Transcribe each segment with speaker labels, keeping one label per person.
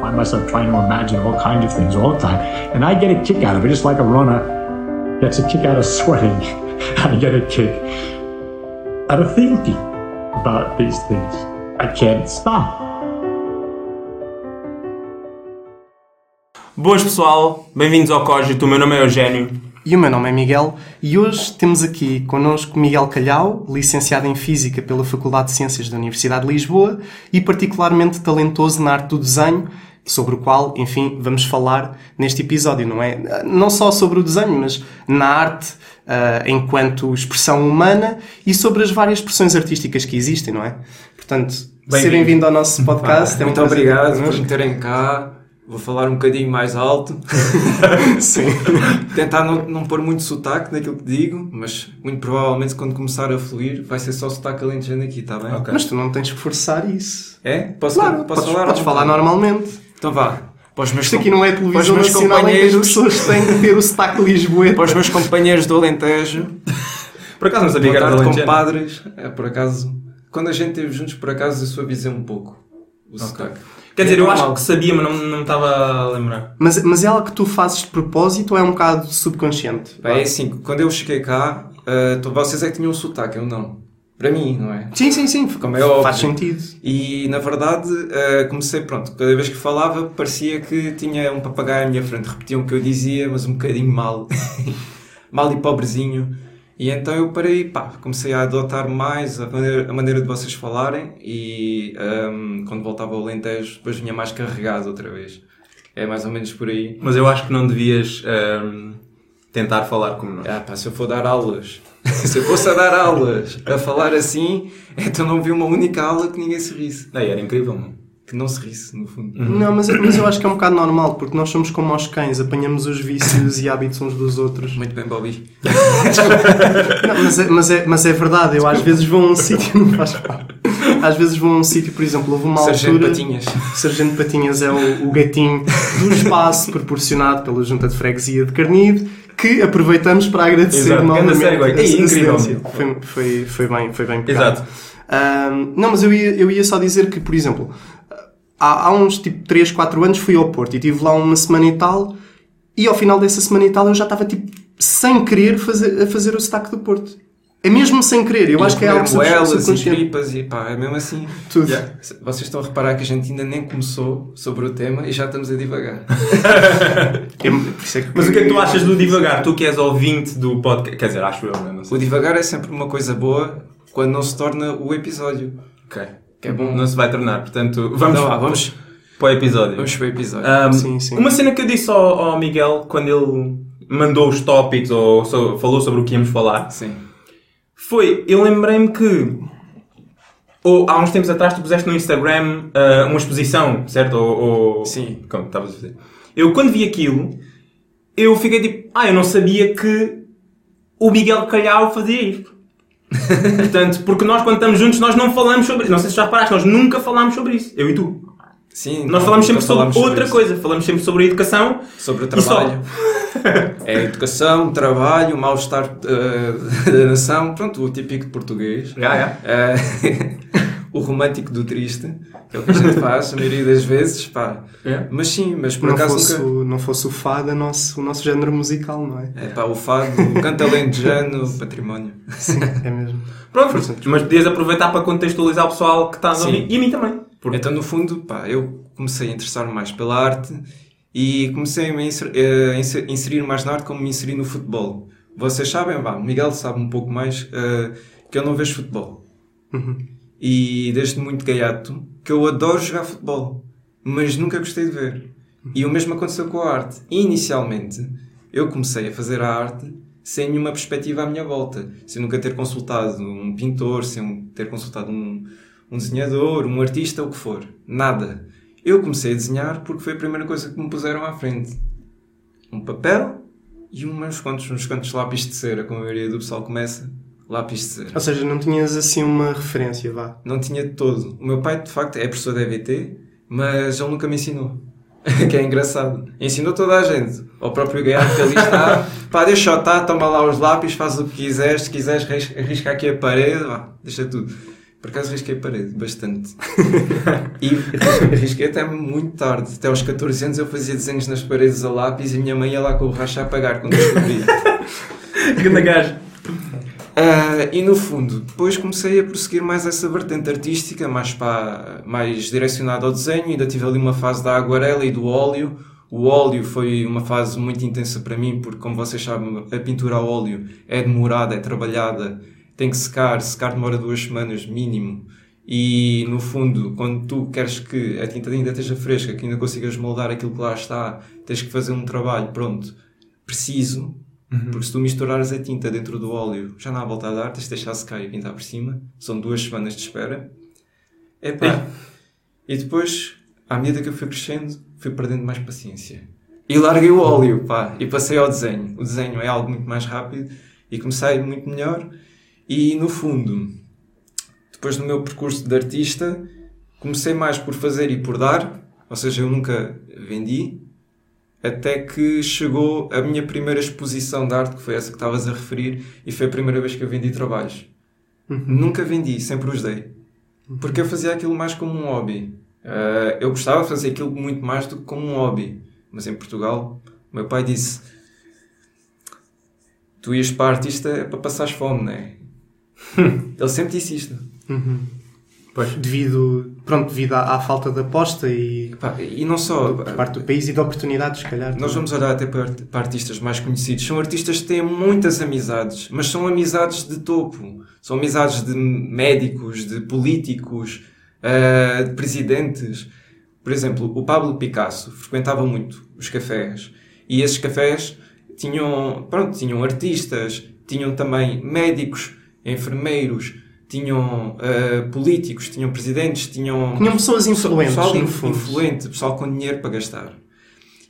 Speaker 1: find myself trying to imagine all kinds of things all the time. And I get a kick out of it, just like a runner gets a kick out of sweating. I get a kick out of thinking about these things. I can't stop.
Speaker 2: Boas pessoal, bem-vindos ao Cogito, o meu nome é Eugénio.
Speaker 3: E o meu nome é Miguel e hoje temos aqui connosco Miguel Calhau, licenciado em Física pela Faculdade de Ciências da Universidade de Lisboa e particularmente talentoso na arte do desenho, sobre o qual, enfim, vamos falar neste episódio, não é? Não só sobre o desenho, mas na arte uh, enquanto expressão humana e sobre as várias expressões artísticas que existem, não é? Portanto, bem seja bem-vindo ao nosso podcast.
Speaker 4: é muito obrigado por me terem cá. Vou falar um bocadinho mais alto.
Speaker 3: Sim.
Speaker 4: Tentar não, não pôr muito sotaque naquilo que digo, mas muito provavelmente quando começar a fluir vai ser só sotaque alentejano aqui, está bem?
Speaker 3: Okay. Mas tu não tens que forçar isso.
Speaker 4: É?
Speaker 3: Posso, claro, posso podes, falar? Podes falar normalmente.
Speaker 4: Então vá.
Speaker 3: Para os meus Isto aqui não é televisão meus nacional em que as pessoas têm que ter o sotaque lisboeta.
Speaker 4: Para os meus companheiros do Alentejo.
Speaker 2: por acaso não sabia que era
Speaker 4: compadres. É, por acaso, quando a gente esteve juntos, por acaso, eu suavizei um pouco o okay. sotaque.
Speaker 2: Quer dizer, eu acho que sabia, mas não, não me estava a lembrar.
Speaker 3: Mas, mas é algo que tu fazes de propósito ou é um bocado subconsciente?
Speaker 4: É assim, quando eu cheguei cá, uh, vocês é que tinham um sotaque, eu não. Para mim, não é?
Speaker 3: Sim, sim, sim.
Speaker 4: Como é óbvio.
Speaker 3: Faz sentido.
Speaker 4: E na verdade, uh, comecei, pronto, cada vez que falava parecia que tinha um papagaio à minha frente. Repetiam o que eu dizia, mas um bocadinho mal. mal e pobrezinho. E então eu parei, pá, comecei a adotar mais a maneira, a maneira de vocês falarem e um, quando voltava ao Alentejo depois vinha mais carregado outra vez. É mais ou menos por aí.
Speaker 2: Mas eu acho que não devias um, tentar falar como nós.
Speaker 4: Ah, pá, se eu for dar aulas, se eu fosse a dar aulas a falar assim, então não vi uma única aula que ninguém se risse.
Speaker 2: É, era incrível, não?
Speaker 4: que não se risse, no fundo.
Speaker 3: Uhum. Não, mas, mas eu acho que é um bocado normal, porque nós somos como aos cães, apanhamos os vícios e hábitos uns dos outros.
Speaker 4: Muito bem, Bobby.
Speaker 3: não, mas, é, mas, é, mas é verdade, eu às vezes vou a um sítio, não faz Às vezes vou a um sítio, por exemplo, houve uma
Speaker 4: Sargento
Speaker 3: altura...
Speaker 4: Patinhas.
Speaker 3: Sargento Patinhas é o, o gatinho do espaço proporcionado pela Junta de Freguesia de Carnide, que aproveitamos para agradecer
Speaker 2: Exato. novamente.
Speaker 3: É,
Speaker 2: incrível.
Speaker 3: Foi, foi, foi bem, foi bem
Speaker 2: Exato.
Speaker 3: Um, não, mas eu ia, eu ia só dizer que, por exemplo, há, há uns tipo 3, 4 anos fui ao Porto e estive lá uma semana e tal, e ao final dessa semana e tal eu já estava tipo sem querer fazer, a fazer o sotaque do Porto. É mesmo sem querer, eu
Speaker 4: e
Speaker 3: acho que é algo
Speaker 4: moelas e tripas e pá, é mesmo assim.
Speaker 3: Tudo. Yeah.
Speaker 4: Vocês estão a reparar que a gente ainda nem começou sobre o tema e já estamos a divagar.
Speaker 2: é, Mas o que é que tu achas do divagar? Tu que és ouvinte do podcast, quer dizer, acho eu, não sei.
Speaker 4: O divagar é sempre uma coisa boa quando não se torna o episódio.
Speaker 2: Ok que é bom. Não se vai tornar, portanto, vamos,
Speaker 4: então, lá, vamos
Speaker 2: para o episódio.
Speaker 4: Vamos para o episódio.
Speaker 2: Um, sim, sim. Uma cena que eu disse ao, ao, Miguel quando ele mandou os tópicos ou so, falou sobre o que íamos falar
Speaker 4: sim.
Speaker 2: Foi, eu lembrei-me que ou, há uns tempos atrás tu puseste no Instagram uh, uma exposição, certo? Ou, ou...
Speaker 4: Sim.
Speaker 2: Como estavas a fazer? Eu quando vi aquilo, eu fiquei tipo, ah, eu não sabia que o Miguel Calhau fazia isto. Portanto, porque nós quando estamos juntos nós não falamos sobre isso. Não sei se já reparaste, nós nunca falámos sobre isso. Eu e tu.
Speaker 4: Sim.
Speaker 2: Nós falamos sempre sobre outra sobre coisa. Falamos sempre sobre a educação.
Speaker 4: Sobre o trabalho. é a educação, o trabalho, o mal-estar uh, da nação. Pronto, o típico de português.
Speaker 2: Yeah, yeah.
Speaker 4: Uh, o romântico do triste, que é o que a gente faz a maioria das vezes, pá.
Speaker 2: É.
Speaker 4: Mas sim, mas por
Speaker 3: não
Speaker 4: acaso
Speaker 3: fosse
Speaker 4: nunca...
Speaker 3: Não fosse o fado, nosso, o nosso género musical, não é?
Speaker 4: É pá, o fado, o canto alentejano, património.
Speaker 3: Sim, é mesmo.
Speaker 2: Pronto, mas podias aproveitar para contextualizar o pessoal que está a ouvir, e a mim também.
Speaker 4: Porque... Então, no fundo, pá, eu comecei a interessar-me mais pela arte e comecei a me eh, inserir mais na arte como me inseri no futebol. Vocês sabem, vá, o Miguel sabe um pouco mais, uh, que eu não vejo futebol.
Speaker 3: Uhum
Speaker 4: e desde muito gaiato que eu adoro jogar futebol, mas nunca gostei de ver. E o mesmo aconteceu com a arte. Inicialmente, eu comecei a fazer a arte sem nenhuma perspectiva à minha volta, sem nunca ter consultado um pintor, sem ter consultado um, um desenhador, um artista, o que for. Nada. Eu comecei a desenhar porque foi a primeira coisa que me puseram à frente. Um papel e uns quantos, uns quantos lápis de cera, como a maioria do pessoal começa lápis de cera.
Speaker 3: Ou seja, não tinhas assim uma referência, vá?
Speaker 4: Não tinha de todo. O meu pai, de facto, é professor da EVT, mas ele nunca me ensinou. que é engraçado. Ensinou toda a gente. Ao próprio Gaiato que ali está. Pá, deixa estar, toma lá os lápis, faz o que quiseres. Se quiseres, arrisca aqui a parede, vá, deixa tudo. Por acaso risquei a parede, bastante. e risquei até muito tarde. Até aos 14 anos eu fazia desenhos nas paredes a lápis e minha mãe ia lá com o racha a apagar quando descobria.
Speaker 2: Grande gajo.
Speaker 4: Ah, e no fundo, depois comecei a prosseguir mais essa vertente artística, mais, para, mais direcionada ao desenho. Ainda tive ali uma fase da aguarela e do óleo. O óleo foi uma fase muito intensa para mim, porque, como vocês sabem, a pintura a óleo é demorada, é trabalhada, tem que secar. Secar demora duas semanas, mínimo. E, no fundo, quando tu queres que a tinta ainda esteja fresca, que ainda consigas moldar aquilo que lá está, tens que fazer um trabalho, pronto, preciso, porque se tu misturares a tinta dentro do óleo, já não há volta a dar, tens de deixar secar e pintar por cima. São duas semanas de espera. Epá. E depois, à medida que eu fui crescendo, fui perdendo mais paciência. E larguei o óleo, pá, e passei ao desenho. O desenho é algo muito mais rápido e comecei muito melhor. E no fundo, depois do meu percurso de artista, comecei mais por fazer e por dar, ou seja, eu nunca vendi, até que chegou a minha primeira exposição de arte, que foi essa que estavas a referir, e foi a primeira vez que eu vendi trabalhos. Nunca vendi, sempre os dei. Porque eu fazia aquilo mais como um hobby. Ah, eu gostava de fazer aquilo muito mais do que como um hobby. Mas em Portugal, o meu pai disse: Tu ias para artista é para passares fome, não é? Ele sempre disse isto.
Speaker 3: Pois. Devido, pronto, devido à, à falta de aposta e
Speaker 4: Pá, E não só.
Speaker 3: por parte do país e de oportunidades, se calhar.
Speaker 4: Nós
Speaker 3: também.
Speaker 4: vamos olhar até para, para artistas mais conhecidos. São artistas que têm muitas amizades, mas são amizades de topo. São amizades de médicos, de políticos, ah, de presidentes. Por exemplo, o Pablo Picasso frequentava muito os cafés. E esses cafés tinham, pronto, tinham artistas, tinham também médicos, enfermeiros, tinham ah, políticos, tinham presidentes, tinham...
Speaker 3: Tinham pessoas influentes,
Speaker 4: Pessoal influente, pessoal com dinheiro para gastar.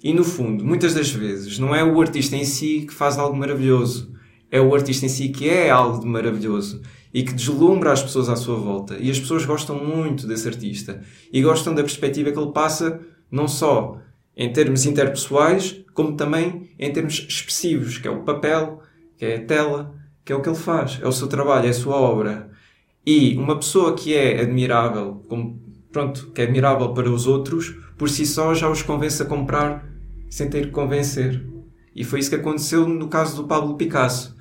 Speaker 4: E no fundo, muitas das vezes, não é o artista em si que faz algo maravilhoso. É o artista em si que é algo de maravilhoso e que deslumbra as pessoas à sua volta. E as pessoas gostam muito desse artista e gostam da perspectiva que ele passa, não só em termos interpessoais, como também em termos expressivos, que é o papel, que é a tela, que é o que ele faz, é o seu trabalho, é a sua obra. E uma pessoa que é admirável, como, pronto, que é admirável para os outros, por si só já os convence a comprar sem ter que convencer. E foi isso que aconteceu no caso do Pablo Picasso.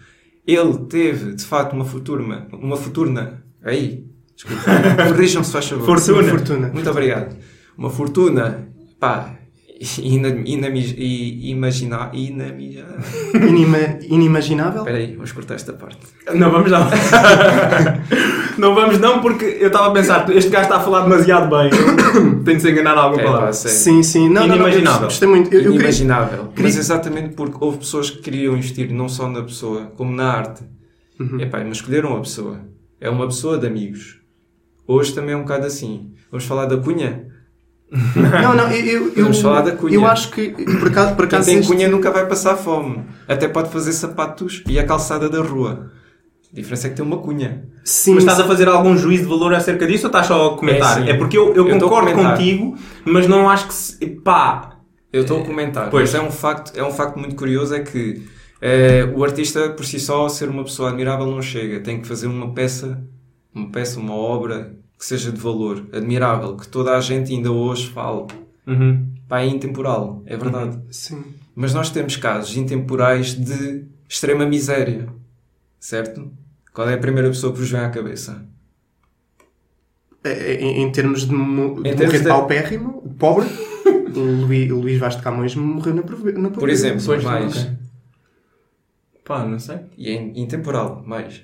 Speaker 4: Ele teve, de facto, uma fortuna, uma fortuna, aí, desculpa, corrijam-me se faz favor.
Speaker 2: Fortuna.
Speaker 4: Muito obrigado. Uma fortuna, pá, ina, inami- i- imagina, inami-
Speaker 3: Inima- inimaginável?
Speaker 4: Espera aí, vamos cortar esta parte.
Speaker 2: Não vamos não. não vamos não porque eu estava a pensar, este gajo está a falar demasiado bem. Tenho de se enganar alguma
Speaker 4: É,
Speaker 2: palavra.
Speaker 3: Sim, sim. Não, não, não, eu
Speaker 2: Inimaginável.
Speaker 3: gostei muito. Eu, eu.
Speaker 4: Inimaginável.
Speaker 3: queria-
Speaker 4: Mas exatamente porque houve pessoas que queriam investir não só na pessoa, como na arte.
Speaker 3: Uhum.
Speaker 4: Epá, mas escolheram a pessoa. É uma pessoa de amigos. Hoje também é um bocado assim. Vamos falar da cunha?
Speaker 3: Não, não, eu, eu,
Speaker 4: Vamos falar da cunha.
Speaker 3: eu acho que, por acaso, por
Speaker 4: Quem
Speaker 3: acaso
Speaker 4: tem
Speaker 3: este-
Speaker 4: cunha nunca vai passar fome. Até pode fazer sapatos e a calçada da rua. A diferença é que tem uma cunha.
Speaker 3: Sim,
Speaker 2: Mas estás a fazer algum juízo de valor acerca disso ou estás só a comentar?
Speaker 4: É.
Speaker 2: É, porque eu, eu
Speaker 4: Eu
Speaker 2: concordo contigo, mas não acho que se. pá.
Speaker 4: Eu estou a comentar.
Speaker 2: Pois.
Speaker 4: Mas é um facto, é um facto muito curioso é que eh, o artista por si só ser uma pessoa admirável não chega. Tem que fazer uma peça, uma peça, uma obra que seja de valor, admirável, que toda a gente ainda hoje fala.
Speaker 2: Uhum.
Speaker 4: Pá, é intemporal, é verdade.
Speaker 3: Sim.
Speaker 4: Mas nós temos casos intemporais de extrema miséria, certo? Qual é a primeira pessoa que vos vem à cabeça?
Speaker 3: É, Em, em termos de, mo- de
Speaker 4: Em termos
Speaker 3: morrer
Speaker 4: de-
Speaker 3: paupérrimo, pobre, o Luís, o Luís Vaz de Camões morreu na, pobre- na pobreza.
Speaker 4: Por exemplo,
Speaker 2: Pois,
Speaker 4: mais.
Speaker 2: Pá, não sei.
Speaker 4: E é intemporal, mais.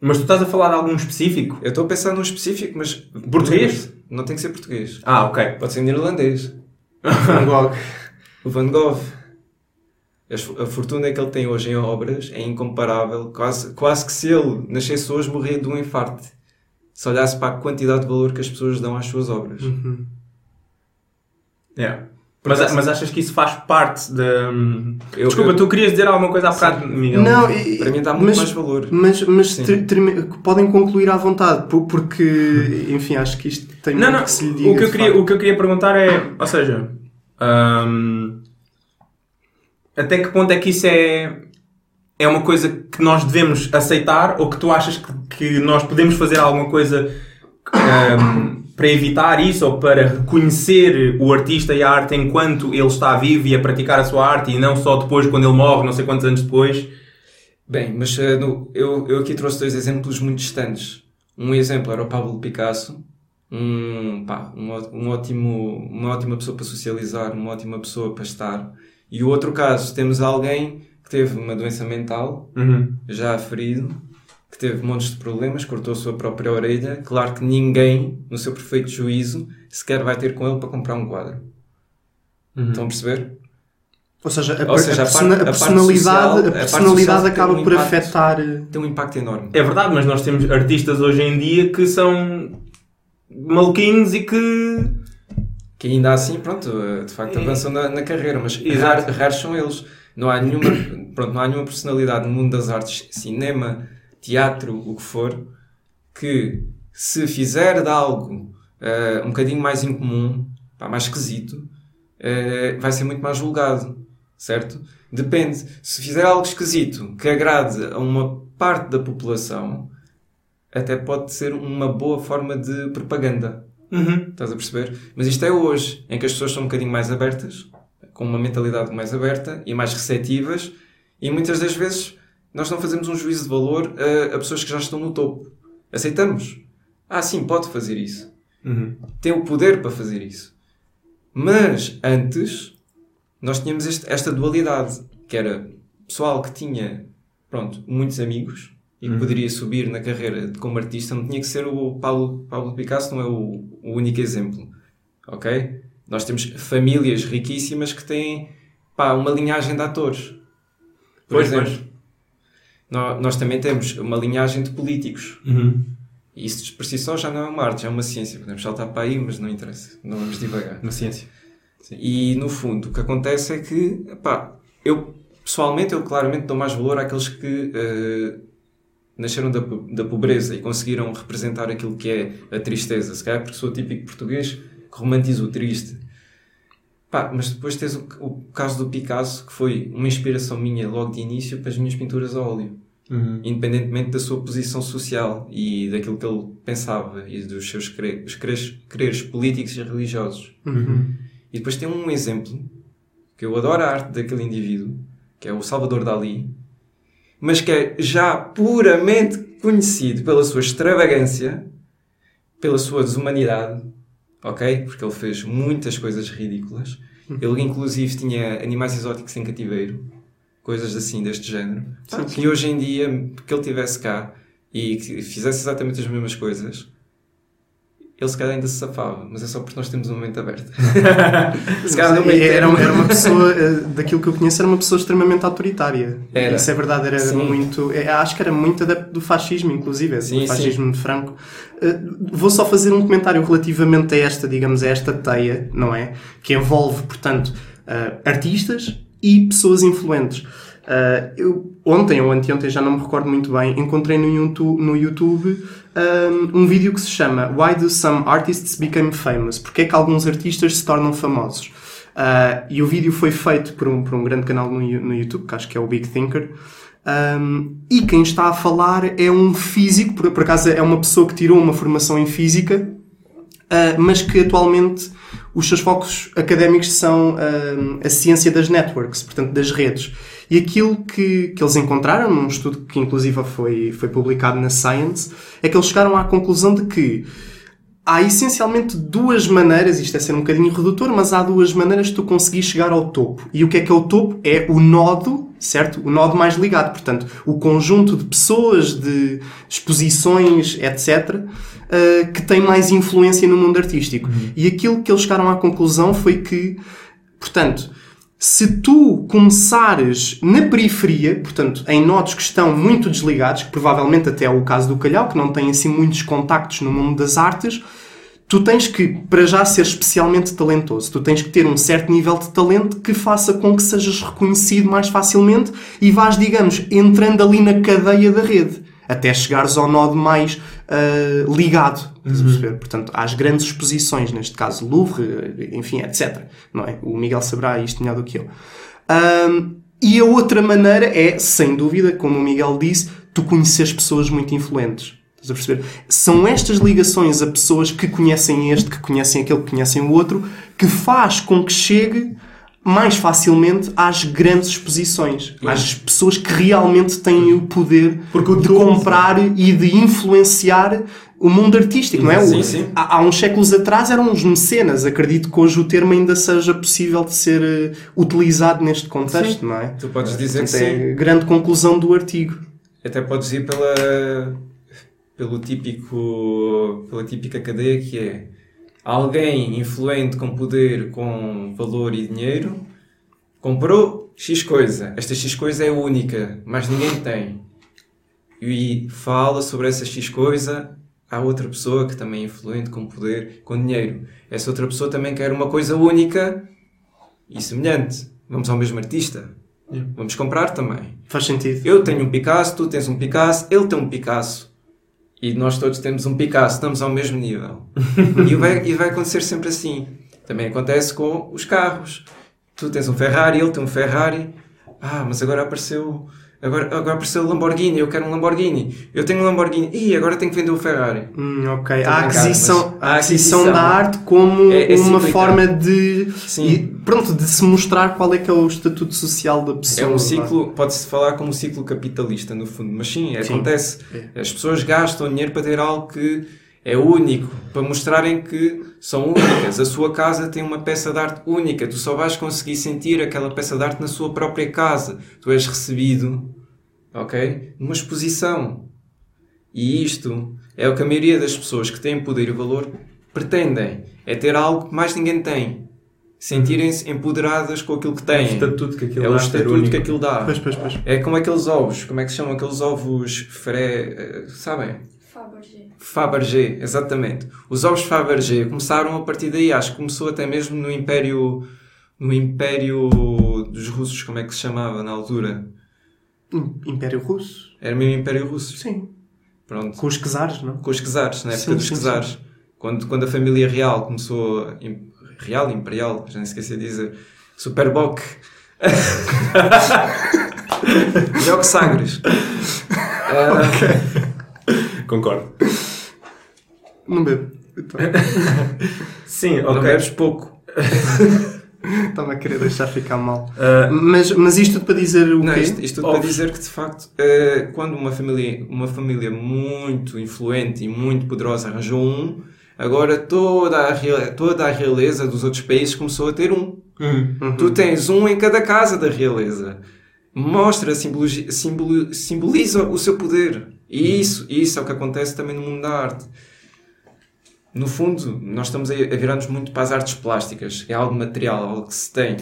Speaker 2: Mas tu estás a falar de algum específico?
Speaker 4: Eu estou a pensar num específico, mas...
Speaker 2: Português?
Speaker 4: Não tem que ser português.
Speaker 2: Ah, ok.
Speaker 4: Pode ser neerlandês.
Speaker 3: Van Gogh.
Speaker 4: O Van Gogh. A fortuna que ele tem hoje em obras é incomparável. Quase, quase que se ele nascesse hoje morria de um infarto. Se olhasse para a quantidade de valor que as pessoas dão às suas obras.
Speaker 2: Yeah. Mas, mas achas que isso faz parte da.
Speaker 4: Eu-
Speaker 2: Desculpa,
Speaker 4: eu-
Speaker 2: tu querias dizer alguma coisa há bocado, Miguel?
Speaker 3: Não, e-
Speaker 4: Para mim dá muito
Speaker 3: mas,
Speaker 4: mais valor.
Speaker 3: Mas, mas ter- termi- podem concluir à vontade, po- porque, enfim, acho que isto tem
Speaker 2: Não,
Speaker 3: muito
Speaker 2: não.
Speaker 3: que se lhe diga.
Speaker 2: O que, eu
Speaker 3: de
Speaker 2: queria,
Speaker 3: facto.
Speaker 2: o que eu queria perguntar é. Ou seja. hum, até que ponto é que isso é. É uma coisa que nós devemos aceitar ou que tu achas que, que nós podemos fazer alguma coisa ahm, para evitar isso ou para reconhecer o artista e a arte enquanto ele está vivo e a praticar a sua arte e não só depois quando ele morre, não sei quantos anos depois?
Speaker 4: Bem, mas eh, no- eu, eu aqui trouxe dois exemplos muito distantes. Um exemplo era o Pablo Picasso, um, pá, um, um ótimo, uma ótima pessoa para socializar, uma ótima pessoa para estar. E o outro caso, temos alguém que teve uma doença mental, já ferido, que teve montes de problemas, cortou a sua própria orelha. Claro que ninguém, no seu perfeito juízo, sequer vai ter com ele para comprar um quadro. Estão a perceber?
Speaker 3: Ou seja, a,
Speaker 4: Ou seja,
Speaker 3: a
Speaker 4: a
Speaker 3: persona-
Speaker 4: parte-
Speaker 3: a
Speaker 4: a
Speaker 3: personalidade,
Speaker 4: social-
Speaker 3: a personalidade acaba
Speaker 4: um
Speaker 3: por
Speaker 4: impacto.
Speaker 3: afetar. eh,
Speaker 4: Tem um impacto enorme.
Speaker 2: É verdade, mas nós temos artistas hoje em dia que são maluquinhos e que.
Speaker 4: Que ainda assim, pronto, eh, de facto
Speaker 2: É.
Speaker 4: avançam na, na carreira, mas
Speaker 2: Exato.
Speaker 4: rar- raros são eles. Não há nenhuma, pronto, não há nenhuma personalidade no mundo das artes, cinema, teatro, o que for, que se fizer de algo eh, um bocadinho mais incomum, pá, mais esquisito, eh, vai ser muito mais julgado, certo? Depende. Se fizer algo esquisito que agrade a uma parte da população, até pode ser uma boa forma de propaganda.
Speaker 2: Uhum.
Speaker 4: Estás a perceber? Mas isto é hoje, em que as pessoas são um bocadinho mais abertas, com uma mentalidade mais aberta e mais receptivas, e muitas das vezes nós não fazemos um juízo de valor a, a pessoas que já estão no topo. Aceitamos. Ah, sim, pode fazer isso.
Speaker 2: Uhum.
Speaker 4: Tem o poder para fazer isso. Mas antes, nós tínhamos este- esta dualidade, que era pessoal que tinha, pronto, muitos amigos e que poderia subir na carreira como artista, não tinha que ser o Pablo, Pablo Picasso, não é o, o único exemplo. Ok? Nós temos famílias riquíssimas que têm pá, uma linhagem de atores. Por
Speaker 2: Pois,
Speaker 4: exemplo, nós também temos uma linhagem de políticos.
Speaker 2: Uhum.
Speaker 4: Isso por si só já não é uma arte, já é uma ciência. Podemos saltar para aí, mas não interessa. Não vamos divagar.
Speaker 2: Na ciência.
Speaker 4: E no fundo, o que acontece é que, pá, eu pessoalmente, eu claramente dou mais valor àqueles que eh, nasceram da, da pobreza e conseguiram representar aquilo que é a tristeza. Se calhar porque sou típico português que romantiza o triste. Pá, mas depois tens o, o caso do Picasso, que foi uma inspiração minha logo de início para as minhas pinturas a óleo. Independentemente da sua posição social e daquilo que ele pensava e dos seus cre- os quereres, quereres políticos e religiosos. E depois tem um exemplo que eu adoro a arte daquele indivíduo, que é o Salvador Dali, mas que é já puramente conhecido pela sua extravagância, pela sua desumanidade, ok? Porque ele fez muitas coisas ridículas. Ele, inclusive, tinha animais exóticos em cativeiro, coisas assim deste género.
Speaker 3: Sim,
Speaker 4: Que hoje em dia, que ele tivesse cá e que fizesse exatamente as mesmas coisas, ele se calhar ainda se safava, mas é só porque nós temos uma mente aberta. se calhar meio
Speaker 3: era,
Speaker 4: termo.
Speaker 3: era uma pessoa, eh, daquilo que eu conheço, era uma pessoa extremamente autoritária.
Speaker 4: Era.
Speaker 3: Isso é verdade, era
Speaker 4: Sim.
Speaker 3: muito. é, acho que era muito adepto do fascismo, inclusive,
Speaker 4: Sim,
Speaker 3: do fascismo de Franco. Eh, Vou só fazer um comentário relativamente a esta, digamos, a esta teia, não é? Que envolve, portanto, eh, artistas e pessoas influentes. Eu, ontem ou anteontem, já não me recordo muito bem, encontrei no YouTube um, vídeo que se chama Why do some artists become famous? Porque é que alguns artistas se tornam famosos? Uh, e o vídeo foi feito por um, por um grande canal no, no YouTube, que acho que é o Big Thinker. Um, e quem está a falar é um físico, por, por acaso é uma pessoa que tirou uma formação em física, uh, mas que atualmente os seus focos académicos são um, a ciência das networks, portanto das redes. E aquilo que, que eles encontraram, num estudo que inclusive foi, foi publicado na Science, é que eles chegaram à conclusão de que há essencialmente duas maneiras, isto é ser um bocadinho redutor, mas há duas maneiras de tu conseguir chegar ao topo. E o que é que é o topo? É o nodo, certo? O nodo mais ligado. Portanto, o conjunto de pessoas, de exposições, etc., eh, que tem mais influência no mundo artístico. E aquilo que eles chegaram à conclusão foi que, portanto, se tu começares na periferia, portanto, em nodos que estão muito desligados, que provavelmente até é o caso do Calhau, que não tem assim muitos contactos no mundo das artes, tu tens que, para já ser especialmente talentoso, tu tens que ter um certo nível de talento que faça com que sejas reconhecido mais facilmente e vás, digamos, entrando ali na cadeia da rede, até chegares ao nodo mais ah, ligado, perceber? Portanto, às grandes exposições, neste caso Louvre, enfim, etc. Não é? O Miguel saberá isto melhor do que eu. Ahm, e a outra maneira é, sem dúvida, como o Miguel disse, tu conheces pessoas muito influentes. Estás a perceber? São estas ligações a pessoas que conhecem este, que conhecem aquele, que conhecem o outro, que faz com que chegue mais facilmente às grandes exposições, às pessoas que realmente têm o poder
Speaker 2: Porque
Speaker 3: de comprar e de influenciar o mundo artístico, não é?
Speaker 2: Sim, sim.
Speaker 3: Há, há uns séculos atrás eram os mecenas. Acredito que hoje o termo ainda seja possível de ser eh, utilizado neste contexto, não é?
Speaker 4: Tu podes dizer que
Speaker 3: Portanto,
Speaker 4: sim.
Speaker 3: é a grande conclusão do artigo.
Speaker 4: Até podes ir pela, pelo típico, pela típica cadeia que é alguém influente com poder, com valor e dinheiro, comprou X coisa. Esta X coisa é única, mas ninguém tem. E fala sobre essa X coisa à outra pessoa que também é influente com poder, com dinheiro. Essa outra pessoa também quer uma coisa única e semelhante. Vamos ao mesmo artista. Vamos comprar também.
Speaker 3: Faz sentido.
Speaker 4: Eu tenho um Picasso, tu tens um Picasso, ele tem um Picasso. E nós todos temos um Picasso, estamos ao mesmo nível. e, vai, e vai acontecer sempre assim. Também acontece com os carros. Tu tens um Ferrari, ele tem um Ferrari. Ah, mas agora apareceu. Agora, agora apareceu o Lamborghini, eu quero um Lamborghini. Eu tenho um Lamborghini. Ih, agora tenho que vender o Ferrari.
Speaker 3: Hum, ok. A aquisição, a
Speaker 4: a
Speaker 3: aquisição da arte como
Speaker 4: é- é
Speaker 3: uma forma de,
Speaker 4: Sim.
Speaker 3: e, pronto, de se mostrar qual é que é o estatuto social da pessoa.
Speaker 4: É um ciclo, pode-se falar como um ciclo capitalista, no fundo, mas sim,
Speaker 3: Sim.
Speaker 4: acontece.
Speaker 3: É.
Speaker 4: As pessoas gastam dinheiro para ter algo que é único, para mostrarem que são únicas. A sua casa tem uma peça de arte única, tu só vais conseguir sentir aquela peça de arte na sua própria casa. Tu és recebido, ok? Numa exposição. E isto é o que a maioria das pessoas que têm poder e valor pretendem. É ter algo que mais ninguém tem. Sentirem-se empoderadas com aquilo que
Speaker 2: É o
Speaker 4: têm.
Speaker 2: estatuto que aquilo
Speaker 4: É o
Speaker 2: dá ser
Speaker 4: estatuto que aquilo dá.
Speaker 3: Pois, pois, pois.
Speaker 4: É como aqueles ovos. Como é que se chamam aqueles ovos Fré... eh, Sabem?
Speaker 5: Fabergé.
Speaker 4: Fabergé, exatamente. Os ovos Fabergé começaram a partir daí. Acho que começou até mesmo no Império... No Império dos Russos, como é que se chamava na altura?
Speaker 3: Império Russo?
Speaker 4: Era mesmo Império Russo.
Speaker 3: Sim.
Speaker 4: Pronto.
Speaker 3: Com os czares, não?
Speaker 4: Com os czares, na época
Speaker 3: Sim,
Speaker 4: dos czares. Quando, quando a família real começou... Real, Imperial, já nem esqueci de dizer. Superboc. Melhor que Sagres. Ah,
Speaker 2: Concordo.
Speaker 3: Não bebo. Então,
Speaker 2: Sim,
Speaker 4: Não
Speaker 2: ok.
Speaker 4: bebes pouco.
Speaker 3: Estava a querer deixar ficar mal.
Speaker 2: Ah,
Speaker 3: Mas, mas isto tudo para dizer o
Speaker 4: Não,
Speaker 3: quê?
Speaker 4: isto, isto tudo para dizer que de facto, eh, quando uma família, uma família muito influente e muito poderosa arranjou um, agora toda a, toda a realeza dos outros países começou a ter um.
Speaker 2: hum.
Speaker 4: Tu tens um em cada casa da realeza. Mostra, simbolo- simboliza o seu poder. E isso, isso é o que acontece também no mundo da arte. No fundo, nós estamos a virar-nos muito para as artes plásticas. É algo material, algo que se tem.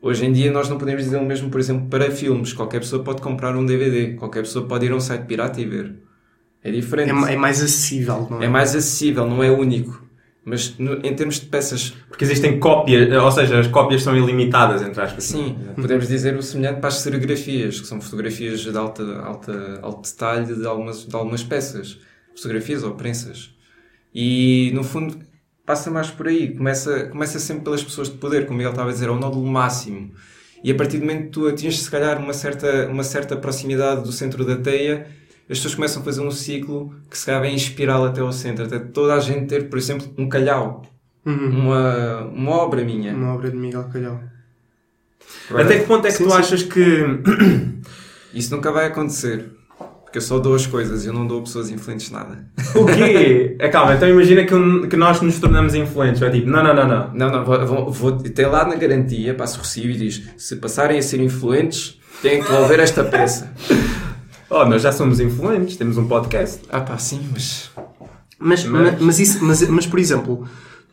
Speaker 4: Hoje em dia nós não podemos dizer o mesmo, por exemplo, para filmes. Qualquer pessoa pode comprar um DVD. Qualquer pessoa pode ir a um site pirata e ver. É diferente.
Speaker 3: É, é mais acessível, não é?
Speaker 4: É mais acessível, não é único. Mas no- em termos de peças
Speaker 2: Porque existem cópias, ou seja, as cópias são ilimitadas, entre aspas.
Speaker 4: Sim, podemos dizer o semelhante para as serigrafias, que são fotografias de alta, alta, alto detalhe de algumas, de algumas peças. Fotografias ou prensas. E, no fundo, passa mais por aí. Começa, começa sempre pelas pessoas de poder, como ele estava a dizer, ao nódulo máximo. E a partir do momento que tu atinges, se calhar, uma certa, uma certa proximidade do centro da teia, as pessoas começam a fazer um ciclo que se calhar vem espiral até ao centro. Até toda a gente ter, por exemplo, um calhau.
Speaker 3: Uhum.
Speaker 4: Uma, uma obra minha.
Speaker 3: Uma obra de Miguel Calhau.
Speaker 4: Agora,
Speaker 2: Até que ponto é que
Speaker 3: Sim,
Speaker 2: tu
Speaker 3: sim.
Speaker 2: achas que.
Speaker 4: Isso nunca vai acontecer. Porque eu só dou as coisas, eu não dou a pessoas influentes nada.
Speaker 2: O quê? É, calma, então imagina que, um- que nós nos tornamos influentes. É tipo, não, não, não, não.
Speaker 4: Não, não, vou, vou, vou ter lá na garantia, passo o recibo e diz: se passarem a ser influentes, têm que devolver esta peça.
Speaker 2: Oh, nós já somos influentes, temos um podcast.
Speaker 4: Ah, pá, sim, mas.
Speaker 3: Mas,
Speaker 2: Mas-
Speaker 3: mas... Mas, isso, mas, mas, por exemplo,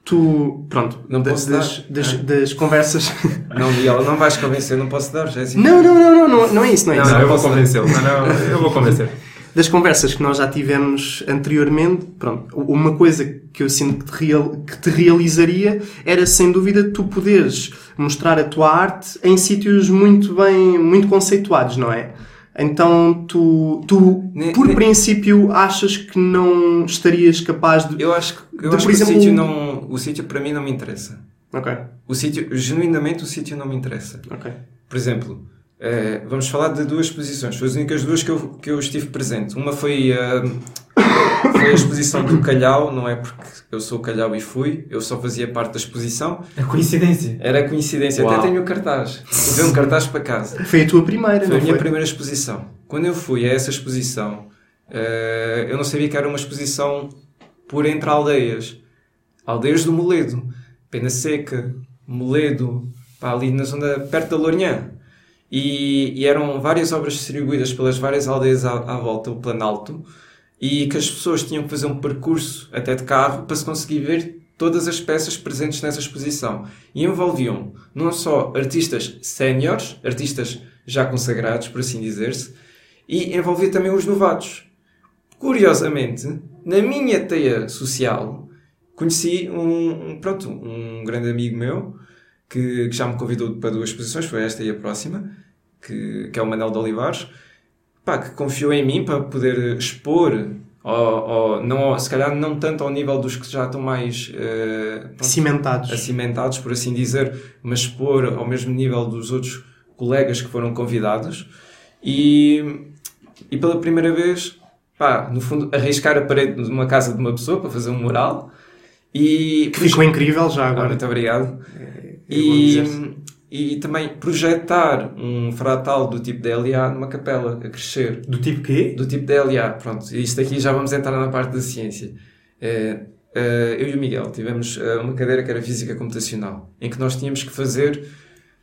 Speaker 3: tu, pronto,
Speaker 4: Não posso
Speaker 3: das,
Speaker 4: dar.
Speaker 3: das,
Speaker 4: Ah.
Speaker 3: das conversas...
Speaker 4: Não, Miguel, não vais convencer, não posso dar, Jéssica.
Speaker 3: não, não, não, não, não, não é isso, não é
Speaker 2: Não,
Speaker 3: isso.
Speaker 2: não, eu vou convencê-lo. Não, não, eu vou convencer.
Speaker 3: Das conversas que nós já tivemos anteriormente, pronto, uma coisa que eu sinto que te, real- que te realizaria era, sem dúvida, tu poderes mostrar a tua arte em sítios muito bem, muito conceituados, não é? Então, tu, tu
Speaker 4: Ne-
Speaker 3: por
Speaker 4: ne-
Speaker 3: princípio, achas que não estarias capaz de...
Speaker 4: Eu acho que, eu
Speaker 3: De,
Speaker 4: acho
Speaker 3: por
Speaker 4: que
Speaker 3: exemplo,
Speaker 4: o sítio não. O sítio para mim não me interessa.
Speaker 3: Ok,
Speaker 4: O sítio, genuinamente, o sítio não me interessa.
Speaker 3: ok.
Speaker 4: Por exemplo, eh, vamos falar de duas exposições. Foi as únicas duas que eu, que eu estive presente. Uma foi eh, foi a exposição do Calhau, não é porque eu sou Calhau e fui, eu só fazia parte da exposição.
Speaker 2: É coincidência.
Speaker 4: Era coincidência,
Speaker 2: Uau.
Speaker 4: até tenho o cartaz. Levei um cartaz para casa.
Speaker 3: Foi a tua primeira,
Speaker 4: Foi
Speaker 3: não
Speaker 4: a minha
Speaker 3: foi?
Speaker 4: primeira exposição. Quando eu fui a essa exposição, eh, eu não sabia que era uma exposição por entre aldeias. Aldeias do Moledo. Pena Seca, Moledo, pá, ali na zona perto da Lourinhã. E, e eram várias obras distribuídas pelas várias aldeias à, à volta, o Planalto, e que as pessoas tinham que fazer um percurso até de carro para se conseguir ver todas as peças presentes nessa exposição. E envolviam não só artistas séniores, artistas já consagrados, por assim dizer-se, e envolvia também os novatos. Curiosamente, na minha teia social, conheci um, um- pronto, um grande amigo meu que, que já me convidou para duas exposições, foi esta e a próxima, que, que é o Manel de Olivares, pá, que confiou em mim para poder expor, ou, ou, não, se calhar não tanto ao nível dos que já estão mais eh, pronto,
Speaker 3: Cimentados.
Speaker 4: acimentados, por assim dizer, mas expor ao mesmo nível dos outros colegas que foram convidados. E, e pela primeira vez, pá, no fundo, arriscar a parede de uma casa de uma pessoa para fazer um mural. E
Speaker 3: Que ficou incrível já
Speaker 4: Ah,
Speaker 3: agora.
Speaker 4: muito obrigado.
Speaker 3: É bom
Speaker 4: E,
Speaker 3: dizer-se.
Speaker 4: e também projetar um fratal do tipo DLA numa capela a crescer
Speaker 2: Do tipo quê?
Speaker 4: do tipo DLA. Pronto, isto aqui já vamos entrar na parte da ciência. É, é, eu e o Miguel tivemos é, uma cadeira que era Física Computacional, em que nós tínhamos que fazer,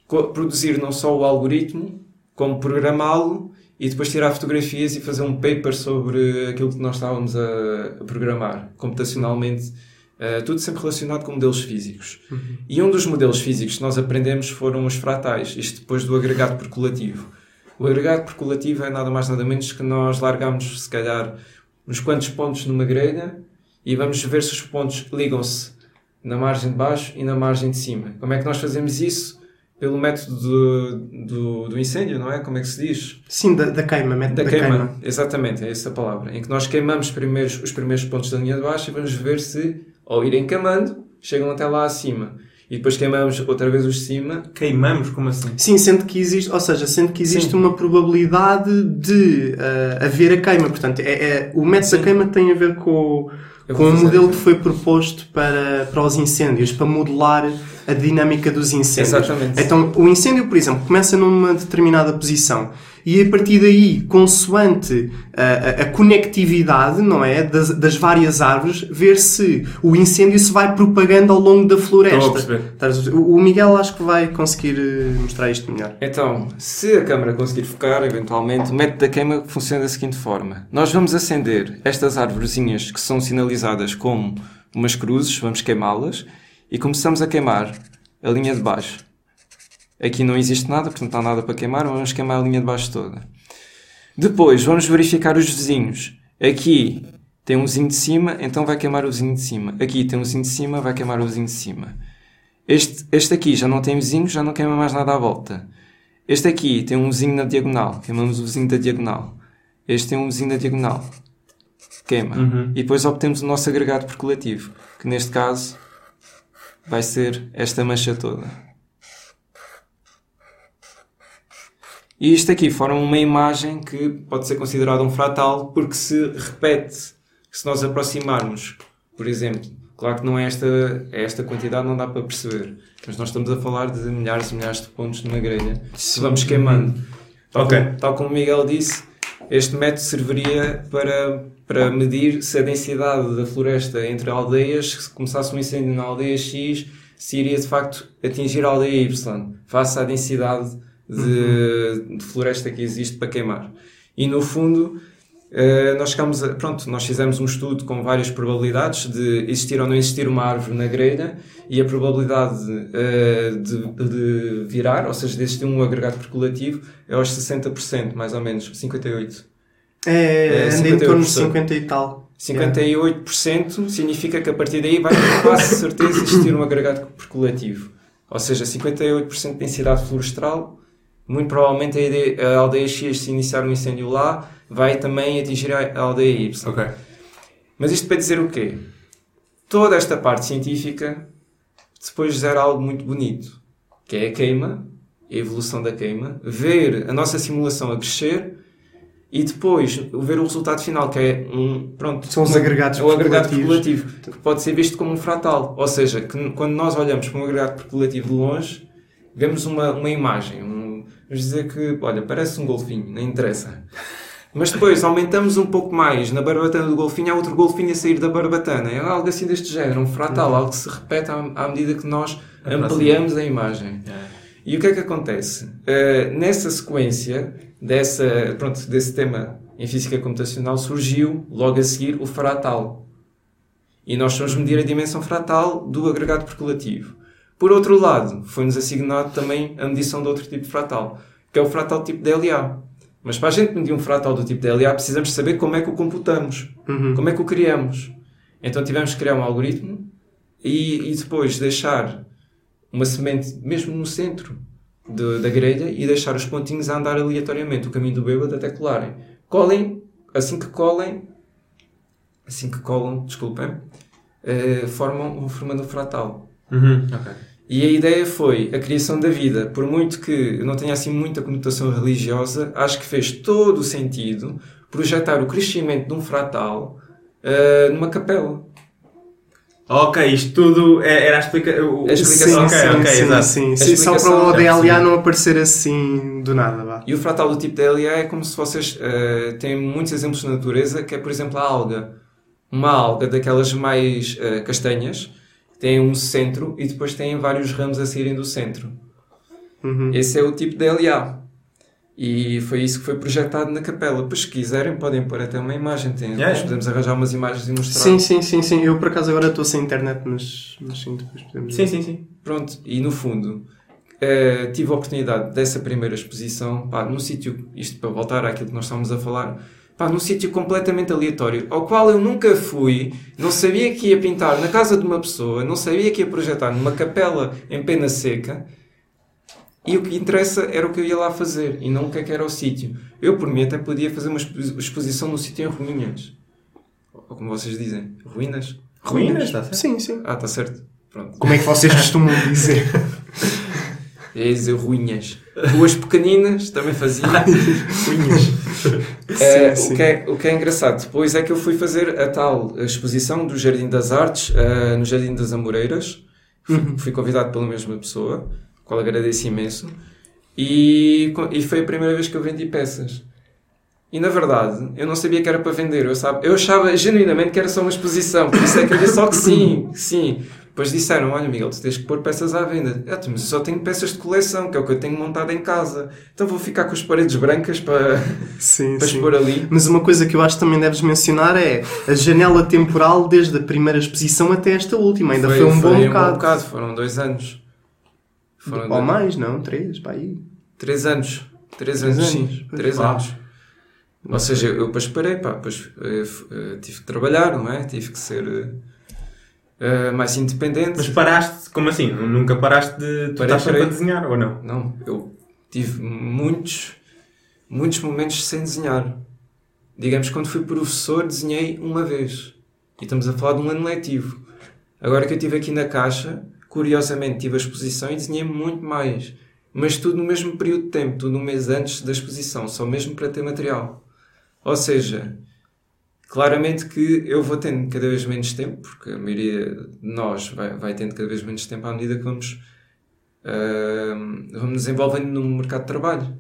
Speaker 4: produzir não só o algoritmo, como programá-lo e depois tirar fotografias e fazer um paper sobre aquilo que nós estávamos a programar, computacionalmente. É, tudo sempre relacionado com modelos físicos. E um dos modelos físicos que nós aprendemos foram os fratais, isto depois do agregado percolativo. O agregado percolativo é nada mais nada menos que nós largamos, se calhar, uns quantos pontos numa grelha e vamos ver se os pontos ligam-se na margem de baixo e na margem de cima. Como é que nós fazemos isso? Pelo método do, do, do incêndio, não é? Como é que se diz?
Speaker 3: Sim, da, da queima, método
Speaker 4: Da,
Speaker 3: da,
Speaker 4: queima.
Speaker 3: queima.
Speaker 4: Exatamente, é essa a palavra. Em que nós queimamos primeiros, os primeiros pontos da linha de baixo e vamos ver se, ao irem queimando, chegam até lá acima. E depois queimamos outra vez os de cima
Speaker 2: Queimamos? Como assim?
Speaker 3: Sim, sendo que existe, ou seja, sendo que existe
Speaker 4: Sim.
Speaker 3: uma probabilidade de ah, haver a queima. Portanto, é, é- o método
Speaker 4: Sim.
Speaker 3: da queima tem a ver com, com o modelo que foi proposto para, para os incêndios, para modelar a dinâmica dos incêndios.
Speaker 4: Exatamente.
Speaker 3: Então, o incêndio, por exemplo, começa numa determinada posição e a partir daí, consoante a, a- a conectividade, não é, das, das várias árvores, ver se o incêndio se vai propagando ao longo da floresta. O Miguel acho que vai conseguir eh, mostrar isto melhor.
Speaker 4: Então, se a câmara conseguir focar, eventualmente, o método da queima funciona da seguinte forma. Nós vamos acender estas árvorezinhas que são sinalizadas como umas cruzes, vamos queimá-las, e começamos a queimar a linha de baixo. Aqui não existe nada, portanto não há nada para queimar, vamos queimar a linha de baixo toda. Depois, vamos verificar os vizinhos. Aqui tem um vizinho de cima, então vai queimar o vizinho de cima. Aqui tem um vizinho de cima, vai queimar o vizinho de cima. Este, este aqui já não tem vizinho, já não queima mais nada à volta. Este aqui tem um vizinho na diagonal, queimamos o vizinho da diagonal. Este tem um vizinho da diagonal, queima. E depois obtemos o nosso agregado percolativo, que neste caso vai ser esta mancha toda. E isto aqui forma uma imagem que pode ser considerada um fratal porque se repete, se nós aproximarmos, por exemplo, claro que não é esta, é esta quantidade, não dá para perceber, mas nós estamos a falar de milhares e milhares de pontos numa grelha, se vamos queimando. Tal,
Speaker 2: Ok.
Speaker 4: como, tal como o Miguel disse, este método serviria para, para medir se a densidade da floresta entre aldeias, se começasse um incêndio na aldeia X, se iria de facto atingir a aldeia Y, face à densidade de, de floresta que existe para queimar. E no fundo, eh, nós chegamos a, pronto, nós fizemos um estudo com várias probabilidades de existir ou não existir uma árvore na grelha e a probabilidade eh, de, de virar, ou seja, de existir um agregado percolativo, é aos 60%, mais ou menos, 58%.
Speaker 3: É,
Speaker 4: É,
Speaker 3: em torno de
Speaker 4: 58%.
Speaker 3: 50 e tal.
Speaker 4: 58% significa que a partir daí vai com quase certeza existir um agregado percolativo. Ou seja, 58% de densidade florestal, muito provavelmente a ide- a aldeia X, se iniciar um incêndio lá, vai também atingir a aldeia Y.
Speaker 2: Ok.
Speaker 4: Mas isto para dizer o quê? Toda esta parte científica depois gera algo muito bonito, que é a queima, a evolução da queima, ver a nossa simulação a crescer e depois ver o resultado final, que é um. Pronto,
Speaker 3: São os
Speaker 4: um-
Speaker 3: agregados
Speaker 4: é o agregado percolativo, que pode ser visto como um fratal. Ou seja, que quando nós olhamos para um agregado percolativo de longe, vemos uma, uma imagem. Um, vamos dizer que, olha, parece um golfinho, nem interessa. Mas depois aumentamos um pouco mais na barbatana do golfinho, há outro golfinho a sair da barbatana. É algo assim deste género, um fratal, algo que se repete à, à medida que nós ampliamos a imagem. E o que é que acontece? Uh, nessa sequência dessa, pronto, desse tema em física computacional surgiu logo a seguir o fratal. E nós vamos medir a dimensão fratal do agregado percolativo. Por outro lado, foi-nos assignado também a medição de outro tipo de fratal, que é o fratal tipo DLA. Mas para a gente medir um fratal do tipo DLA, precisamos saber como é que o computamos, como é que o criamos. Então tivemos que criar um algoritmo e, e depois deixar uma semente mesmo no centro de- da grelha e deixar os pontinhos a andar aleatoriamente o caminho do bêbado até colarem. Colhem, assim que colhem, assim que colam, desculpem, eh, formam formando um fratal.
Speaker 2: Uhum. Ok.
Speaker 4: E a ideia foi a criação da vida. Por muito que não tenha assim muita conotação religiosa, acho que fez todo o sentido projetar o crescimento de um fratal eh, numa capela.
Speaker 2: Ok, isto tudo é- era a explicação.
Speaker 4: A explicação,
Speaker 2: ok,
Speaker 3: sim,
Speaker 2: ok,
Speaker 3: sim,
Speaker 2: exato.
Speaker 3: sim,
Speaker 4: A
Speaker 3: sim. Só para o
Speaker 4: é
Speaker 3: DLA
Speaker 2: possível.
Speaker 3: não aparecer assim do nada, vá.
Speaker 4: E o fratal do tipo DLA é como se vocês uh, têm muitos exemplos na natureza, que é, por exemplo, a alga. Uma alga daquelas mais uh, castanhas, tem um centro e depois tem vários ramos a saírem do centro.
Speaker 3: Uhum.
Speaker 4: Esse é o tipo DLA. E foi isso que foi projetado na capela. Pois, se quiserem, podem pôr até uma imagem. Tem,
Speaker 2: Yeah,
Speaker 4: nós podemos arranjar umas imagens e mostrar.
Speaker 3: Sim, sim, sim, sim. Eu por acaso agora estou sem internet, mas, mas sim, depois podemos.
Speaker 2: Sim, sim, sim.
Speaker 4: Pronto, e no fundo, eh, tive a oportunidade dessa primeira exposição, pá, num sítio, isto para voltar àquilo que nós estávamos a falar, pá, num sítio completamente aleatório, ao qual eu nunca fui, não sabia que ia pintar na casa de uma pessoa, não sabia que ia projetar numa capela em pena seca, e o que interessa era o que eu ia lá fazer, e não o que é que era o sítio. Eu, por mim, até podia fazer uma expo- exposição num sítio em ruínas. Ou como vocês dizem, ruínas?
Speaker 2: Ruínas, está certo?
Speaker 3: Sim, sim.
Speaker 4: Ah, está certo. Pronto.
Speaker 3: Como é que vocês costumam dizer?
Speaker 4: É dizer ruinhas. Ruas pequeninas também fazia.
Speaker 2: Ruínas.
Speaker 4: Eh,
Speaker 3: Sim, sim.
Speaker 4: O, que é, o que é engraçado, depois é que eu fui fazer a tal exposição do Jardim das Artes, eh, no Jardim das Amoreiras. Fui,
Speaker 3: Uhum.
Speaker 4: fui convidado pela mesma pessoa, qual agradeço imenso. E, e foi a primeira vez que eu vendi peças. E na verdade, eu não sabia que era para vender. Eu, sabe, eu achava genuinamente que era só uma exposição. Por isso é que eu disse só que sim, sim. Depois disseram: Olha, Miguel, tu tens que pôr peças à venda. Eu, mas eu só tenho peças de coleção, que é o que eu tenho montado em casa. Então vou ficar com as paredes brancas para,
Speaker 3: Sim,
Speaker 4: para
Speaker 3: sim.
Speaker 4: expor ali.
Speaker 3: Mas uma coisa que eu acho que também deves mencionar é a janela temporal desde a primeira exposição até esta última. Ainda foi, um bom bocado.
Speaker 4: Foram dois anos. Foram
Speaker 3: Ou mais, não? Três, pá aí.
Speaker 4: Três anos. Três,
Speaker 3: Três
Speaker 4: anos,
Speaker 3: anos,
Speaker 4: sim. Três
Speaker 2: Pá.
Speaker 4: anos. Ou seja, eu depois parei, pá, depois eh, eh, tive que trabalhar, não é? Tive que ser eh, eh, mais independente.
Speaker 2: Mas paraste, como assim? Nunca paraste de. Tu
Speaker 4: Parei,
Speaker 2: estás sempre a desenhar ou não?
Speaker 4: Não, eu tive muitos, muitos momentos sem desenhar. Digamos, quando fui professor, desenhei uma vez. E estamos a falar de um ano letivo. Agora que eu estive aqui na Caixa, curiosamente tive a exposição e desenhei muito mais. Mas tudo no mesmo período de tempo, tudo um mês antes da exposição, só mesmo para ter material. Ou seja, claramente que eu vou tendo cada vez menos tempo, porque a maioria de nós vai, vai tendo cada vez menos tempo à medida que vamos Ahm, vamos desenvolvendo no mercado de trabalho.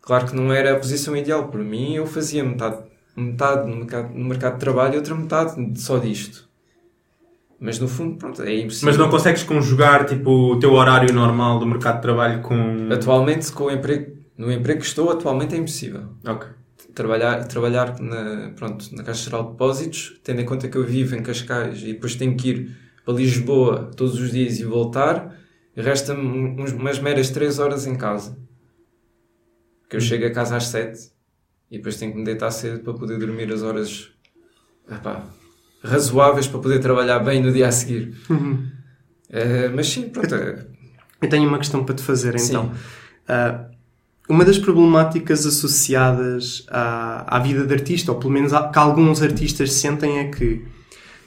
Speaker 4: Claro que não era a posição ideal para mim, eu fazia metade, metade no, mercado, no mercado de trabalho e outra metade só disto. Mas no fundo, pronto, é impossível.
Speaker 2: Mas não consegues conjugar tipo, o teu horário normal do mercado de trabalho com.
Speaker 4: Atualmente, com o emprego, no emprego que estou, atualmente é impossível.
Speaker 2: Ok.
Speaker 4: Trabalhar, trabalhar na, pronto, na Caixa Geral de Depósitos, tendo em conta que eu vivo em Cascais e depois tenho que ir para Lisboa todos os dias e voltar, resta-me umas meras 3 horas em casa. Que eu chego a casa às 7 e depois tenho que me deitar cedo para poder dormir as horas epá, razoáveis para poder trabalhar bem no dia a seguir. Eh, mas sim, pronto. é-
Speaker 3: Eu tenho uma questão para te fazer então. Ah, uma das problemáticas associadas à, à vida de artista, ou pelo menos que alguns artistas sentem, é que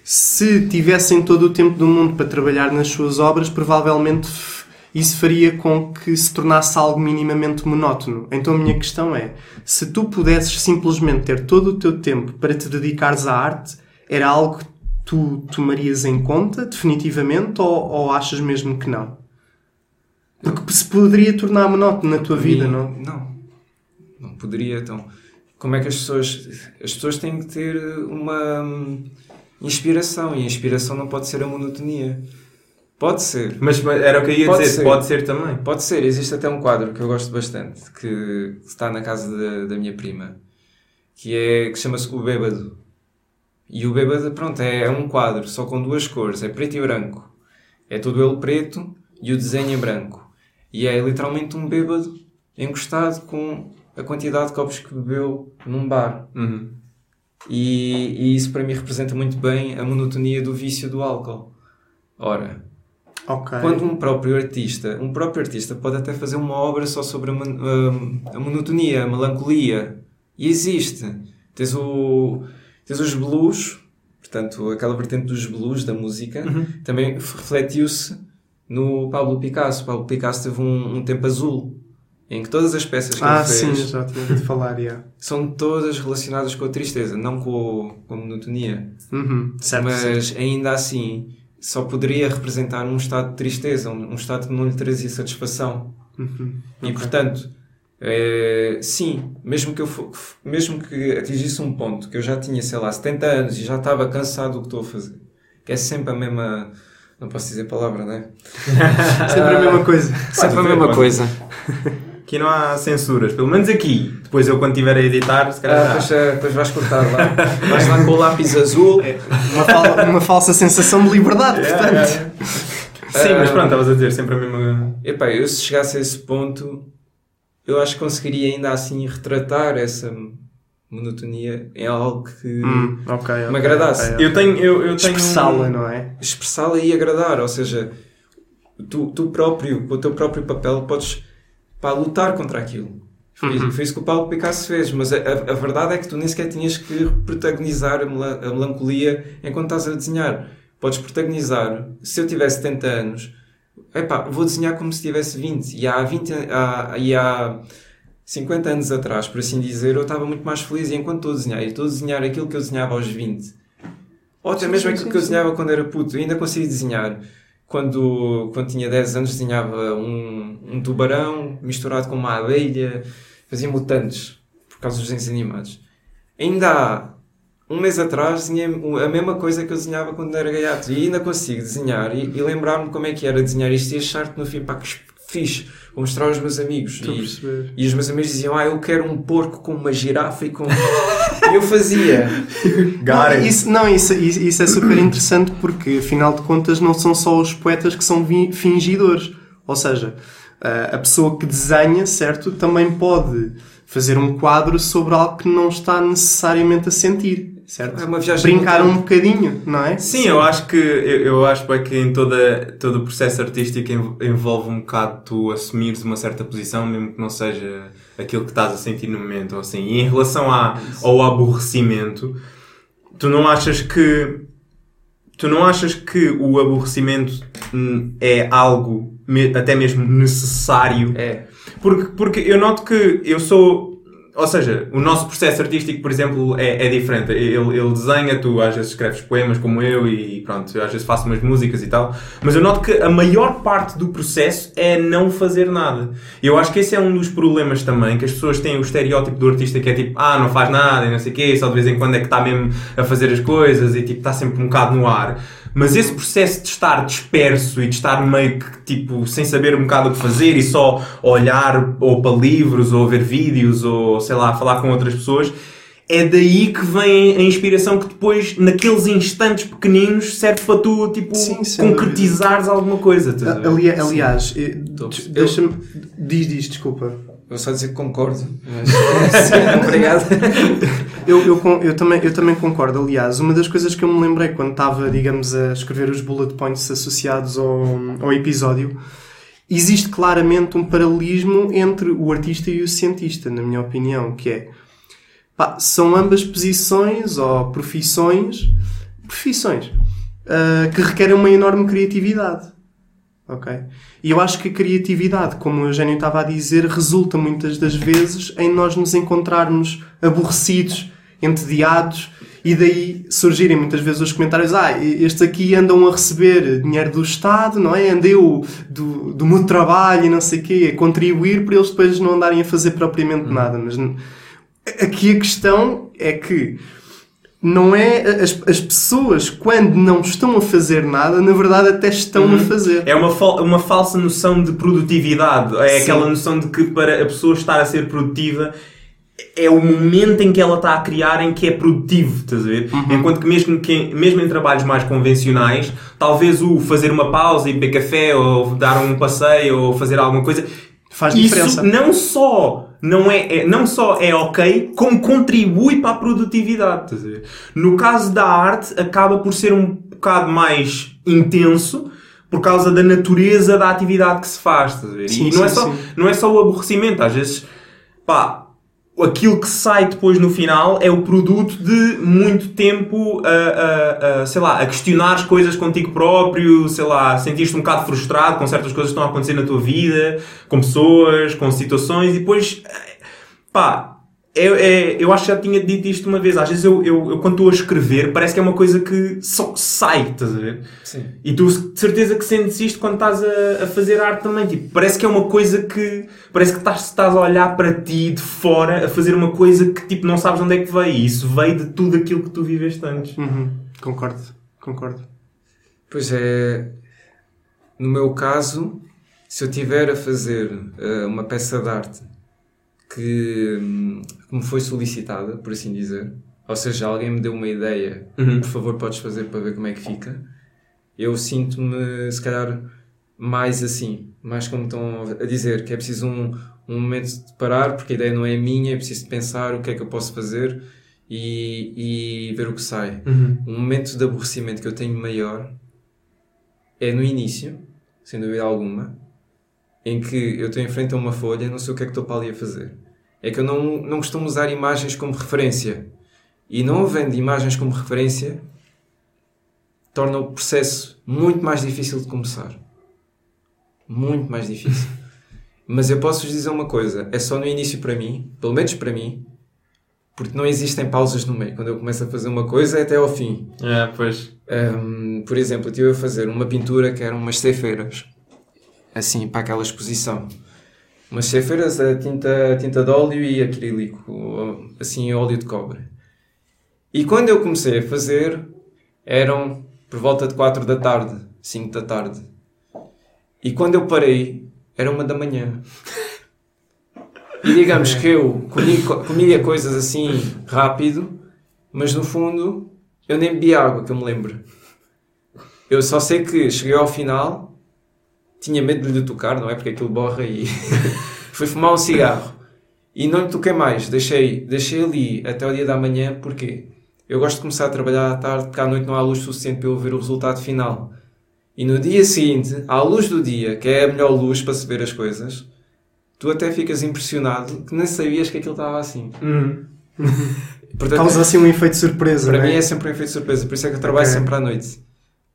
Speaker 3: se tivessem todo o tempo do mundo para trabalhar nas suas obras, provavelmente isso faria com que se tornasse algo minimamente monótono. Então a minha questão é: se tu pudesses simplesmente ter todo o teu tempo para te dedicares à arte, era algo que tu tomarias em conta definitivamente ou, ou achas mesmo que não? Porque se poderia tornar monótono na tua vida,
Speaker 4: Mim,
Speaker 3: não?
Speaker 4: Não. Não poderia, então. Como é que as pessoas. As pessoas têm que ter uma hum, inspiração e a inspiração não pode ser a monotonia. Pode ser.
Speaker 2: Mas mas era o que eu ia
Speaker 4: Pode
Speaker 2: dizer,
Speaker 4: ser.
Speaker 2: pode ser também.
Speaker 4: Pode ser, existe até um quadro que eu gosto bastante, que está na casa da, da minha prima, que é que chama-se O Bêbado. E o Bêbado, pronto, é, é um quadro, só com duas cores, é preto e branco. É todo ele preto e o desenho é branco. E é literalmente um bêbado encostado com a quantidade de copos que bebeu num bar.
Speaker 2: Uhum.
Speaker 4: E, e isso para mim representa muito bem a monotonia do vício do álcool. Ora,
Speaker 3: Ok.
Speaker 4: quando um próprio artista, um próprio artista pode até fazer uma obra só sobre a, a- a monotonia, a melancolia. E existe. Tens, o, tens os blues, portanto, aquela vertente dos blues, da música, também refletiu-se no Pablo Picasso. Pablo Picasso teve um, um tempo azul, em que todas as peças que
Speaker 3: Ah,
Speaker 4: ele
Speaker 3: sim,
Speaker 4: fez
Speaker 3: já tinha ouvido falar, yeah.
Speaker 4: são todas relacionadas com a tristeza, não com, o- com a monotonia.
Speaker 3: Uhum, certo.
Speaker 4: Mas ainda assim, só poderia representar um estado de tristeza, um, um estado que não lhe trazia satisfação.
Speaker 3: Uhum,
Speaker 4: E
Speaker 3: ok.
Speaker 4: portanto, eh, sim, mesmo que, eu fo- mesmo que atingisse um ponto que eu já tinha, sei lá, 70 anos e já estava cansado do que estou a fazer, que é sempre a mesma. Não posso dizer palavra, não é?
Speaker 3: Sempre a mesma coisa.
Speaker 4: Sempre a mesma coisa.
Speaker 2: Aqui não há censuras, pelo menos aqui. Depois eu quando estiver a editar, se calhar.
Speaker 4: Ah,
Speaker 2: já.
Speaker 4: depois, eh, depois vais cortar lá. Vais lá com o lápis azul.
Speaker 3: Uma, fal- uma falsa sensação de liberdade,
Speaker 2: Yeah,
Speaker 3: portanto.
Speaker 2: yeah, yeah. Sim, mas
Speaker 4: Ah,
Speaker 2: pronto, estavas a dizer sempre a mesma.
Speaker 4: Epá, eu se chegasse a esse ponto, eu acho que conseguiria ainda assim retratar essa monotonia em algo que
Speaker 3: Hum, ok, ok,
Speaker 4: me agradasse.
Speaker 3: ok, ok.
Speaker 2: Eu tenho. Eu, eu
Speaker 3: Expressá-la, não é?
Speaker 4: expressá-la e agradar, ou seja, tu, tu próprio, com o teu próprio papel, podes pá, lutar contra aquilo. Foi,
Speaker 3: Uhum.
Speaker 4: foi isso que o Paulo Picasso fez, mas a, a- verdade é que tu nem sequer tinhas que protagonizar a, mela- a melancolia enquanto estás a desenhar. Podes protagonizar, se eu tivesse 70 anos, epá, vou desenhar como se tivesse 20. E há 20, há, e há 50 anos atrás, por assim dizer, eu estava muito mais feliz e enquanto estou a desenhar, e estou a desenhar aquilo que eu desenhava aos 20. Ou até mesmo aquilo que eu desenhava quando era puto, eu ainda consigo desenhar. Quando, quando tinha 10 anos desenhava um, um tubarão misturado com uma abelha, fazia mutantes por causa dos desenhos animados. Ainda há um mês atrás desenhei a mesma coisa que eu desenhava quando era gaiato e ainda consigo desenhar e, e lembrar-me como é que era desenhar isto e achar que no fim, pá, que fixe, vou mostrar aos meus amigos. E, e os meus amigos diziam, ah, eu quero um porco com uma girafa e com... eu fazia.
Speaker 2: It.
Speaker 3: Isso, não, isso, isso, é super interessante porque, afinal de contas, não são só os poetas que são fingidores. Ou seja, a a pessoa que desenha, certo, também pode fazer um quadro sobre algo que não está necessariamente a sentir, certo?
Speaker 4: É uma viagem
Speaker 3: Brincar um bocadinho, não é?
Speaker 2: Sim, eu acho que eu, eu acho é que em toda, todo o processo artístico env- envolve um bocado tu assumires uma certa posição, mesmo que não seja aquilo que estás a sentir no momento ou assim. E em relação à, ao aborrecimento, tu não achas que tu não achas que o aborrecimento hum, é algo até mesmo necessário
Speaker 4: É.
Speaker 2: porque, porque eu noto que eu sou. Ou seja, o nosso processo artístico, por exemplo, é, é diferente. Ele, ele desenha, tu às vezes escreves poemas como eu e pronto, às vezes faço umas músicas e tal. Mas eu noto que a maior parte do processo é não fazer nada. E eu acho que esse é um dos problemas também, que as pessoas têm o estereótipo do artista que é tipo, ah, não faz nada e não sei o quê, só de vez em quando é que está mesmo a fazer as coisas e tipo, está sempre um bocado no ar. Mas esse processo de estar disperso e de estar meio que tipo sem saber um bocado o que fazer e só olhar ou para livros ou ver vídeos ou sei lá, falar com outras pessoas, é daí que vem a inspiração que depois, naqueles instantes pequeninos, serve para tu tipo
Speaker 3: Sim,
Speaker 2: concretizares alguma coisa.
Speaker 3: Ali- aliás, eh, deixa-me. Diz, diz, desculpa.
Speaker 4: Vou só dizer que concordo. Mas... Obrigado.
Speaker 3: Eu, eu, eu também, eu também concordo. Aliás, uma das coisas que eu me lembrei quando estava, digamos, a escrever os bullet points associados ao, ao episódio, existe claramente um paralelismo entre o artista e o cientista, na minha opinião, que é pá, são ambas posições ou profissões, profissões ah, que requerem uma enorme criatividade. Ok? E eu acho que a criatividade, como o Eugênio estava a dizer, resulta muitas das vezes em nós nos encontrarmos aborrecidos, entediados e daí surgirem muitas vezes os comentários: ah, estes aqui andam a receber dinheiro do Estado, não é? Andei do, do meu trabalho e não sei o quê, a contribuir para eles depois não andarem a fazer propriamente nada. Mas aqui a questão é que não é as, as pessoas quando não estão a fazer nada na verdade até estão uhum. a fazer
Speaker 2: é uma, uma falsa noção de produtividade é Sim. aquela noção de que para a pessoa estar a ser produtiva é o momento em que ela está a criar em que é produtivo, estás a ver? Uhum. Enquanto que mesmo, que mesmo em trabalhos mais convencionais, talvez o fazer uma pausa e beber café, ou dar um passeio, ou fazer alguma coisa,
Speaker 3: faz diferença.
Speaker 2: Isso não só não é, é, não só é ok, como contribui para a produtividade. No caso da arte, acaba por ser um bocado mais intenso, por causa da natureza da atividade que se faz. Sim, e não, sim, é só, não é só o aborrecimento, às vezes, pá, aquilo que sai depois no final é o produto de muito tempo a, a, a sei lá, a questionar as coisas contigo próprio, sei lá, sentir-te um bocado frustrado com certas coisas que estão a acontecer na tua vida, com pessoas, com situações, e depois, pá, é, é, eu acho que já tinha dito isto uma vez. Às vezes eu, eu, eu, quando estou a escrever, parece que é uma coisa que só sai, estás a ver?
Speaker 4: Sim.
Speaker 2: E tu de certeza que sentes isto quando estás a, a fazer arte também. Tipo, parece que é uma coisa que. Parece que estás, estás a olhar para ti de fora a fazer uma coisa que tipo não sabes onde é que veio. E isso veio de tudo aquilo que tu viveste antes.
Speaker 3: Uhum. Concordo, concordo.
Speaker 4: Pois é. No meu caso, se eu tiver a fazer uh, uma peça de arte que, que me foi solicitada, por assim dizer. Ou seja, alguém me deu uma ideia, uhum. por favor, podes fazer para ver como é que fica. Eu sinto-me, se calhar, mais assim, mais como estão a dizer, que é preciso um, um momento de parar, porque a ideia não é minha, é preciso pensar o que é que eu posso fazer e, e ver o que sai.
Speaker 2: Uhum.
Speaker 4: Um momento de aborrecimento que eu tenho maior é no início, sem dúvida alguma, em que eu estou em frente a uma folha, não sei o que é que estou para ali a fazer. É que eu não, não costumo usar imagens como referência. E não havendo imagens como referência, torna o processo muito mais difícil de começar. Muito mais difícil. Mas eu posso vos dizer uma coisa: é só no início para mim, pelo menos para mim, porque não existem pausas no meio. Quando eu começo a fazer uma coisa, é até ao fim.
Speaker 2: É, pois.
Speaker 4: Um, por exemplo, eu estive a fazer uma pintura que eram umas ceifeiras assim, para aquela exposição. Umas cefeiras a tinta, a tinta de óleo e acrílico, assim, óleo de cobre. E quando eu comecei a fazer, eram por volta de 4 da tarde, 5 da tarde. E quando eu parei, era uma da manhã. E digamos que eu comia coisas assim rápido, mas no fundo eu nem bebi água, que eu me lembro. Eu só sei que cheguei ao final tinha medo de lhe tocar, não é? Porque aquilo borra e fui fumar um cigarro. E não lhe toquei mais, deixei, deixei ali até o dia da manhã, porque eu gosto de começar a trabalhar à tarde, porque à noite não há luz suficiente para eu ver o resultado final. E no dia seguinte, à luz do dia, que é a melhor luz para se ver as coisas, tu até ficas impressionado que nem sabias que aquilo estava assim.
Speaker 2: Uhum.
Speaker 3: Portanto, Causa assim um efeito surpresa.
Speaker 4: Para
Speaker 3: é?
Speaker 4: mim é sempre um efeito surpresa, por isso é que eu trabalho okay. sempre à noite.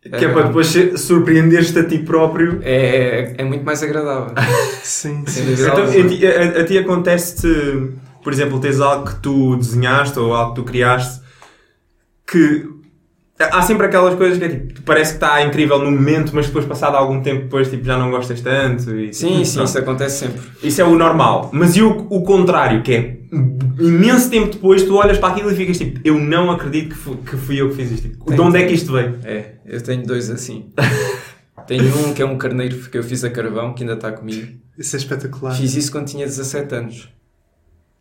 Speaker 2: Que é, para depois surpreender-te a ti próprio.
Speaker 4: É, é muito mais agradável.
Speaker 3: sim, sim.
Speaker 2: Então, a ti, a, a ti acontece-te, por exemplo, tens algo que tu desenhaste ou algo que tu criaste que há sempre aquelas coisas que é tipo, parece que está incrível no momento, mas depois, passado algum tempo depois, tipo, já não gostas tanto. E,
Speaker 4: sim,
Speaker 2: tipo,
Speaker 4: sim, pronto. isso acontece sempre.
Speaker 2: Isso é o normal. Mas e o, o contrário, que é imenso tempo depois, tu olhas para aquilo e ficas tipo, eu não acredito que fui, que fui eu que fiz isto. Tipo, de onde é que isto veio?
Speaker 4: É, eu tenho dois assim. tenho um que é um carneiro que eu fiz a carvão, que ainda está comigo.
Speaker 3: Isso é espetacular.
Speaker 4: Fiz isso quando tinha 17 anos.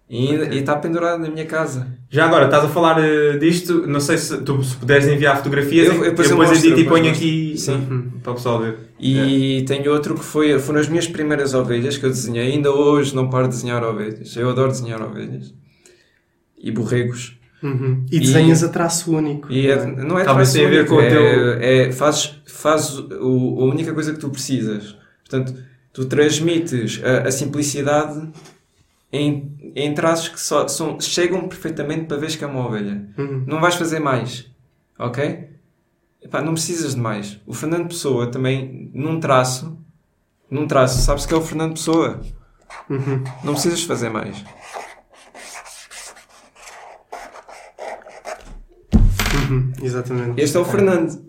Speaker 4: E, okay. está pendurado na minha casa.
Speaker 2: Já agora, estás a falar uh, disto, não sei se tu se puderes enviar fotografias, eu, eu depois, eu edito e ponho aqui
Speaker 4: Sim.
Speaker 2: Uhum, para o pessoal ver.
Speaker 4: E é. tenho outro que foi, foram as minhas primeiras ovelhas que eu desenhei, ainda hoje não paro de desenhar ovelhas. Eu adoro desenhar ovelhas. E borregos.
Speaker 3: Uhum. E desenhas e, a traço único.
Speaker 4: E é, não é traço único, a ver com é, teu... é, fazes, fazes o, a única coisa que tu precisas. Portanto, tu transmites a, a simplicidade em, em traços que só são, chegam perfeitamente para ver que é uma ovelha.
Speaker 3: Uhum.
Speaker 4: Não vais fazer mais. Ok? epá, não precisas de mais. O Fernando Pessoa também, num traço, num traço, sabes que é o Fernando Pessoa. Não precisas fazer mais.
Speaker 3: Exatamente.
Speaker 4: Este é o Fernando.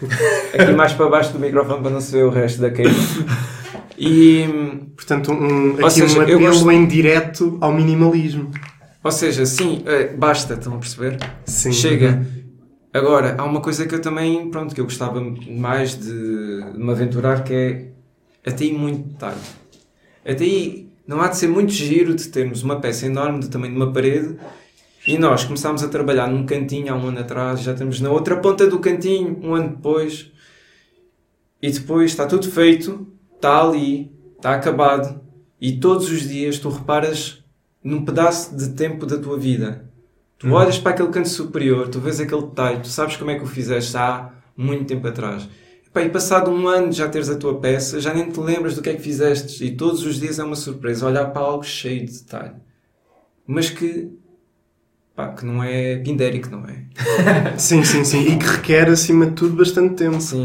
Speaker 4: Aqui mais para baixo do microfone para não se ver o resto da queima. E,
Speaker 3: Portanto, um, aqui
Speaker 4: seja,
Speaker 3: um apelo
Speaker 4: gosto-
Speaker 3: em direto ao minimalismo.
Speaker 4: ou seja, sim, eh, basta, estão a perceber?
Speaker 3: Sim.
Speaker 4: Chega. Agora, há uma coisa que eu também, pronto, que eu gostava mais de, de me aventurar, que é até ir muito tarde. Até aí, não há de ser muito giro de termos uma peça enorme do tamanho de uma parede e nós começámos a trabalhar num cantinho há um ano atrás, já estamos na outra ponta do cantinho, um ano depois, e depois está tudo feito, está ali, está acabado, e todos os dias tu reparas num pedaço de tempo da tua vida. Tu olhas para aquele canto superior, tu vês aquele detalhe, tu sabes como é que o fizeste há muito tempo atrás. Epá, e passado um ano já teres a tua peça, já nem te lembras do que é que fizeste. E todos os dias é uma surpresa olhar para algo cheio de detalhe. Mas que, pá, que não é pindérico, não é?
Speaker 3: Sim, sim, sim. E que requer, acima de tudo, bastante tempo.
Speaker 4: Sim.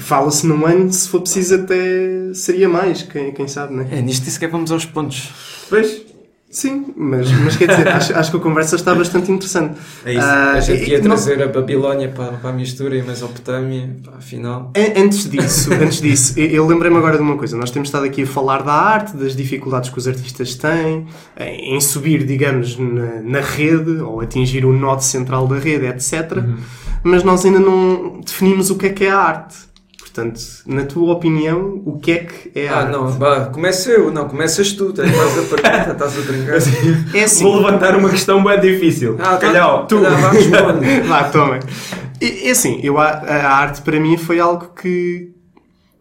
Speaker 3: Fala-se num ano, se for preciso, até seria mais, quem, quem sabe, né?
Speaker 4: É, nisto sequer vamos aos pontos.
Speaker 2: Pois,
Speaker 3: Sim, mas, mas quer dizer, acho, acho que a conversa está bastante interessante.
Speaker 2: É isso.
Speaker 3: Ah,
Speaker 4: A gente
Speaker 3: e-
Speaker 4: ia
Speaker 3: não-
Speaker 4: trazer a Babilónia para, para a mistura e a Mesopotâmia, afinal.
Speaker 3: An- Antes disso, antes disso, eu- lembrei-me agora de uma coisa. Nós temos estado aqui a falar da arte, das dificuldades que os artistas têm em em subir, digamos, na, na rede ou atingir o nó central da rede, etc. Mas nós ainda não definimos o que é que é a arte. Portanto, na tua opinião, o que é que é a
Speaker 4: Ah,
Speaker 3: arte?
Speaker 4: não, vá, começo eu, não, começas tu, estás a pergunta, estás a brincar.
Speaker 3: É assim.
Speaker 2: vou levantar uma questão bem difícil.
Speaker 4: Ah, tá-
Speaker 2: Calhau, tu.
Speaker 4: calhar, vá, responde.
Speaker 3: Vá, toma. É é assim, eu, a, a arte para mim foi algo que,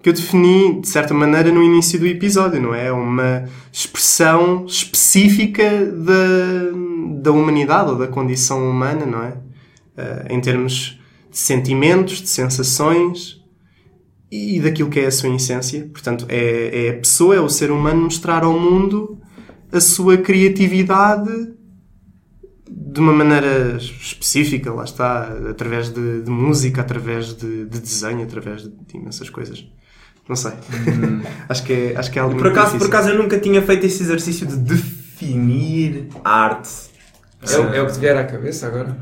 Speaker 3: que eu defini, de certa maneira, no início do episódio, não é? É Uma expressão específica da, da humanidade ou da condição humana, não é? Eh, em termos de sentimentos, de sensações e daquilo que é a sua essência. Portanto, é, é a pessoa, é o ser humano mostrar ao mundo a sua criatividade de uma maneira específica, lá está, através de, de música, através de, de desenho, através de, de imensas coisas. Não sei. acho, que é, acho que é algo
Speaker 2: Por acaso, por
Speaker 3: difícil.
Speaker 2: acaso eu nunca tinha feito esse exercício de definir arte.
Speaker 4: É, o- é o que te vier à cabeça agora?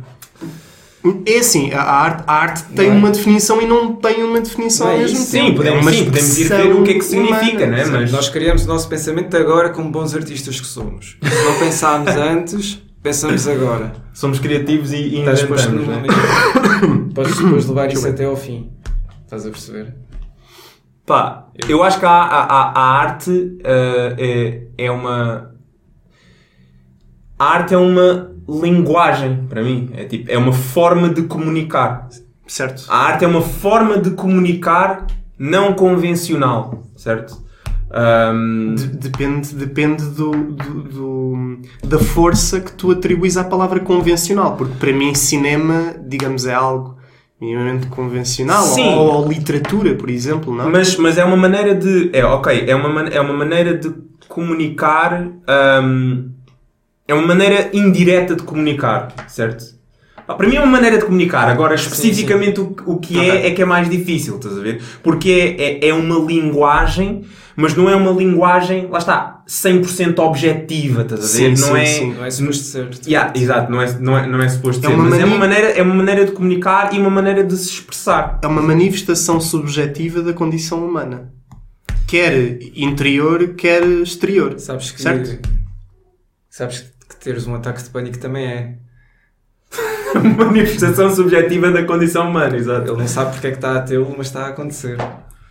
Speaker 3: É assim, a arte, a arte tem
Speaker 4: é?
Speaker 3: uma definição e não tem uma definição
Speaker 4: Não é
Speaker 3: ao mesmo.
Speaker 2: Sim, podemos,
Speaker 3: é
Speaker 2: sim, podemos ir ver o que é que significa,
Speaker 3: humana.
Speaker 2: né?
Speaker 4: Sim,
Speaker 2: Mas-
Speaker 4: Nós criamos o nosso pensamento agora como bons artistas que somos. Se não pensámos antes, pensamos agora.
Speaker 2: Somos criativos e, e
Speaker 4: Estás posto
Speaker 2: inventamos, né?
Speaker 4: Podes depois levar isso até ao fim. Estás a perceber?
Speaker 2: Pá, eu acho que a, a, a- arte eh, é, é uma. A arte é uma linguagem para mim. É, tipo, é uma forma de comunicar.
Speaker 3: Certo.
Speaker 2: A arte é uma forma de comunicar não convencional, certo? Ahm,
Speaker 3: De- Depende, depende do, do- do- da força que tu atribuis à palavra convencional, porque para mim cinema, digamos, é algo minimamente convencional,
Speaker 2: Sim.
Speaker 3: ou, ou literatura, por exemplo, não?
Speaker 2: Mas, mas é uma maneira de. É, ok, é uma, é uma maneira de comunicar. ahm, é uma maneira indireta de comunicar, certo? Ah, Para mim é uma maneira de comunicar. Agora, especificamente o, o que
Speaker 3: Ok.
Speaker 2: é, é que é mais difícil, estás a ver? Porque é, é, é uma linguagem, mas não é uma linguagem, lá está, 100% objetiva, estás a ver?
Speaker 3: Sim,
Speaker 2: não
Speaker 3: sim,
Speaker 2: é.
Speaker 3: sim.
Speaker 4: Não é suposto ser.
Speaker 2: Yeah, exato, não é, não é, não é suposto
Speaker 3: É
Speaker 2: ser,
Speaker 3: uma
Speaker 2: mas é,
Speaker 3: mania-
Speaker 2: uma maneira, é uma maneira de comunicar e uma maneira de se expressar.
Speaker 3: É uma manifestação subjetiva da condição humana. Quer interior, quer exterior.
Speaker 4: Sabes que,
Speaker 3: Certo?
Speaker 4: sabes que teres um ataque de pânico também é.
Speaker 2: manifestação subjetiva da condição humana, exato.
Speaker 4: Ele não sabe porque é que está a tê-lo, mas está a acontecer.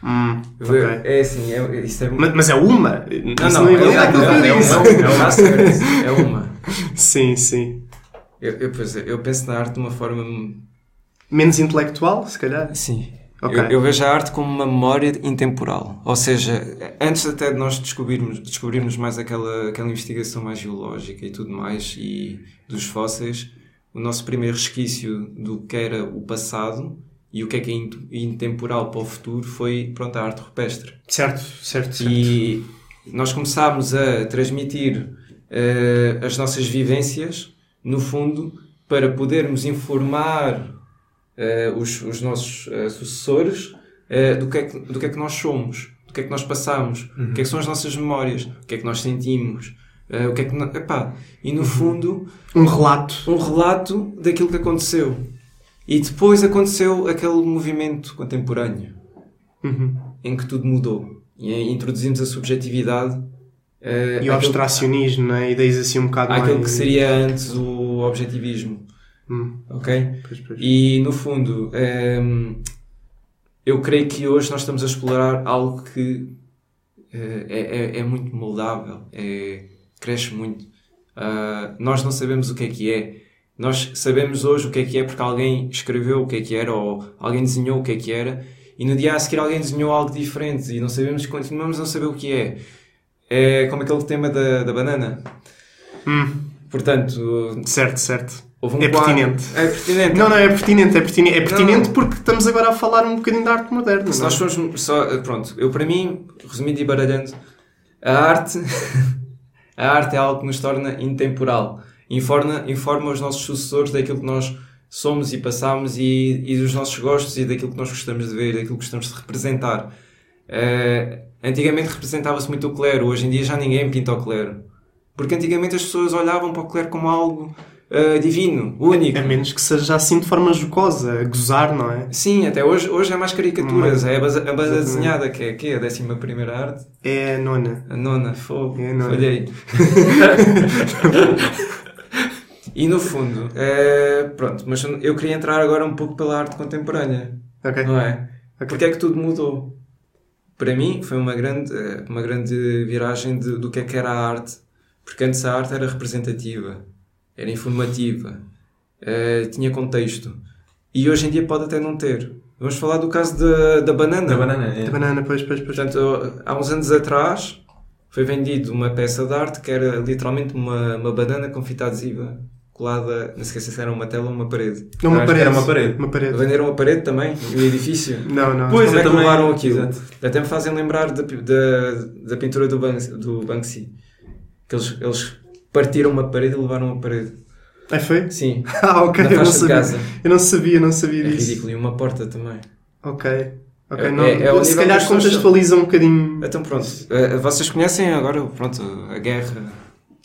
Speaker 3: Hum, ok.
Speaker 4: É assim, é, é
Speaker 3: mas, mas é uma?
Speaker 4: Não,
Speaker 3: Isso
Speaker 4: não, é,
Speaker 3: eu
Speaker 4: é,
Speaker 3: disse.
Speaker 4: uma, é uma, certo, é uma.
Speaker 3: Sim, sim.
Speaker 4: Eu, eu, pois é, eu penso na arte de uma forma.
Speaker 3: Menos intelectual, se calhar.
Speaker 4: Sim.
Speaker 3: Ok.
Speaker 4: Eu, eu vejo a arte como uma memória intemporal. Ou seja, antes até de nós descobrirmos, descobrirmos mais aquela, aquela investigação mais geológica e tudo mais, e dos fósseis, o nosso primeiro resquício do que era o passado e o que é que é int- intemporal para o futuro foi, pronto, a arte rupestre.
Speaker 3: Certo, certo, certo.
Speaker 4: E nós começámos a transmitir eh, as nossas vivências, no fundo, para podermos informar os, os nossos eh, sucessores eh, do, que é que, do que é que nós somos, do que é que nós passamos, o que é que são as nossas memórias, o que é que nós sentimos, eh, o que é que... Epá, e no fundo,
Speaker 3: Um relato.
Speaker 4: um relato daquilo que aconteceu. E depois aconteceu aquele movimento contemporâneo
Speaker 3: Uhum.
Speaker 4: em que tudo mudou. E introduzimos a subjetividade eh,
Speaker 3: E o abstracionismo, não é? Ideias assim um bocado
Speaker 4: àquele
Speaker 3: mais...
Speaker 4: que seria antes o objetivismo.
Speaker 3: Hum,
Speaker 4: Ok?
Speaker 3: pois, pois.
Speaker 4: E no fundo, ehm, eu creio que hoje nós estamos a explorar algo que eh, é, é, é muito moldável, é, cresce muito. Ah, nós não sabemos o que é que é. Nós sabemos hoje o que é que é porque alguém escreveu o que é que era ou alguém desenhou o que é que era e no dia a seguir alguém desenhou algo diferente e não sabemos, continuamos a não saber o que é. É como aquele tema da, da banana.
Speaker 3: Hum,
Speaker 4: Portanto,
Speaker 3: certo, certo.
Speaker 4: Houve um
Speaker 3: É
Speaker 4: quadro-
Speaker 3: pertinente.
Speaker 4: É pertinente.
Speaker 3: Não, não, é pertinente, é pertinente. É pertinente
Speaker 4: Não.
Speaker 3: porque estamos agora a falar um bocadinho da arte moderna.
Speaker 4: Se
Speaker 3: não é?
Speaker 4: nós formos só, pronto, eu para mim, resumindo e baralhando, a arte, a arte é algo que nos torna intemporal. Informa, informa os nossos sucessores daquilo que nós somos e passamos e, e dos nossos gostos e daquilo que nós gostamos de ver, daquilo que gostamos de representar. Eh, antigamente representava-se muito o clero, hoje em dia já ninguém pinta o clero. Porque antigamente as pessoas olhavam para o clero como algo eh, divino, único.
Speaker 3: A menos que seja assim de forma jocosa, a gozar, não é?
Speaker 4: Sim, até hoje, hoje é mais caricaturas.
Speaker 3: Hum.
Speaker 4: É a banda, a desenhada, que é, que é a décima primeira arte.
Speaker 3: É a nona.
Speaker 4: A nona, fogo.
Speaker 3: É a nona.
Speaker 4: E no fundo, é, pronto, mas eu queria entrar agora um pouco pela arte contemporânea,
Speaker 3: Ok.
Speaker 4: não é?
Speaker 3: Ok.
Speaker 4: Porque é que tudo mudou? Para mim foi uma grande, eh, uma grande viragem de- do que é que era a arte. Porque antes a arte era representativa, era informativa, eh, tinha contexto. E hoje em dia pode até não ter. Vamos falar do caso da, da banana.
Speaker 2: Da banana, é.
Speaker 3: A banana, pois, pois, pois.
Speaker 4: Portanto, há uns anos atrás foi vendido uma peça de arte que era literalmente uma, uma banana com fita adesiva colada, não sei se era uma tela ou uma parede.
Speaker 3: Não, uma parede.
Speaker 2: era uma parede.
Speaker 3: Uma parede.
Speaker 4: Venderam a parede também, e o edifício.
Speaker 3: Não, não.
Speaker 2: Pois,
Speaker 4: Como é que
Speaker 2: também-
Speaker 4: levaram aquilo?
Speaker 2: Exato.
Speaker 4: Até me fazem lembrar da, da, da pintura do Banksy, do Banksy. Que eles, eles partiram uma parede e levaram a parede.
Speaker 3: É, foi?
Speaker 4: Sim,
Speaker 3: Ah, ok.
Speaker 4: na
Speaker 3: Eu não sabia. Eu não sabia, não sabia
Speaker 4: É
Speaker 3: disso.
Speaker 4: ridículo. E uma porta também.
Speaker 3: Ok. Ok,
Speaker 4: É-
Speaker 3: não.
Speaker 4: é- é
Speaker 3: se calhar contextualiza um bocadinho.
Speaker 4: Então pronto, eh, vocês conhecem agora pronto, a guerra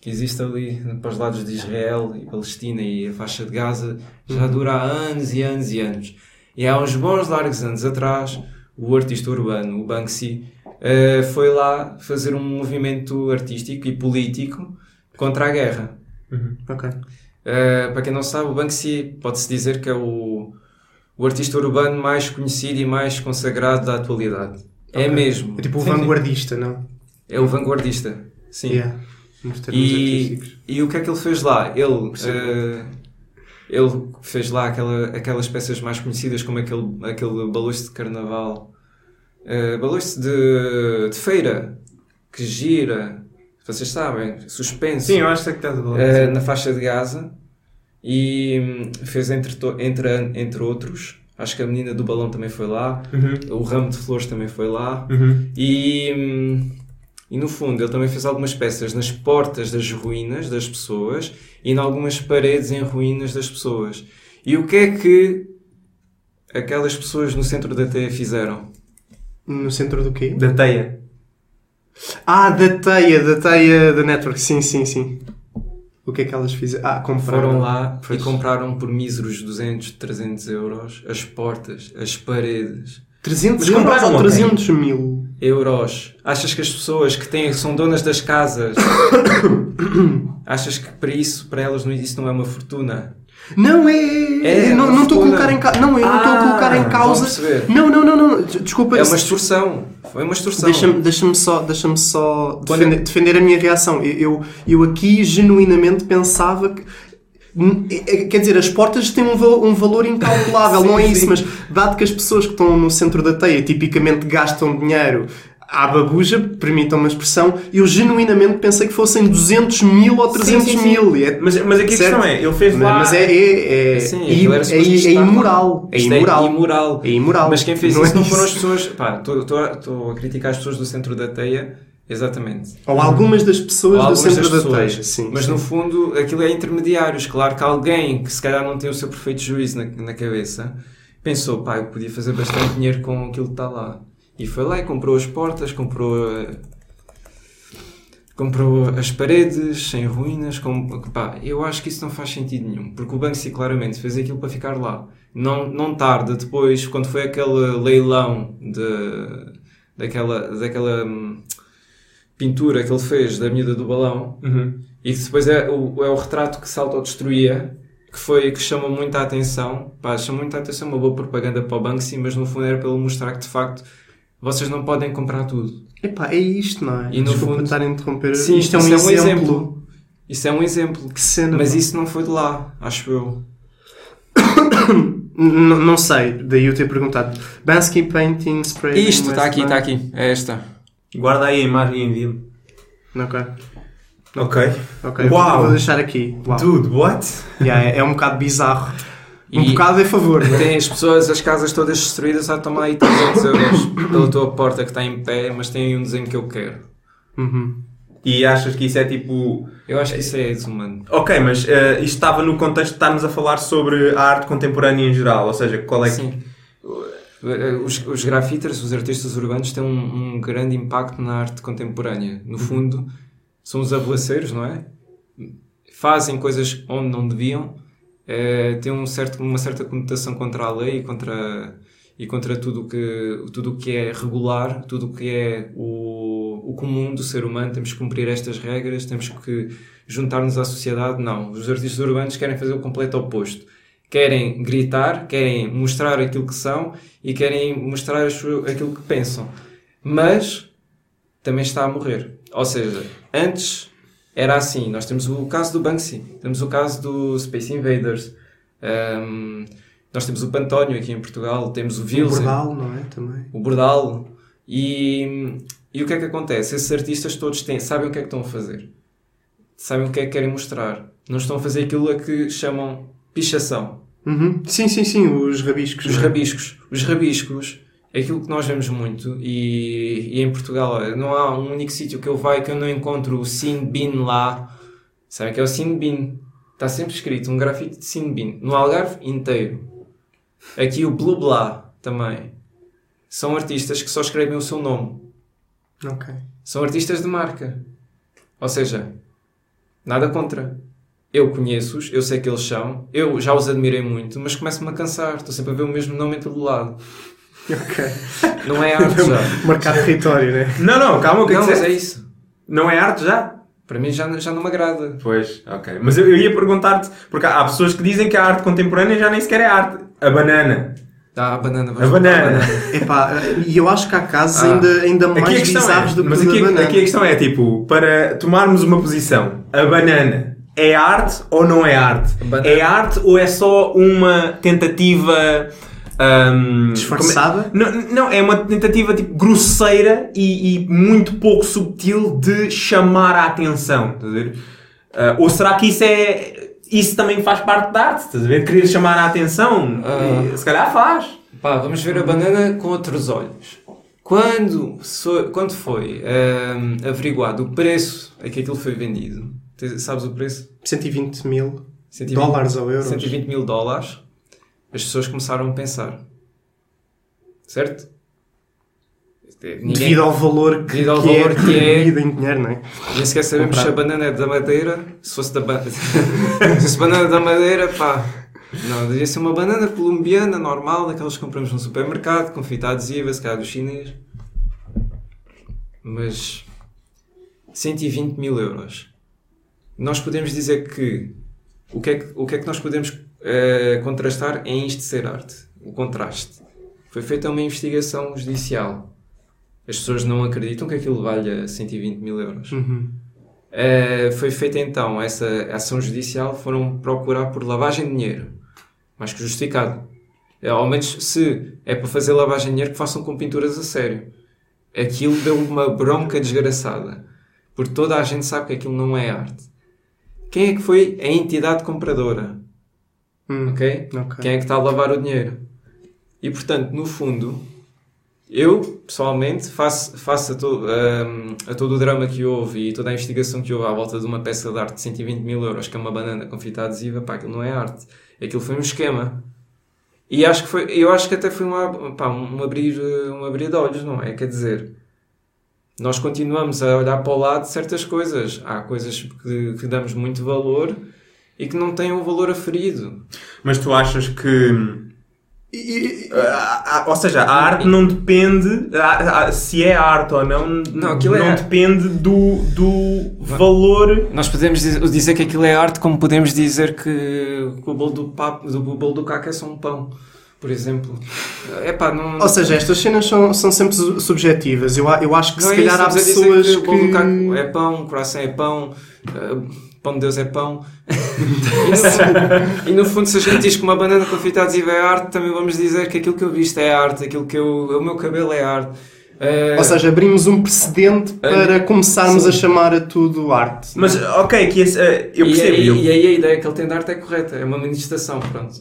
Speaker 4: que existe ali para os lados de Israel e Palestina e a faixa de Gaza já dura há anos e anos e anos. E há uns bons largos anos atrás, o artista urbano, o Banksy, eh, foi lá fazer um movimento artístico e político contra a guerra.
Speaker 3: Ok.
Speaker 4: Uh, para quem não sabe, o Banksy pode-se dizer que é o, o artista urbano mais conhecido e mais consagrado da atualidade. É mesmo.
Speaker 3: É tipo o vanguardista, não?
Speaker 4: É o vanguardista. Sim.
Speaker 3: Yeah.
Speaker 4: E, e o que é que ele fez lá? Ele, uh, ele fez lá aquela, aquelas peças mais conhecidas como aquele, aquele de carnaval, uh, de, de feira, que gira, vocês sabem, suspenso.
Speaker 2: Sim, eu acho que estás a falar.
Speaker 4: Eh, na faixa de Gaza e hum, fez entre, entre, entre outros. Acho que a menina do balão também foi lá,
Speaker 2: Uhum.
Speaker 4: o ramo de flores também foi lá
Speaker 2: Uhum.
Speaker 4: e, hum, e no fundo ele também fez algumas peças nas portas das ruínas das pessoas e em algumas paredes em ruínas das pessoas. E o que é que aquelas pessoas no centro da teia fizeram?
Speaker 3: No centro do quê?
Speaker 2: Da teia.
Speaker 3: Ah, da teia, da teia da network. Sim, sim, sim. O que é que elas fizeram? Ah, compraram.
Speaker 4: Foram lá
Speaker 3: Pois.
Speaker 4: e compraram por míseros 200, 300 euros as portas, as paredes.
Speaker 3: 300
Speaker 2: Mas
Speaker 3: euros
Speaker 2: compraram
Speaker 3: ou
Speaker 2: ontem?
Speaker 3: 300 mil?
Speaker 4: euros. Achas que as pessoas que têm, são donas das casas, achas que para isso, para elas, isso não é uma fortuna?
Speaker 3: Não, é. é,
Speaker 4: É,
Speaker 3: é, não estou a colocar em causa. Não, eu não estou a
Speaker 2: Ah,
Speaker 3: colocar em
Speaker 2: a
Speaker 3: causa. Não, não, não, não. des- Desculpa.
Speaker 4: É uma extorsão. Foi uma extorsão.
Speaker 3: Deixa-me deixa só, deixa só
Speaker 4: Quando-
Speaker 3: defender, defender a minha reação. Eu, eu, eu aqui genuinamente pensava que. É- Quer dizer, as portas têm um, val- um valor incalculável,
Speaker 4: Sim,
Speaker 3: não é
Speaker 4: sim.
Speaker 3: isso, mas dado que as pessoas que estão no centro da teia tipicamente gastam dinheiro à babuja, permitam-me a expressão, eu genuinamente pensei que fossem 200 mil ou 300
Speaker 4: sim, sim.
Speaker 3: mil. E é-
Speaker 2: Mas, mas aqui a
Speaker 3: Certo?
Speaker 2: questão é, ele fez
Speaker 3: mas,
Speaker 2: lá...
Speaker 3: mas é, é, é,
Speaker 4: Sim,
Speaker 3: é, é, é
Speaker 4: estar-
Speaker 3: imoral. É imoral.
Speaker 4: É imoral.
Speaker 3: É imoral.
Speaker 4: Mas quem fez
Speaker 3: Não
Speaker 4: isso
Speaker 3: é
Speaker 4: não foram as pessoas. Pá, estou a criticar as pessoas do centro da teia. Exatamente.
Speaker 3: Ou algumas das pessoas
Speaker 4: Ou
Speaker 3: do
Speaker 4: algumas
Speaker 3: centro
Speaker 4: das
Speaker 3: da
Speaker 4: pessoas.
Speaker 3: teia. Sim,
Speaker 4: Mas
Speaker 3: sim.
Speaker 4: no fundo aquilo é intermediários. Claro que alguém que se calhar não tem o seu perfeito juízo na, na cabeça pensou, pá, eu podia fazer bastante dinheiro com aquilo que está lá. E foi lá e comprou as portas, comprou. eh, comprou as paredes sem ruínas. Com, pá, eu acho que isso não faz sentido nenhum, porque o Banksy claramente fez aquilo para ficar lá. Não, não tarda depois, quando foi aquele leilão de, daquela, daquela hum, pintura que ele fez da miúda do balão,
Speaker 2: Uhum.
Speaker 4: e que depois é o, é o retrato que se autodestruía, que foi que chama muita atenção. Pá, chama muita atenção, uma boa propaganda para o Banksy, mas no fundo era para ele mostrar que de facto vocês não podem comprar tudo.
Speaker 3: Epá, é isto, não é?
Speaker 4: E no
Speaker 3: Desculpa
Speaker 4: fundo-
Speaker 3: estar a interromper.
Speaker 4: Sim,
Speaker 3: isto é um,
Speaker 4: isso
Speaker 3: exemplo.
Speaker 4: Isso é um exemplo.
Speaker 3: Que cena.
Speaker 4: Mas
Speaker 3: pá.
Speaker 4: isso não foi de lá, acho eu.
Speaker 3: N- Não sei, daí eu ter perguntado. Bansky Painting Spray.
Speaker 4: Isto,
Speaker 3: in
Speaker 4: está aqui, está aqui. É esta.
Speaker 2: Guarda aí a imagem e envia-me.
Speaker 3: Ok.
Speaker 2: ok. Uau.
Speaker 3: Vou deixar aqui. Uau.
Speaker 2: Dude, what?
Speaker 3: Yeah, é, é um bocado bizarro. Um bocado a favor, né?
Speaker 4: Tem as pessoas, as casas todas destruídas, a tomar aí 300 euros pela tua porta que está em pé, mas tem aí um desenho que eu quero.
Speaker 3: Uhum.
Speaker 2: E achas que isso é tipo.
Speaker 4: Eu acho que isso é desumano.
Speaker 2: Ok, mas eh, isto estava no contexto de estarmos a falar sobre a arte contemporânea em geral, ou seja, qual é que.
Speaker 4: Sim. Os, os grafiters, os artistas urbanos, têm um, um grande impacto na arte contemporânea. No fundo, são os arruaceiros, não é? Fazem coisas onde não deviam, eh, têm um certo, uma certa conotação contra a lei e contra, e contra tudo que, tudo o que é regular, tudo o que é o, o comum do ser humano. Temos que cumprir estas regras, temos que juntar-nos à sociedade. Não, os artistas urbanos querem fazer o completo oposto querem gritar, querem mostrar aquilo que são e querem mostrar aquilo que pensam. Mas também está a morrer. Ou seja, antes era assim. Nós temos o caso do Banksy, temos o caso do Space Invaders, ahm, nós temos o Pantónio aqui em Portugal, temos o
Speaker 3: O
Speaker 4: Wilson,
Speaker 3: bordal, não é? Também.
Speaker 4: o Bordal. E, e o que é que acontece? Esses artistas todos têm, sabem o que é que estão a fazer. Sabem o que é que querem mostrar. Não estão a fazer aquilo a que chamam pichação.
Speaker 3: Uhum. Sim, sim, sim, os rabiscos.
Speaker 4: Os
Speaker 3: é?
Speaker 4: rabiscos. Os rabiscos aquilo que nós vemos muito e, e em Portugal não há um único sítio que eu vá que eu não encontro o Sin Bin lá. Sabem que é o Sin Bin? Está sempre escrito um grafite de Sin Bin. No Algarve inteiro. Aqui o Blue Blá também. São artistas que só escrevem o seu nome.
Speaker 3: Ok.
Speaker 4: São artistas de marca. Ou seja, nada contra. Eu conheço-os, eu sei que eles são, eu já os admirei muito, mas começo-me a cansar. Estou sempre a ver o mesmo nome em todo lado.
Speaker 3: Ok.
Speaker 4: Não é arte já.
Speaker 3: Marcar território, né?
Speaker 2: Não, não, calma, o que é
Speaker 4: Não,
Speaker 2: que
Speaker 4: mas é isso.
Speaker 2: Não é arte já?
Speaker 4: Para mim já, já não me agrada.
Speaker 2: Pois, ok. Mas eu, eu ia perguntar-te, porque há há pessoas que dizem que a arte contemporânea já nem sequer é arte. A banana.
Speaker 4: Dá a banana.
Speaker 2: A banana.
Speaker 3: Epá, e eu acho que há casos
Speaker 4: Ah.
Speaker 3: ainda, ainda mais
Speaker 2: a questão
Speaker 3: bizarros
Speaker 2: é,
Speaker 3: do que
Speaker 2: mas aqui,
Speaker 3: banana.
Speaker 2: aqui a questão é tipo, para tomarmos uma posição, a banana é arte ou não é arte?
Speaker 4: A
Speaker 2: É arte ou é só uma tentativa ahm,
Speaker 3: Disfarçada?
Speaker 2: é- Não, não, é uma tentativa tipo grosseira e, e muito pouco subtil de chamar a atenção. Estás a ver? Ah, ou será que isso é. Isso também faz parte da arte, estás a ver? Querer chamar a atenção. E, se calhar faz.
Speaker 4: Pá, vamos ver a banana com outros olhos. Quando, so- quando foi ahm, averiguado o preço a que aquilo foi vendido, sabes o preço?
Speaker 3: 120 mil
Speaker 4: 120
Speaker 3: dólares ou euros.
Speaker 4: 120 mil dólares, as pessoas começaram a pensar. Certo? Ninguém,
Speaker 3: Devido ao valor que,
Speaker 4: Devido ao
Speaker 3: que
Speaker 4: valor
Speaker 3: é,
Speaker 4: que é-
Speaker 3: em dinheiro, não é?
Speaker 4: nem sequer sabemos
Speaker 3: Comprar.
Speaker 4: se a banana é da madeira, se fosse da ba... se banana da madeira, pá. Não, devia ser uma banana colombiana, normal, daquelas que compramos no supermercado, com fita adesiva, se calhar do chinês. Mas 120 mil euros. Nós podemos dizer que o que é que, o que, é que nós podemos eh, contrastar é isto de ser arte. O contraste. Foi feita uma investigação judicial. As pessoas não acreditam que aquilo valha 120 mil euros.
Speaker 3: Uhum.
Speaker 4: Eh, foi feita então essa ação judicial, foram procurar por lavagem de dinheiro, mais que justificado. Eh, Ao menos se é para fazer lavagem de dinheiro, que façam com pinturas a sério. Aquilo deu uma bronca desgraçada, porque toda a gente sabe que aquilo não é arte. Quem é que foi a entidade compradora?
Speaker 3: Hum,
Speaker 4: Ok?
Speaker 3: ok.
Speaker 4: Quem é que está a lavar o dinheiro? E portanto, no fundo, eu pessoalmente, face, face a, to, ahm, a todo o drama que houve e toda a investigação que houve à volta de uma peça de arte de 120 mil euros, que é uma banana com fita adesiva, pá, aquilo não é arte. Aquilo foi um esquema. E acho que foi, eu acho que até foi um, ab- pá, um, abrir, um abrir de olhos, não é? Quer dizer, nós continuamos a olhar para o lado de certas coisas. Há coisas que, que damos muito valor e que não têm o valor aferido.
Speaker 2: Mas tu achas que.
Speaker 3: E- e-
Speaker 2: Ah, ah, ou seja, a arte não depende. ah, ah, se é arte ou não,
Speaker 4: Não, aquilo
Speaker 2: não
Speaker 4: é-
Speaker 2: depende do, do valor.
Speaker 4: Nós podemos dizer, que aquilo é arte, como podemos dizer que, que o bolo do, papo, do, o bolo do caco é só um pão, por exemplo. É pá, não.
Speaker 3: Ou seja, estas cenas são, são sempre su- subjetivas. Eu, eu acho que
Speaker 4: não
Speaker 3: se
Speaker 4: é
Speaker 3: calhar
Speaker 4: isso,
Speaker 3: há pessoas
Speaker 4: que o bolo do caco
Speaker 3: que.
Speaker 4: é pão, o coração é pão, eh, pão de Deus é pão. e, no, e no fundo, se a gente diz que uma banana com fita adesiva é arte, também vamos dizer que aquilo que eu visto é arte, aquilo que eu, o meu cabelo é arte. Eh,
Speaker 3: Ou seja, abrimos um precedente para começarmos
Speaker 4: sim.
Speaker 3: a chamar a tudo arte.
Speaker 2: Mas, ok, que esse, ah, eu
Speaker 4: e,
Speaker 2: percebo.
Speaker 4: aí,
Speaker 2: eu-
Speaker 4: e aí a ideia que ele tem de arte é correta, é uma manifestação, pronto,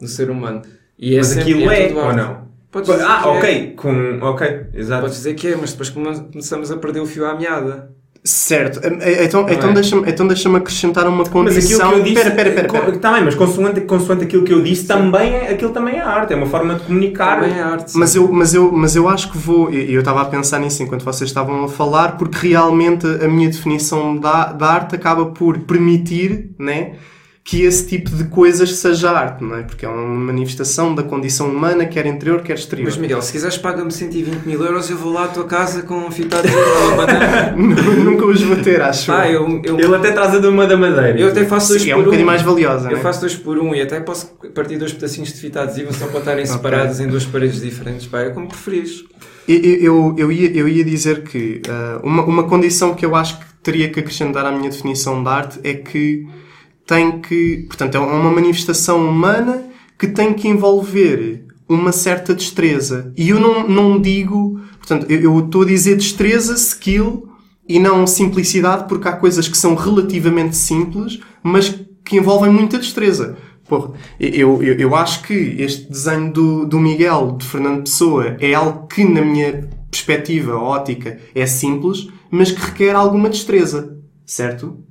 Speaker 4: do ser humano. E é
Speaker 2: mas
Speaker 4: sempre-
Speaker 2: aquilo é,
Speaker 4: tudo
Speaker 2: ou não?
Speaker 4: Podes dizer
Speaker 2: Ah,
Speaker 4: é.
Speaker 2: ok, com. Ok, exato.
Speaker 4: Podes dizer que é, mas depois come- começamos a perder o fio à meada.
Speaker 3: Certo. Então,
Speaker 4: Não
Speaker 3: então
Speaker 4: é?
Speaker 3: deixa-me então deixa acrescentar uma condição.
Speaker 2: disse.
Speaker 3: Espera, espera, espera. espera.
Speaker 2: Está bem, mas consoante, consoante aquilo que eu disse, também é, aquilo também é arte. É uma forma de comunicar.
Speaker 4: Também é arte.
Speaker 3: Mas eu, mas, eu, mas eu acho que vou. e Eu estava a pensar nisso enquanto vocês estavam a falar, porque realmente a minha definição da, da arte acaba por permitir né, que esse tipo de coisas seja arte, não é? Porque é uma manifestação da condição humana, quer interior, quer exterior.
Speaker 4: Mas Miguel, se quiseres paga-me 120 mil euros, eu vou lá à tua casa com um fitado de banana.
Speaker 3: Nunca os vou ter, acho.
Speaker 4: Ah, eu, eu,
Speaker 2: Ele até traz a de uma da madeira.
Speaker 4: eu até faço dois
Speaker 3: Sim, é
Speaker 4: por
Speaker 3: um bocadinho
Speaker 4: um.
Speaker 3: mais valiosa,
Speaker 4: Eu
Speaker 3: né?
Speaker 4: faço dois por um e até posso partir dois pedacinhos de fita adesiva só para estarem separados em duas paredes diferentes. Pá, é como preferires.
Speaker 3: Eu, eu, eu, ia, eu ia dizer que ah, uma, uma condição que eu acho que teria que acrescentar à minha definição de arte é que tem que. Portanto, é uma manifestação humana que tem que envolver uma certa destreza. E eu não, não digo. Portanto, eu, estou a dizer destreza, skill e não simplicidade, porque há coisas que são relativamente simples, mas que envolvem muita destreza. Porra, eu, eu, eu acho que este desenho do, do Miguel, de Fernando Pessoa, é algo que, na minha perspectiva ótica, é simples, mas que requer alguma destreza. Certo?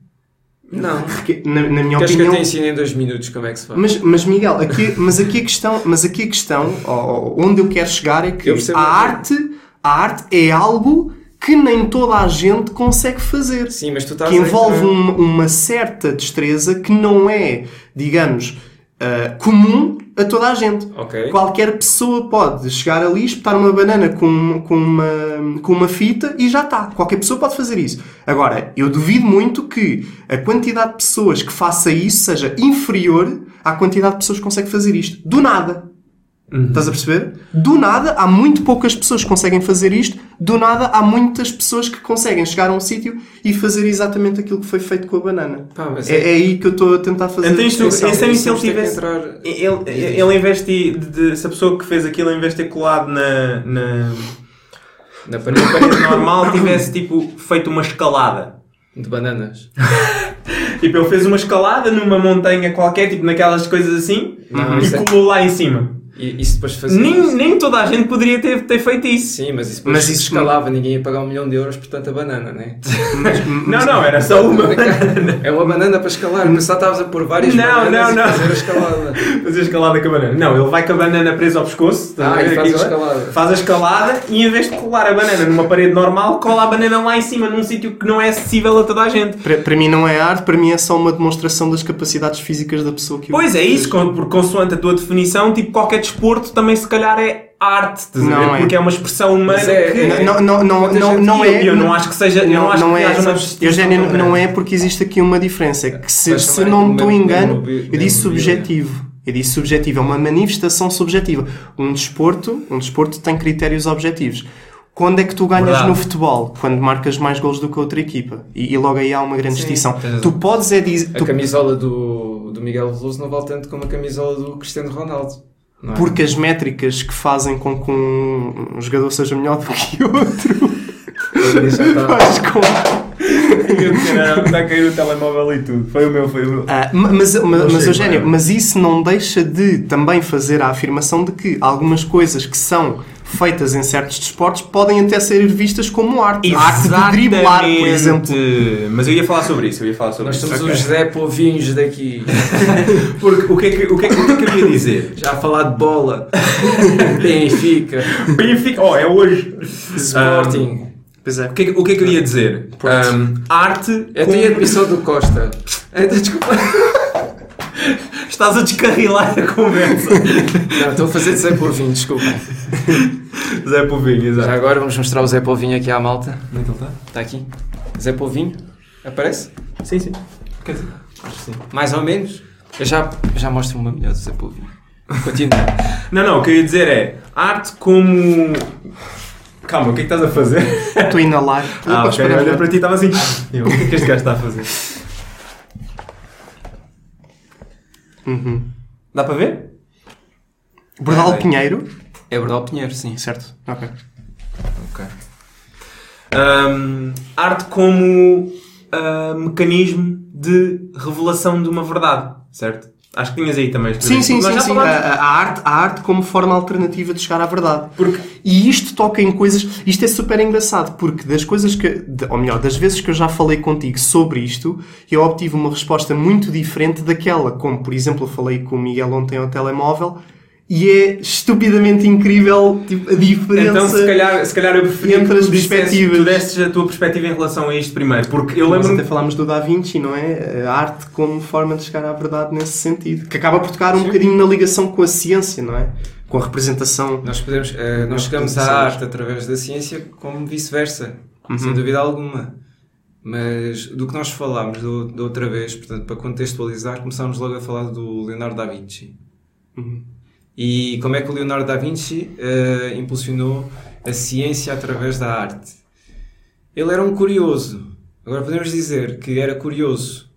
Speaker 4: Não.
Speaker 3: Na, na minha
Speaker 4: Queres que eu
Speaker 3: opinião.
Speaker 4: te ensine em dois minutos como é que se faz?
Speaker 3: Mas, mas Miguel, aqui, mas aqui a questão, mas aqui a questão ó, onde eu quero chegar é que a arte, a arte é algo que nem toda a gente consegue fazer.
Speaker 4: Sim, mas tu estás
Speaker 3: que
Speaker 4: a
Speaker 3: envolve
Speaker 4: entrar-
Speaker 3: uma, uma certa destreza que não é, digamos, ah, comum a toda a gente.
Speaker 4: Ok.
Speaker 3: Qualquer pessoa pode chegar ali, espetar uma banana com, com, uma, com uma fita e já está. Qualquer pessoa pode fazer isso. Agora, eu duvido muito que a quantidade de pessoas que faça isso seja inferior à quantidade de pessoas que consegue fazer isto. Do nada. Estás a perceber? Do nada, há muito poucas pessoas que conseguem fazer isto. Do nada, há muitas pessoas que conseguem chegar a um sítio e fazer exatamente aquilo que foi feito com a banana.
Speaker 4: Pá, mas
Speaker 3: É, é aí que eu estou a tentar fazer
Speaker 2: Então isto, esse é se ele tivesse.
Speaker 4: entrar-
Speaker 2: Ele, ele vez de, de- Se a pessoa que fez aquilo, em vez de ter colado na, na,
Speaker 4: Na
Speaker 2: na
Speaker 4: parede
Speaker 2: normal, tivesse tipo feito uma escalada.
Speaker 4: de bananas.
Speaker 2: Tipo, ele fez uma escalada numa montanha qualquer, tipo naquelas coisas assim,
Speaker 4: Não,
Speaker 2: e
Speaker 4: é-
Speaker 2: colou lá em cima.
Speaker 4: E isso depois fazia.
Speaker 2: Nem, nem toda a gente poderia ter, ter feito isso.
Speaker 4: Sim, mas isso depois
Speaker 3: Mas isso-
Speaker 4: escalava, ninguém ia pagar um milhão de euros por tanta banana, né?
Speaker 2: Não, não, era só uma.
Speaker 4: É uma banana para escalar, mas só estavas a pôr várias
Speaker 2: Não,
Speaker 4: bananas
Speaker 2: não, não.
Speaker 4: fazer a escalada.
Speaker 2: Fazer a escalada com a banana. Não, ele vai com a banana presa ao pescoço. estás
Speaker 4: Ah,
Speaker 2: a
Speaker 4: e faz
Speaker 2: aqui
Speaker 4: a escalada.
Speaker 2: Faz a escalada e em vez de colar a banana numa parede normal, cola a banana lá em cima, num sítio que não é acessível a toda a gente.
Speaker 3: Para, para mim não é arte, para mim é só uma demonstração das capacidades físicas da pessoa que o
Speaker 2: Pois é isso, porque consoante a tua definição, tipo qualquer desporto também se calhar é arte,
Speaker 3: Não é.
Speaker 2: porque é uma expressão humana
Speaker 4: Mas é-
Speaker 2: que...
Speaker 4: é-
Speaker 3: Não, não, não,
Speaker 4: Muita
Speaker 3: não, não
Speaker 2: eu-
Speaker 3: é.
Speaker 2: eu não acho que seja- eu não acho que haja uma
Speaker 3: é. Eugénio,
Speaker 2: tão
Speaker 3: não
Speaker 2: grande.
Speaker 3: é porque existe aqui uma diferença. É que se, se não
Speaker 4: aqui
Speaker 3: me estou engano, eu disse subjetivo. Eu disse subjetivo, é uma manifestação subjetiva. Um desporto, um desporto tem critérios objetivos. Quando é que tu ganhas
Speaker 2: Verdade.
Speaker 3: no futebol? Quando marcas mais gols do que a outra equipa. E, e logo aí há uma grande
Speaker 4: Sim,
Speaker 3: distinção. Tu podes é dizer.
Speaker 4: A
Speaker 3: tu-
Speaker 4: camisola do, do Miguel Veloso não vale tanto como a camisola do Cristiano Ronaldo. Não é?
Speaker 3: Porque as métricas que fazem com que um, um jogador seja melhor do que outro.
Speaker 4: Está-
Speaker 3: faz com-
Speaker 2: Está a cair o telemóvel e tudo. Foi o meu, foi o meu.
Speaker 3: Ah, ma- mas, mas, mas, Eugénio,
Speaker 2: é?
Speaker 3: mas isso não deixa de também fazer a afirmação de que algumas coisas que são feitas em certos desportos podem até ser vistas como arte. A arte de
Speaker 2: Exatamente.
Speaker 3: driblar, por exemplo.
Speaker 2: Mas eu ia falar sobre isso, eu ia falar sobre
Speaker 4: Nós
Speaker 2: isso.
Speaker 4: somos
Speaker 2: Ok.
Speaker 4: os Zé Povinhos daqui.
Speaker 2: Porque o que, é que, o, que é que, o que é que eu ia dizer?
Speaker 4: Já a falar de bola. Benfica.
Speaker 2: Benfica, oh, é hoje.
Speaker 4: Sporting.
Speaker 3: Pois é.
Speaker 2: O que, é que- o que é que eu ia dizer? Um, arte.
Speaker 4: Eu
Speaker 2: com-
Speaker 4: tenho a admissão do Costa. É, Desculpa.
Speaker 2: Estás a descarrilar a conversa.
Speaker 4: Não, estou a fazer de Zé Povinho, desculpa.
Speaker 2: Zé Povinho,
Speaker 4: Já
Speaker 2: exato.
Speaker 4: agora vamos mostrar o Zé Povinho aqui à malta.
Speaker 2: Onde é que ele está?
Speaker 4: Está aqui. Zé Povinho. Aparece?
Speaker 2: Sim, sim. Quer dizer, acho que sim.
Speaker 4: Mais ou menos. Eu já, já mostro uma melhor do Zé Povinho. Continua.
Speaker 2: Não, não, o que eu ia dizer é arte como. Calma, o que é que estás a fazer?
Speaker 3: Estou a inalar.
Speaker 2: Ah,
Speaker 3: Opa,
Speaker 2: ok,
Speaker 3: espera,
Speaker 2: olha para ti estava assim. Eu, o que é que este gajo está a fazer?
Speaker 3: Uhum.
Speaker 2: Dá para ver?
Speaker 3: Bordal
Speaker 2: Ah,
Speaker 3: Pinheiro.
Speaker 4: É Bordal Pinheiro, sim.
Speaker 3: Certo. Ok.
Speaker 2: Ok. Hum, arte como ah, mecanismo de revelação de uma verdade, certo? Acho que tinhas aí também.
Speaker 3: Sim, sim,
Speaker 2: Nós
Speaker 3: sim, sim. A, a- a arte, a arte como forma alternativa de chegar à verdade.
Speaker 2: Porque-
Speaker 3: E isto toca em coisas. Isto é super engraçado, porque das coisas que. ou melhor, das vezes que eu já falei contigo sobre isto, eu obtive uma resposta muito diferente daquela. Como, por exemplo, eu falei com o Miguel ontem ao telemóvel e é estupidamente incrível tipo, a diferença.
Speaker 2: Então, se calhar, se calhar eu preferia
Speaker 3: entre as perspectivas.
Speaker 2: Tu desses a tua perspectiva em relação a isto primeiro, porque eu
Speaker 3: Nós
Speaker 2: lembro-me.
Speaker 3: até falámos do Da Vinci, não é? A arte como forma de chegar à verdade nesse sentido. Que acaba por tocar um bocadinho na ligação com a ciência, não é? Com a representação.
Speaker 4: Nós, podemos, eh, nós chegamos à arte através da ciência como vice-versa,
Speaker 3: Uhum.
Speaker 4: sem dúvida alguma. Mas do que nós falámos da outra vez, portanto, para contextualizar, começámos logo a falar do Leonardo da Vinci.
Speaker 3: Uhum.
Speaker 4: E como é que o Leonardo da Vinci eh, impulsionou a ciência através da arte? Ele era um curioso. Agora podemos dizer que era curioso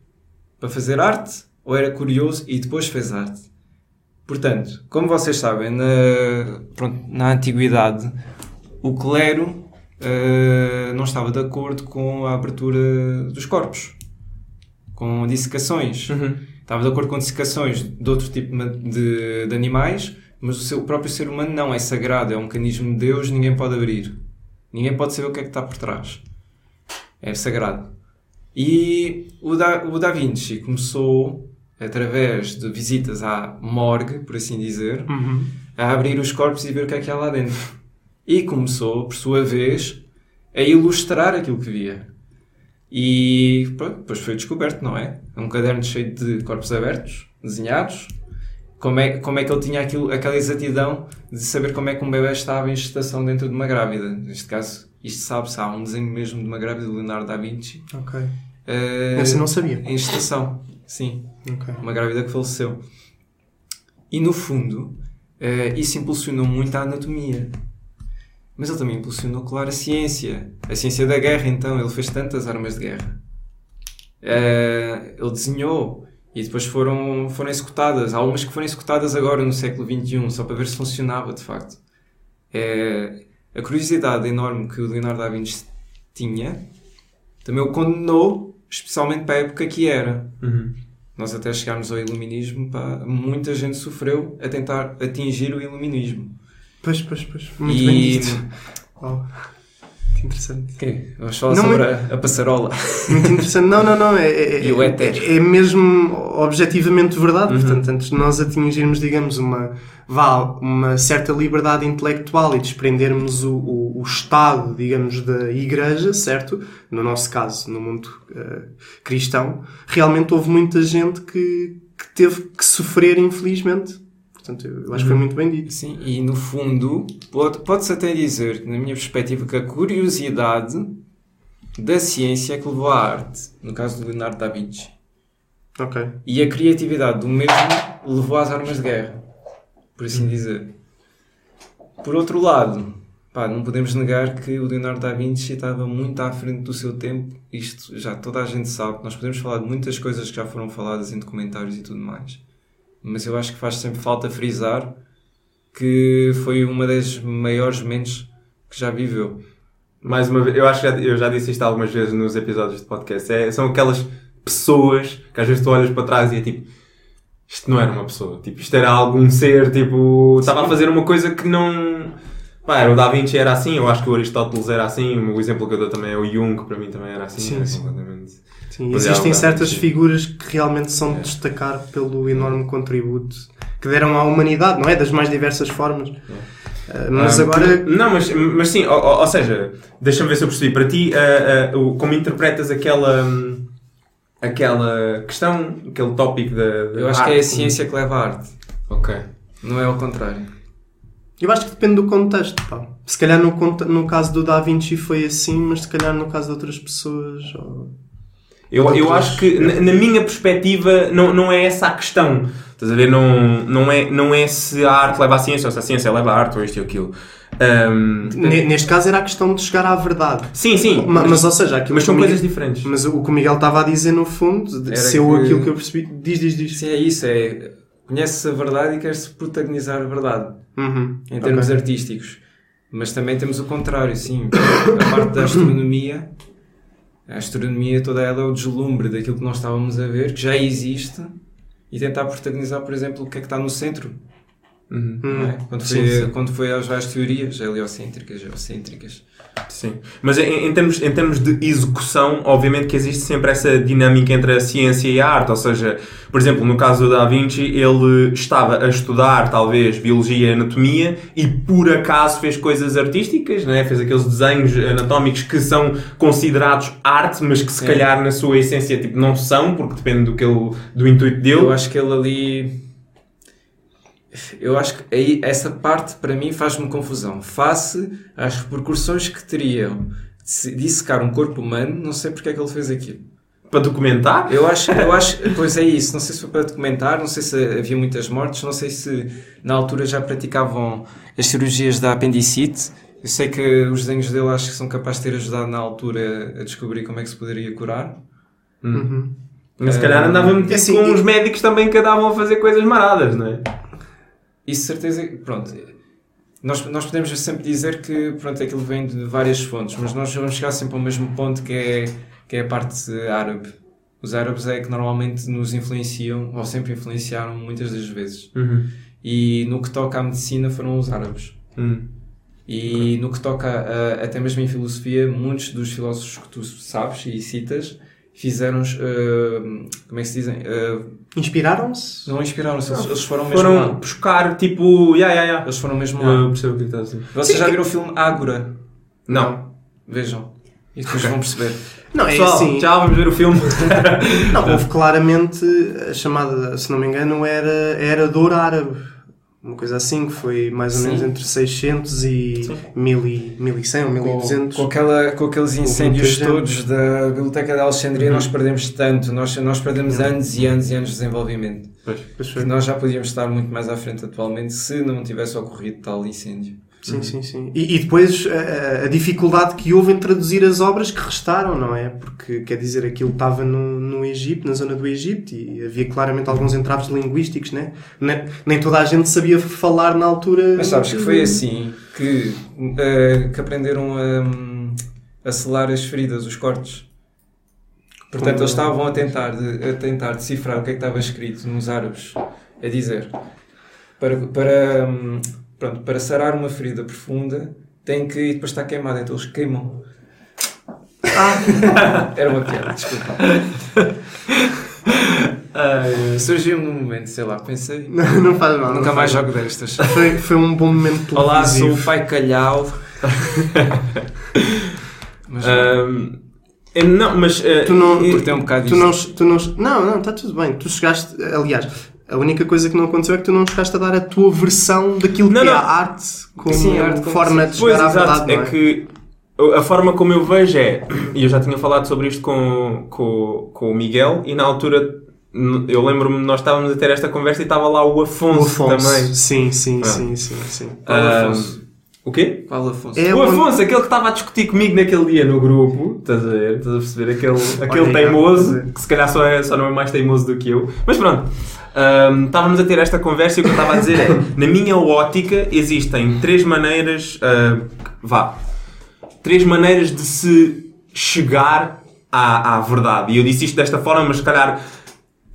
Speaker 4: para fazer arte ou era curioso e depois fez arte? Portanto, como vocês sabem, na, pronto, na antiguidade, o clero eh, não estava de acordo com a abertura dos corpos, com dissecações. Estava de acordo com dissecações de outro tipo de, de animais, mas o seu próprio ser humano não é sagrado, é um mecanismo de Deus, ninguém pode abrir. Ninguém pode saber o que é que está por trás. É sagrado. E o da, o da Vinci começou, através de visitas à morgue, por assim dizer,
Speaker 3: Uhum.
Speaker 4: a abrir os corpos e ver o que é que há lá dentro. E começou, por sua vez, a ilustrar aquilo que via. E pronto, depois foi descoberto, não é? Um caderno cheio de corpos abertos, desenhados. Como é, como é que ele tinha aquilo, aquela exatidão de saber como é que um bebê estava em gestação dentro de uma grávida? Neste caso, isto sabe-se, há um desenho mesmo de uma grávida de Leonardo da Vinci.
Speaker 3: Ok.
Speaker 4: eh,
Speaker 3: Essa não sabia.
Speaker 4: Em gestação, sim
Speaker 3: Ok.
Speaker 4: uma grávida que faleceu. E no fundo, eh, isso impulsionou muito a anatomia. Mas ele também impulsionou, claro, a ciência. A ciência da guerra, então. Ele fez tantas armas de guerra. Eh, ele desenhou e depois foram, foram executadas. Há umas que foram executadas agora no século XXI, só para ver se funcionava de facto. Eh, a curiosidade enorme que o Leonardo da Vinci tinha também o condenou, especialmente para a época que era. Nós até chegámos ao iluminismo, pá, muita gente sofreu a tentar atingir o iluminismo.
Speaker 3: Pois, pois, pois. Muito
Speaker 4: E-
Speaker 3: bem dito. Uau. Que interessante.
Speaker 4: Ok, vamos falar
Speaker 3: Não,
Speaker 4: sobre a, a passarola.
Speaker 3: Muito interessante. Não, não, não. É, é,
Speaker 4: E o
Speaker 3: é,
Speaker 4: éter.
Speaker 3: é mesmo objetivamente verdade.
Speaker 2: Uhum.
Speaker 3: Portanto, antes de nós atingirmos, digamos, uma, vá, uma certa liberdade intelectual e desprendermos o, o, o Estado, digamos, da Igreja, certo? No nosso caso, no mundo eh, cristão, realmente houve muita gente que, que teve que sofrer, infelizmente. Portanto, eu acho que foi
Speaker 2: Uhum.
Speaker 3: muito bem dito.
Speaker 4: Sim, e no fundo, pode- pode-se até dizer, na minha perspectiva, que a curiosidade da ciência é que levou à arte. No caso do Leonardo da Vinci.
Speaker 3: Ok.
Speaker 4: E a criatividade do mesmo levou às armas de guerra, por assim dizer. Por outro lado, pá, não podemos negar que o Leonardo da Vinci estava muito à frente do seu tempo. Isto já toda a gente sabe. Nós podemos falar de muitas coisas que já foram faladas em documentários e tudo mais. Mas eu acho que faz sempre falta frisar que foi uma das maiores mentes que já viveu.
Speaker 2: Mais uma vez, eu acho que já, eu já disse isto algumas vezes nos episódios de podcast. É, são aquelas pessoas que às vezes tu olhas para trás e é tipo. Isto não era uma pessoa. Tipo, isto era algum ser, tipo. Estava a fazer uma coisa que não. Pá, o Da Vinci era assim, eu acho que o Aristóteles era assim, o exemplo que eu dou também é o Jung, que para mim também era assim.
Speaker 3: Sim,
Speaker 2: era
Speaker 3: sim.
Speaker 2: completamente...
Speaker 3: Sim,
Speaker 2: Mas é
Speaker 3: existem
Speaker 2: um-
Speaker 3: certas
Speaker 2: sim.
Speaker 3: figuras que realmente são de destacar pelo enorme contributo que deram à humanidade, não é? Das mais diversas formas. Ah, mas
Speaker 2: Ah,
Speaker 3: agora.
Speaker 2: Não, mas, mas sim, ou, ou- seja, deixa-me ver se eu percebi. Para ti, ah, o- como interpretas aquela. hum, aquela questão, aquele tópico da.
Speaker 4: Eu acho que
Speaker 2: arte
Speaker 4: é a
Speaker 2: como-
Speaker 4: ciência que leva à arte,
Speaker 2: Ok.
Speaker 4: não é ao contrário.
Speaker 3: Eu acho que depende do contexto, pá. Se calhar no, no caso do Da Vinci foi assim, mas se calhar no caso de outras pessoas. ou-
Speaker 2: Eu, eu acho que, na, na minha perspectiva, não, não é essa a questão. Estás a ver? Não, não, é, não é se a arte leva à ciência ou se a ciência leva à arte ou isto ou aquilo.
Speaker 3: Ne- Neste caso era a questão de chegar à verdade.
Speaker 2: sim, sim.
Speaker 3: Ma- Mas, ou seja, aquilo
Speaker 2: mas são
Speaker 3: o
Speaker 2: coisas
Speaker 3: Miguel-
Speaker 2: diferentes.
Speaker 3: Mas o que o Miguel estava a dizer no fundo, de-
Speaker 4: Era
Speaker 3: se eu
Speaker 4: que-
Speaker 3: aquilo que eu percebi. Diz, diz, diz.
Speaker 4: Sim, é isso, é conhece a verdade e quer-se protagonizar a verdade,
Speaker 3: Uhum.
Speaker 4: em termos
Speaker 3: Ok.
Speaker 4: artísticos. Mas também temos o contrário, sim. A parte da astronomia, a astronomia toda ela é o deslumbre daquilo que nós estávamos a ver, que já existe, e tentar protagonizar, por exemplo, o que é que está no centro.
Speaker 2: Uhum.
Speaker 4: não é? Quando,
Speaker 3: Sim,
Speaker 4: foi,
Speaker 3: sim.
Speaker 4: quando foi às várias teorias, heliocêntricas, geocêntricas.
Speaker 2: Sim. Mas em, em termos, em termos de execução, obviamente que existe sempre essa dinâmica entre a ciência e a arte. Ou seja, por exemplo, no caso do Da Vinci, ele estava a estudar talvez biologia e anatomia e por acaso fez coisas artísticas, né? fez aqueles desenhos anatómicos que são considerados arte, mas que se
Speaker 4: É.
Speaker 2: calhar na sua essência tipo, não são, porque depende do, que ele, do intuito dele.
Speaker 4: Eu acho que ele ali. Eu acho que aí, essa parte para mim faz-me confusão. Face às repercussões que teriam de se- dissecar um corpo humano, não sei porque é que ele fez aquilo.
Speaker 2: Para documentar?
Speaker 4: Eu acho, eu acho, pois é isso. Não sei se foi para documentar, não sei se havia muitas mortes, não sei se na altura já praticavam as cirurgias da apendicite. Eu sei que os desenhos dele acho que são capazes de ter ajudado na altura a descobrir como é que se poderia curar.
Speaker 3: Uhum.
Speaker 2: Mas se calhar andava metido
Speaker 3: assim,
Speaker 2: com uns médicos também que andavam a fazer coisas maradas, não é?
Speaker 4: Isso certeza, pronto. Nós, nós podemos sempre dizer que pronto, aquilo vem de várias fontes, mas nós vamos chegar sempre ao mesmo ponto que é, que é a parte árabe. Os árabes é que normalmente nos influenciam, ou sempre influenciaram muitas das vezes.
Speaker 2: Uhum.
Speaker 4: E no que toca à medicina foram os árabes.
Speaker 2: Uhum.
Speaker 4: E no que toca a- até mesmo em filosofia, muitos dos filósofos que tu sabes e citas fizeram, eh, como é que se dizem? Eh,
Speaker 3: Inspiraram-se?
Speaker 4: não inspiraram-se, eles, eles foram mesmo
Speaker 2: Foram
Speaker 4: lá.
Speaker 2: buscar tipo. Ya, ya, ya.
Speaker 4: Eles foram mesmo lá.
Speaker 2: Eu percebo o que estás a dizer.
Speaker 4: Vocês já viram o filme Ágora?
Speaker 2: Não.
Speaker 4: Vejam. E depois vão perceber.
Speaker 3: Não, é
Speaker 2: Pessoal,
Speaker 3: assim.
Speaker 2: já vamos ver o filme.
Speaker 3: Não, houve claramente a chamada, se não me engano, era Era de Ouro Árabe. Uma coisa assim, que foi mais ou
Speaker 4: Sim.
Speaker 3: menos entre 600 e
Speaker 2: Sim.
Speaker 3: 1000 e 1100 ou
Speaker 4: Com,
Speaker 3: 1200.
Speaker 4: com, aquela, com aqueles incêndios todos da Biblioteca de Alexandria, nós perdemos tanto. Nós, nós perdemos anos e anos e anos de desenvolvimento.
Speaker 3: Pois foi.
Speaker 4: nós já podíamos estar muito mais à frente atualmente se não tivesse ocorrido tal incêndio.
Speaker 3: Sim, sim, sim. E, e depois a, a dificuldade que houve em traduzir as obras que restaram, não é? Porque, quer dizer, aquilo estava no, no Egito, na zona do Egito, e havia claramente alguns entraves linguísticos, né? Nem, nem toda a gente sabia falar na altura.
Speaker 4: Mas sabes que foi assim que, eh, que aprenderam a, a selar as feridas, os cortes. Portanto,
Speaker 3: Como-
Speaker 4: eles estavam a tentar, de- a tentar decifrar o que é que estava escrito nos árabes, a dizer para, para, hum, pronto, para sarar uma ferida profunda tem que e depois está queimado, então eles queimam. Era uma piada, desculpa. Surgiu-me num momento, sei lá, pensei.
Speaker 3: Não, não faz mal.
Speaker 4: Nunca
Speaker 3: não
Speaker 4: mais
Speaker 3: faz
Speaker 4: jogo destas.
Speaker 3: Foi, foi um bom momento
Speaker 4: Olá, sou o pai Calhau. Mas
Speaker 2: Ahm, eu não, mas. ah,
Speaker 3: Tu não,
Speaker 2: eu-
Speaker 4: Curtei um bocado
Speaker 3: tu não, tu não, não, não, está tudo bem. Tu chegaste, aliás, a única coisa que não aconteceu é que tu não chegaste a dar a tua versão daquilo
Speaker 2: Não,
Speaker 3: que é
Speaker 2: não.
Speaker 3: a arte como
Speaker 4: Sim, a arte como
Speaker 3: forma
Speaker 4: se-
Speaker 3: de
Speaker 2: Pois,
Speaker 3: chegar à
Speaker 2: exato.
Speaker 3: verdade, não
Speaker 2: é que a forma como eu vejo é. E eu já tinha falado sobre isto com, com, com o Miguel, e na altura. Eu lembro-me, nós estávamos a ter esta conversa e estava lá o Afonso,
Speaker 3: O Afonso.
Speaker 2: também.
Speaker 3: Sim, sim,
Speaker 2: Ah.
Speaker 3: sim, sim, sim.
Speaker 2: Ah,
Speaker 4: Afonso?
Speaker 2: O quê?
Speaker 4: Qual Afonso?
Speaker 3: É
Speaker 2: o
Speaker 3: onde-
Speaker 2: Afonso, aquele que estava a discutir comigo naquele dia no grupo, estás a ver? Estás a perceber? Aquele, aquele
Speaker 3: Olha,
Speaker 2: teimoso, que se calhar só, é, só não é mais teimoso do que eu. Mas pronto, Ahm, estávamos a ter esta conversa e o que eu estava a dizer é: na minha ótica, existem três maneiras, ah, vá, três maneiras de se chegar à, à verdade. E eu disse isto desta forma, mas se calhar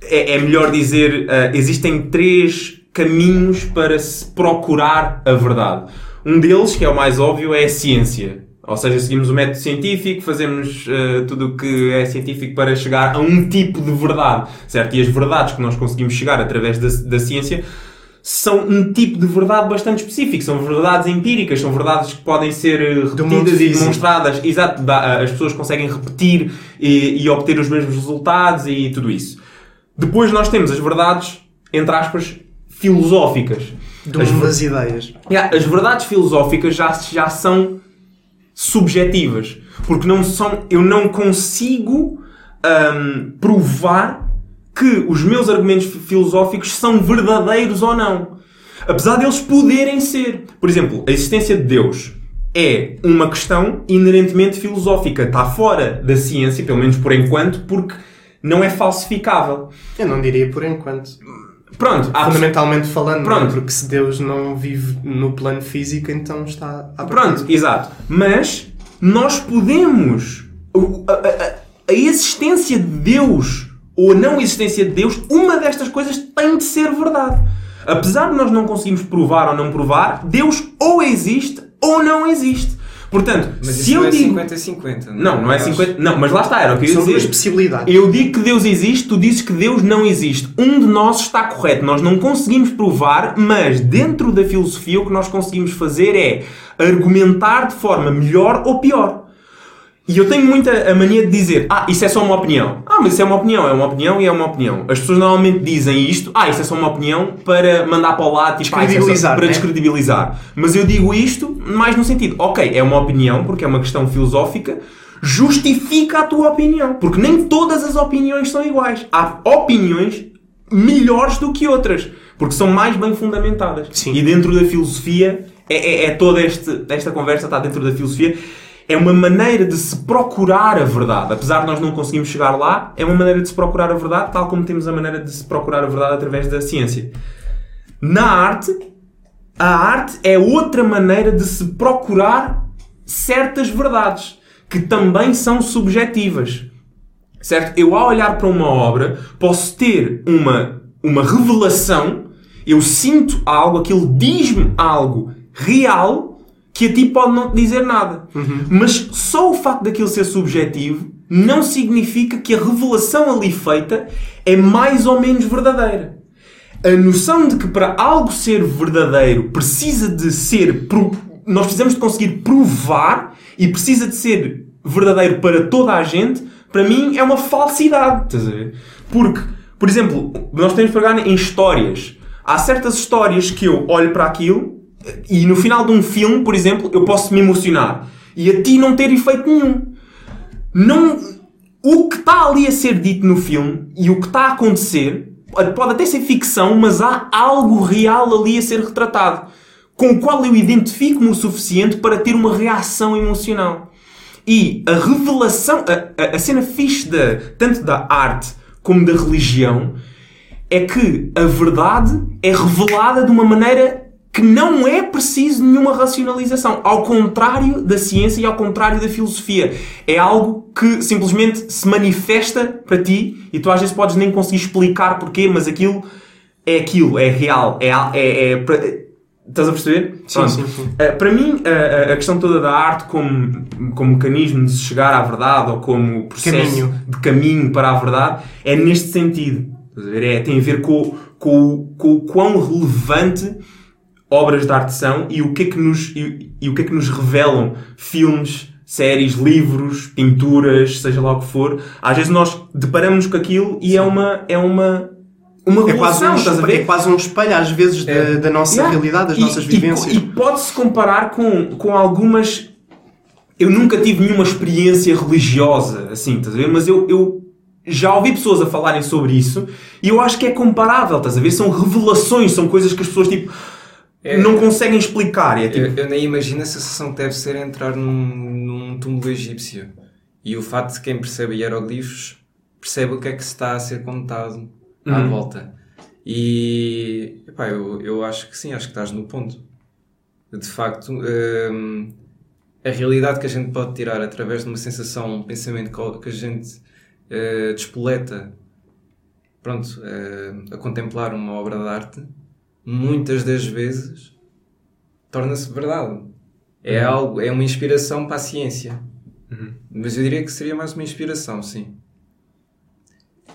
Speaker 2: é, é melhor dizer: ah, existem três caminhos para se procurar a verdade. Um deles, que é o mais óbvio, é a ciência. Ou seja, seguimos o método científico, fazemos uh, tudo o que é científico para chegar a um tipo de verdade, certo? E as verdades que nós conseguimos chegar através da, da ciência são um tipo de verdade bastante específico. São verdades empíricas, são verdades que podem ser eh, repetidas e demonstradas. Exato, as pessoas conseguem repetir e, e, obter os mesmos resultados e tudo isso. Depois nós temos as verdades, entre aspas, filosóficas.
Speaker 3: De umas ideias.
Speaker 2: Yeah, as verdades filosóficas já, já são subjetivas. Porque não são, eu não consigo um, provar que os meus argumentos filosóficos são verdadeiros ou não. Apesar deles poderem ser. Por exemplo, a existência de Deus é uma questão inerentemente filosófica. Está fora da ciência, pelo menos por enquanto, porque não é falsificável.
Speaker 3: Eu não diria por enquanto.
Speaker 2: Pronto,
Speaker 3: fundamentalmente falando, Pronto. porque se Deus não vive no plano físico, então está
Speaker 2: a Pronto, exato. Mas nós podemos. A, a, a, existência de Deus ou a não existência de Deus, uma destas coisas tem de ser verdade. Apesar de nós não conseguirmos provar ou não provar, Deus ou existe ou não existe. Portanto,
Speaker 4: mas
Speaker 2: se
Speaker 4: eu
Speaker 2: não é
Speaker 4: digo 50-50,
Speaker 2: não, não, não é 50, não, mas lá está, era o que eu ia
Speaker 3: São
Speaker 2: dizer.
Speaker 3: duas possibilidades.
Speaker 2: Eu digo que Deus existe, tu dizes que Deus não existe. Um de nós está correto, nós não conseguimos provar, mas dentro da filosofia o que nós conseguimos fazer é argumentar de forma melhor ou pior. E eu tenho muita a mania de dizer, ah, isso é só uma opinião. Ah, mas isso é uma opinião, é uma opinião e é uma opinião. As pessoas normalmente dizem isto, ah, isso é só uma opinião para mandar para o lado, tipo, ah, é para né? descredibilizar. Mas eu digo isto mais no sentido, ok, é uma opinião, porque é uma questão filosófica, justifica a tua opinião. Porque nem todas as opiniões são iguais. Há opiniões melhores do que outras, porque são mais bem fundamentadas.
Speaker 3: Sim.
Speaker 2: E dentro da filosofia, é, é, é toda este, esta conversa está dentro da filosofia é uma maneira de se procurar a verdade. Apesar de nós não conseguirmos chegar lá, é uma maneira de se procurar a verdade, tal como temos a maneira de se procurar a verdade através da ciência. Na arte, a arte é outra maneira de se procurar certas verdades que também são subjetivas. Certo? Eu, ao olhar para uma obra, posso ter uma, uma revelação, eu sinto algo, aquilo diz-me algo real que a ti pode não te dizer nada.
Speaker 3: Uhum.
Speaker 2: Mas só o facto daquilo ser subjetivo não significa que a revelação ali feita é mais ou menos verdadeira. A noção de que para algo ser verdadeiro precisa de ser. Nós precisamos de conseguir provar e precisa de ser verdadeiro para toda a gente, para mim é uma falsidade. Porque, por exemplo, nós temos que pegar em histórias. Há certas histórias que eu olho para aquilo e no final de um filme, por exemplo, eu posso me emocionar e a ti não ter efeito nenhum. Não, o que está ali a ser dito no filme e o que está a acontecer pode até ser ficção, mas há algo real ali a ser retratado, com o qual eu identifico-me o suficiente para ter uma reação emocional. E a revelação, a, a, a cena fixe tanto da arte como da religião, é que a verdade é revelada de uma maneira que não é preciso nenhuma racionalização. Ao contrário da ciência e ao contrário da filosofia. É algo que simplesmente se manifesta para ti e tu às vezes podes nem conseguir explicar porquê, mas aquilo é aquilo, é real, é. é, é Estás a perceber?
Speaker 3: Sim, sim, sim.
Speaker 2: Uh, para mim, uh, a questão toda da arte como, como mecanismo de chegar à verdade ou como processo
Speaker 3: caminho.
Speaker 2: de caminho para a verdade é neste sentido. É, tem a ver com, com, com o quão relevante obras de arte são e o que é que nos, e, e o que é que nos revelam filmes, séries, livros, pinturas, seja lá o que for. Às vezes nós deparamos com aquilo e é uma, é uma, uma
Speaker 3: é quase, um, é quase um espelho, às vezes, é. da, da, nossa yeah. realidade, das e, nossas vivências.
Speaker 2: E, e pode-se comparar com, com algumas. Eu nunca tive nenhuma experiência religiosa, assim, estás a ver? Mas eu, eu já ouvi pessoas a falarem sobre isso e eu acho que é comparável, estás a ver? São revelações, são coisas que as pessoas tipo é, não conseguem explicar. É tipo...
Speaker 4: eu, eu, nem imagino a sensação que deve ser entrar num, num túmulo egípcio. E o facto de quem percebe hieroglifos percebe o que é que se está a ser contado uhum. à volta. E epá, eu, eu acho que sim, acho que estás no ponto. De facto, hum, a realidade que a gente pode tirar através de uma sensação, um pensamento que a gente uh, despoleta pronto, uh, a contemplar uma obra de arte muitas das vezes torna-se verdade. É algo, é uma inspiração para a ciência. Mas eu diria que seria mais uma inspiração, sim.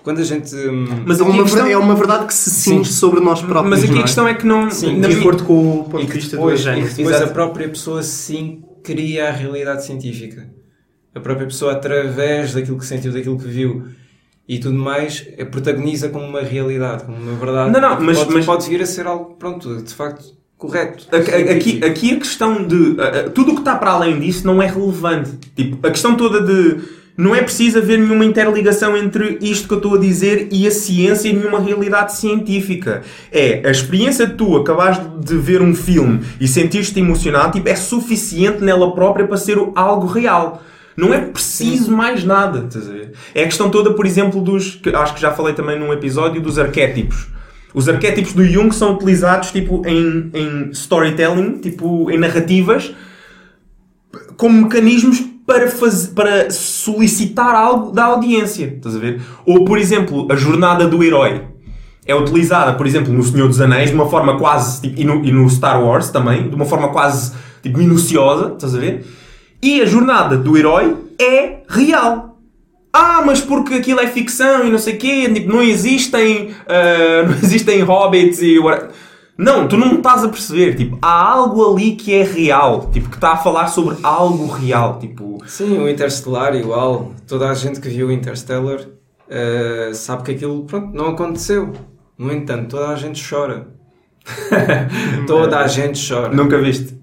Speaker 4: Quando a gente. hum,
Speaker 2: Mas
Speaker 3: é, uma
Speaker 2: questão-
Speaker 3: verdade, é uma verdade que se cinge sobre nós próprios.
Speaker 2: Mas aqui
Speaker 3: não
Speaker 2: a
Speaker 3: é?
Speaker 2: questão é que não.
Speaker 4: Sim,
Speaker 2: na
Speaker 3: de acordo com o ponto de vista do
Speaker 4: depois, e depois
Speaker 2: Exato.
Speaker 4: a própria pessoa sim cria a realidade científica. A própria pessoa, através daquilo que sentiu, daquilo que viu e tudo mais, eh, protagoniza como uma realidade, como uma verdade.
Speaker 2: Não, não, mas-
Speaker 4: pode,
Speaker 2: mas-
Speaker 4: pode vir a ser algo, pronto, de facto, correto.
Speaker 2: A- a- Aqui, aqui a questão de. a- tudo o que está para além disso não é relevante. Tipo, a questão toda de. Não é preciso haver nenhuma interligação entre isto que eu estou a dizer e a ciência e nenhuma realidade científica. É, a experiência de tu acabares de ver um filme e sentir-te emocionado, tipo, é suficiente nela própria para ser algo real. Não é preciso mais nada, estás a ver? É a questão toda, por exemplo, dos. que acho que já falei também num episódio dos arquétipos. Os arquétipos do Jung são utilizados tipo, em, em storytelling, tipo, em narrativas, como mecanismos para, faz, para solicitar algo da audiência. Estás a ver? Ou, por exemplo, a jornada do herói. É utilizada, por exemplo, no Senhor dos Anéis, de uma forma quase. Tipo, e, no, e no Star Wars também, de uma forma quase tipo, minuciosa. Estás a ver? E a jornada do herói é real. Ah, mas porque aquilo é ficção e não sei o quê, tipo, não existem, ah, não existem hobbits e... Não, tu não estás a perceber, tipo, há algo ali que é real, tipo, que está a falar sobre algo real, tipo...
Speaker 4: Sim, o Interstellar igual. Toda a gente que viu o Interstellar eh, sabe que aquilo pronto, não aconteceu. No entanto, toda a gente chora. toda a gente chora.
Speaker 2: Nunca viste?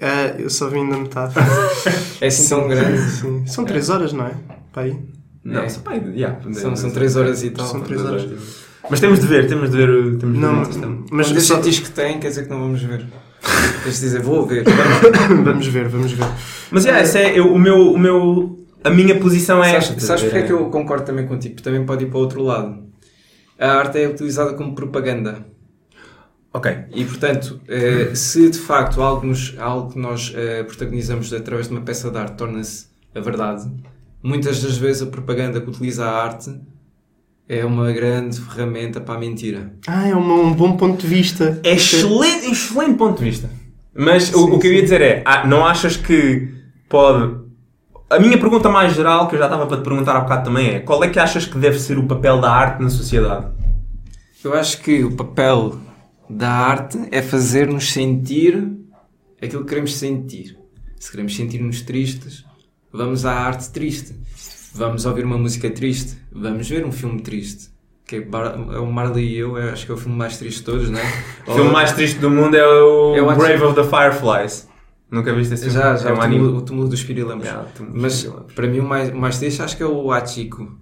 Speaker 3: Ah, eu só vim na metade.
Speaker 4: É assim tão grande.
Speaker 3: Sim. São 3 horas, não é? Para aí.
Speaker 2: Não,
Speaker 4: É.
Speaker 2: só, pá, yeah,
Speaker 4: São, são 3 horas e tal.
Speaker 3: São três horas.
Speaker 2: Mas temos de ver, temos de ver, temos de ver
Speaker 3: Não,
Speaker 2: questão.
Speaker 3: mas
Speaker 4: Quando
Speaker 3: só-
Speaker 4: gente diz que tem, quer dizer que não vamos ver. Tens de dizer, vou ver.
Speaker 3: vamos ver, vamos ver.
Speaker 2: Mas yeah, esse é, eu, o meu, o meu, a minha posição é
Speaker 4: Sabes,
Speaker 2: esta.
Speaker 4: sabes porque é que
Speaker 2: É-
Speaker 4: eu concordo também contigo? Também pode ir para o outro lado. A arte é utilizada como propaganda.
Speaker 2: Ok.
Speaker 4: E portanto, eh, se de facto algo, nos- algo que nós eh, protagonizamos através de uma peça de arte torna-se a verdade, muitas das vezes a propaganda que utiliza a arte é uma grande ferramenta para a mentira.
Speaker 3: Ah, é uma- um bom ponto de vista.
Speaker 2: É excelente, excelente ponto de vista. Mas o,
Speaker 3: Sim,
Speaker 2: o que eu ia dizer é, ah, não achas que pode... A minha pergunta mais geral, que eu já estava para te perguntar há bocado também é, qual é que achas que deve ser o papel da arte na sociedade?
Speaker 4: Eu acho que o papel da arte é fazer-nos sentir aquilo que queremos sentir. Se queremos sentir-nos tristes, vamos à arte triste. Vamos ouvir uma música triste. Vamos ver um filme triste. Que é é o Marley e eu, eu acho que é o filme mais triste de todos, não é?
Speaker 2: O filme mais triste do mundo é o
Speaker 4: Eu
Speaker 2: Brave of the Fireflies. Nunca viste esse filme?
Speaker 4: Já, já,
Speaker 2: é
Speaker 4: o,
Speaker 2: anime.
Speaker 4: túmulo, o túmulo dos Pirilampos.
Speaker 2: Já, dos
Speaker 4: Mas para mim o mais, o mais triste acho que é o Hachiko.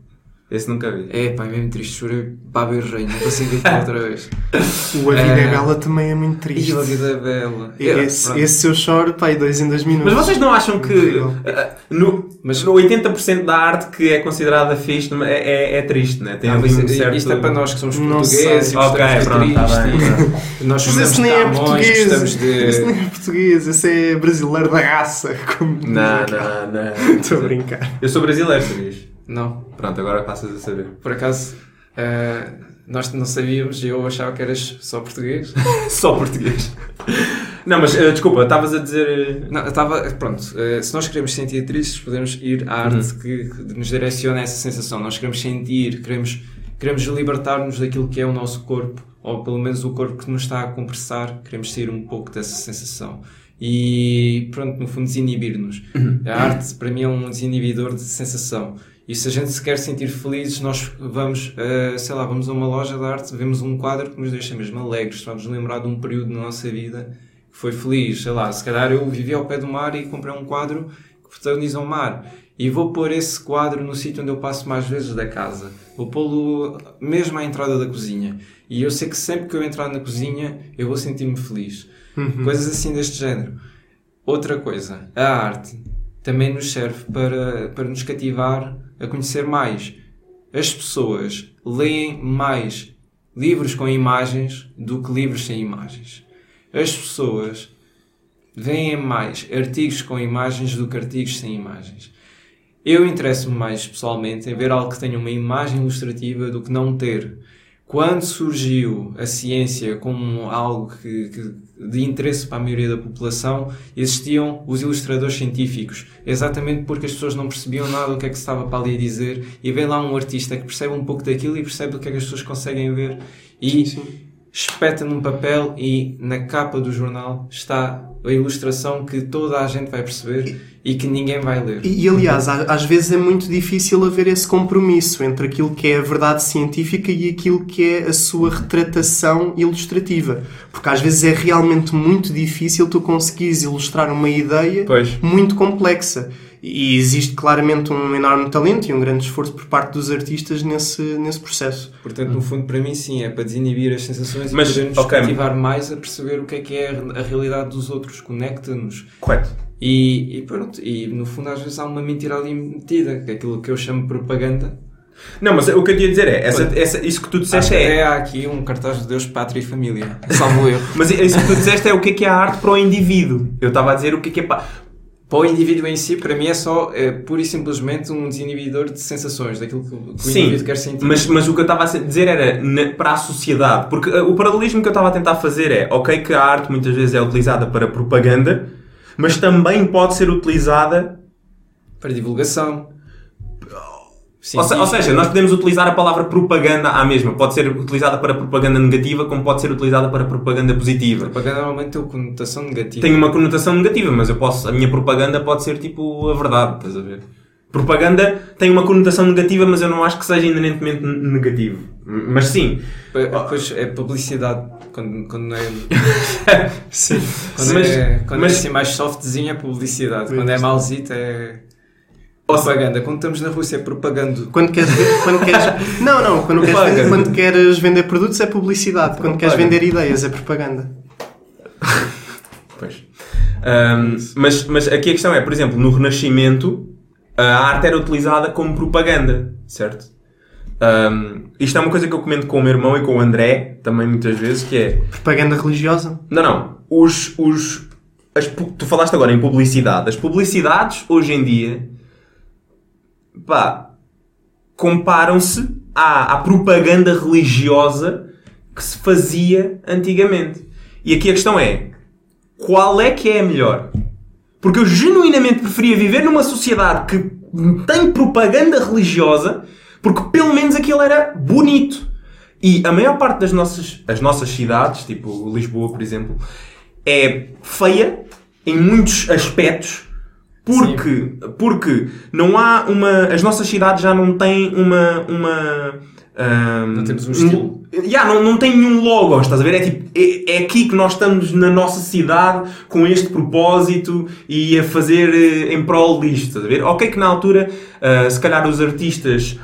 Speaker 2: Esse nunca vi.
Speaker 4: É, pá, é mesmo triste. Chorei baba e rei, não consigo ver outra vez.
Speaker 3: O A Vida é
Speaker 4: É.
Speaker 3: Bela também é muito triste.
Speaker 4: E a vida é bela.
Speaker 3: E
Speaker 4: É,
Speaker 3: Esse, esse eu choro, pá, e dois em dois minutos.
Speaker 2: Mas vocês não acham que
Speaker 3: Incrível.
Speaker 2: ah, no,
Speaker 4: Mas-
Speaker 2: no 80% da arte que é considerada fixe é, é, é triste, né? Tem
Speaker 4: Ah,
Speaker 2: ali
Speaker 4: mas
Speaker 2: um certo...
Speaker 4: Isto é para nós que somos
Speaker 3: Não
Speaker 4: portugueses
Speaker 3: sei.
Speaker 4: e gostamos
Speaker 2: Ok, pronto, tá bem,
Speaker 4: e Nós
Speaker 3: Mas esse nem é português.
Speaker 4: de...
Speaker 3: Esse nem é português, esse é brasileiro da raça. Como...
Speaker 2: Não, não, não.
Speaker 3: Estou a brincar.
Speaker 2: Eu sou brasileiro, sabias?
Speaker 4: Não,
Speaker 2: Pronto, agora passas a saber.
Speaker 4: por acaso, eh, nós não sabíamos e eu achava que eras só português.
Speaker 2: Só português. Não, mas eh, desculpa, estavas a dizer... eh,
Speaker 4: Não, estava, pronto, eh, se nós queremos sentir tristes, podemos ir à arte que, que nos direciona essa sensação. Nós queremos sentir, queremos, queremos libertar-nos daquilo que é o nosso corpo, ou pelo menos o corpo que nos está a compressar, queremos sair um pouco dessa sensação. E pronto, no fundo, desinibir-nos. A arte, para mim, é um desinibidor de sensação. E se a gente se quer sentir felizes, nós vamos, eh, sei lá, vamos a uma loja de arte, vemos um quadro que nos deixa mesmo alegres, vamos lembrar de um período na nossa vida que foi feliz, sei lá, se calhar eu vivi ao pé do mar e comprei um quadro que protagoniza o mar. E vou pôr esse quadro no sítio onde eu passo mais vezes da casa. Vou pô-lo mesmo à entrada da cozinha. E eu sei que sempre que eu entrar na cozinha, eu vou sentir-me feliz. Coisas assim deste género. Outra coisa, a arte também nos serve para, para nos cativar a conhecer mais. As pessoas leem mais livros com imagens do que livros sem imagens. As pessoas veem mais artigos com imagens do que artigos sem imagens. Eu interesso-me mais pessoalmente em ver algo que tenha uma imagem ilustrativa do que não ter. Quando surgiu a ciência como algo que, que de interesse para a maioria da população, existiam os ilustradores científicos. Exatamente porque as pessoas não percebiam nada do que é que se estava para ali a dizer e vem lá um artista que percebe um pouco daquilo e percebe o que é que as pessoas conseguem ver e espeta num papel e na capa do jornal está a ilustração que toda a gente vai perceber e que ninguém vai ler.
Speaker 3: E, e, aliás, às vezes é muito difícil haver esse compromisso entre aquilo que é a verdade científica e aquilo que é a sua retratação ilustrativa. Porque às vezes é realmente muito difícil tu conseguires ilustrar uma ideia
Speaker 2: Pois.
Speaker 3: muito complexa. E existe claramente um enorme talento e um grande esforço por parte dos artistas nesse, nesse processo.
Speaker 4: Portanto, no fundo, para mim, sim, é para desinibir as sensações
Speaker 2: Mas,
Speaker 4: e poder-nos
Speaker 2: ok.
Speaker 4: cativar mais a perceber o que é que é a realidade dos outros, conecta-nos.
Speaker 2: Correto.
Speaker 4: E, e pronto, e no fundo, às vezes há uma mentira ali metida, que é aquilo que eu chamo de propaganda.
Speaker 2: Não, mas o que eu te ia dizer é, essa, essa, isso que tu disseste é,
Speaker 4: até há aqui um cartaz de Deus, Pátria e Família. Salvo erro.
Speaker 2: mas isso que tu disseste é o que é que é a arte para o indivíduo. Eu estava a dizer o que é que é para...
Speaker 4: Para o indivíduo em si, para mim, é só, é, pura e simplesmente um desinibidor de sensações, daquilo que, o-
Speaker 2: Sim,
Speaker 4: indivíduo quer sentir.
Speaker 2: mas, mas o que eu estava a dizer era na- para a sociedade, porque uh, o paralelismo que eu estava a tentar fazer é, ok que a arte muitas vezes é utilizada para propaganda, mas também pode ser utilizada,
Speaker 4: Para divulgação.
Speaker 2: Ou, se- ou seja, nós podemos utilizar a palavra propaganda à mesma, pode ser utilizada para propaganda negativa como pode ser utilizada para propaganda positiva.
Speaker 4: propaganda normalmente tem uma conotação negativa.
Speaker 2: Tem uma conotação negativa, mas eu posso, a minha propaganda pode ser tipo a verdade, estás a ver? Propaganda tem uma conotação negativa, mas eu não acho que seja inerentemente negativo. Mas sim,
Speaker 4: Depois é publicidade, quando, quando é.
Speaker 3: Sim.
Speaker 4: Quando,
Speaker 2: Mas-
Speaker 4: é, quando
Speaker 2: mas-
Speaker 4: é assim mais softzinho é publicidade. Quando é malzito é. Propaganda. Quando estamos na Rússia é propaganda.
Speaker 3: Quando queres, quando queres não, não, quando queres, vender, quando queres vender produtos é publicidade, quando queres vender ideias é propaganda.
Speaker 2: Pois. Ahm, mas, mas aqui a questão é, por exemplo, no Renascimento, a arte era utilizada como propaganda, certo? Ahm, isto é uma coisa que eu comento com o meu irmão e com o André, também muitas vezes, que é...
Speaker 3: Propaganda religiosa?
Speaker 2: Não, não. Os, os, as tu falaste agora em publicidade. As publicidades, hoje em dia, pá, comparam-se à, à propaganda religiosa que se fazia antigamente. E aqui a questão é, qual é que é a melhor? Porque eu genuinamente preferia viver numa sociedade que tem propaganda religiosa, porque pelo menos aquilo era bonito. E a maior parte das nossas, as nossas cidades, tipo Lisboa, por exemplo, é feia em muitos aspectos, porque, porque não há uma. As nossas cidades já não têm uma. uma ahm,
Speaker 4: Não temos um estilo.
Speaker 2: Já, não, não tem nenhum logo, estás a ver? É, tipo, é, é aqui que nós estamos na nossa cidade com este propósito e a fazer eh, em prol disto, estás a ver? Ok que na altura, ah, se calhar os artistas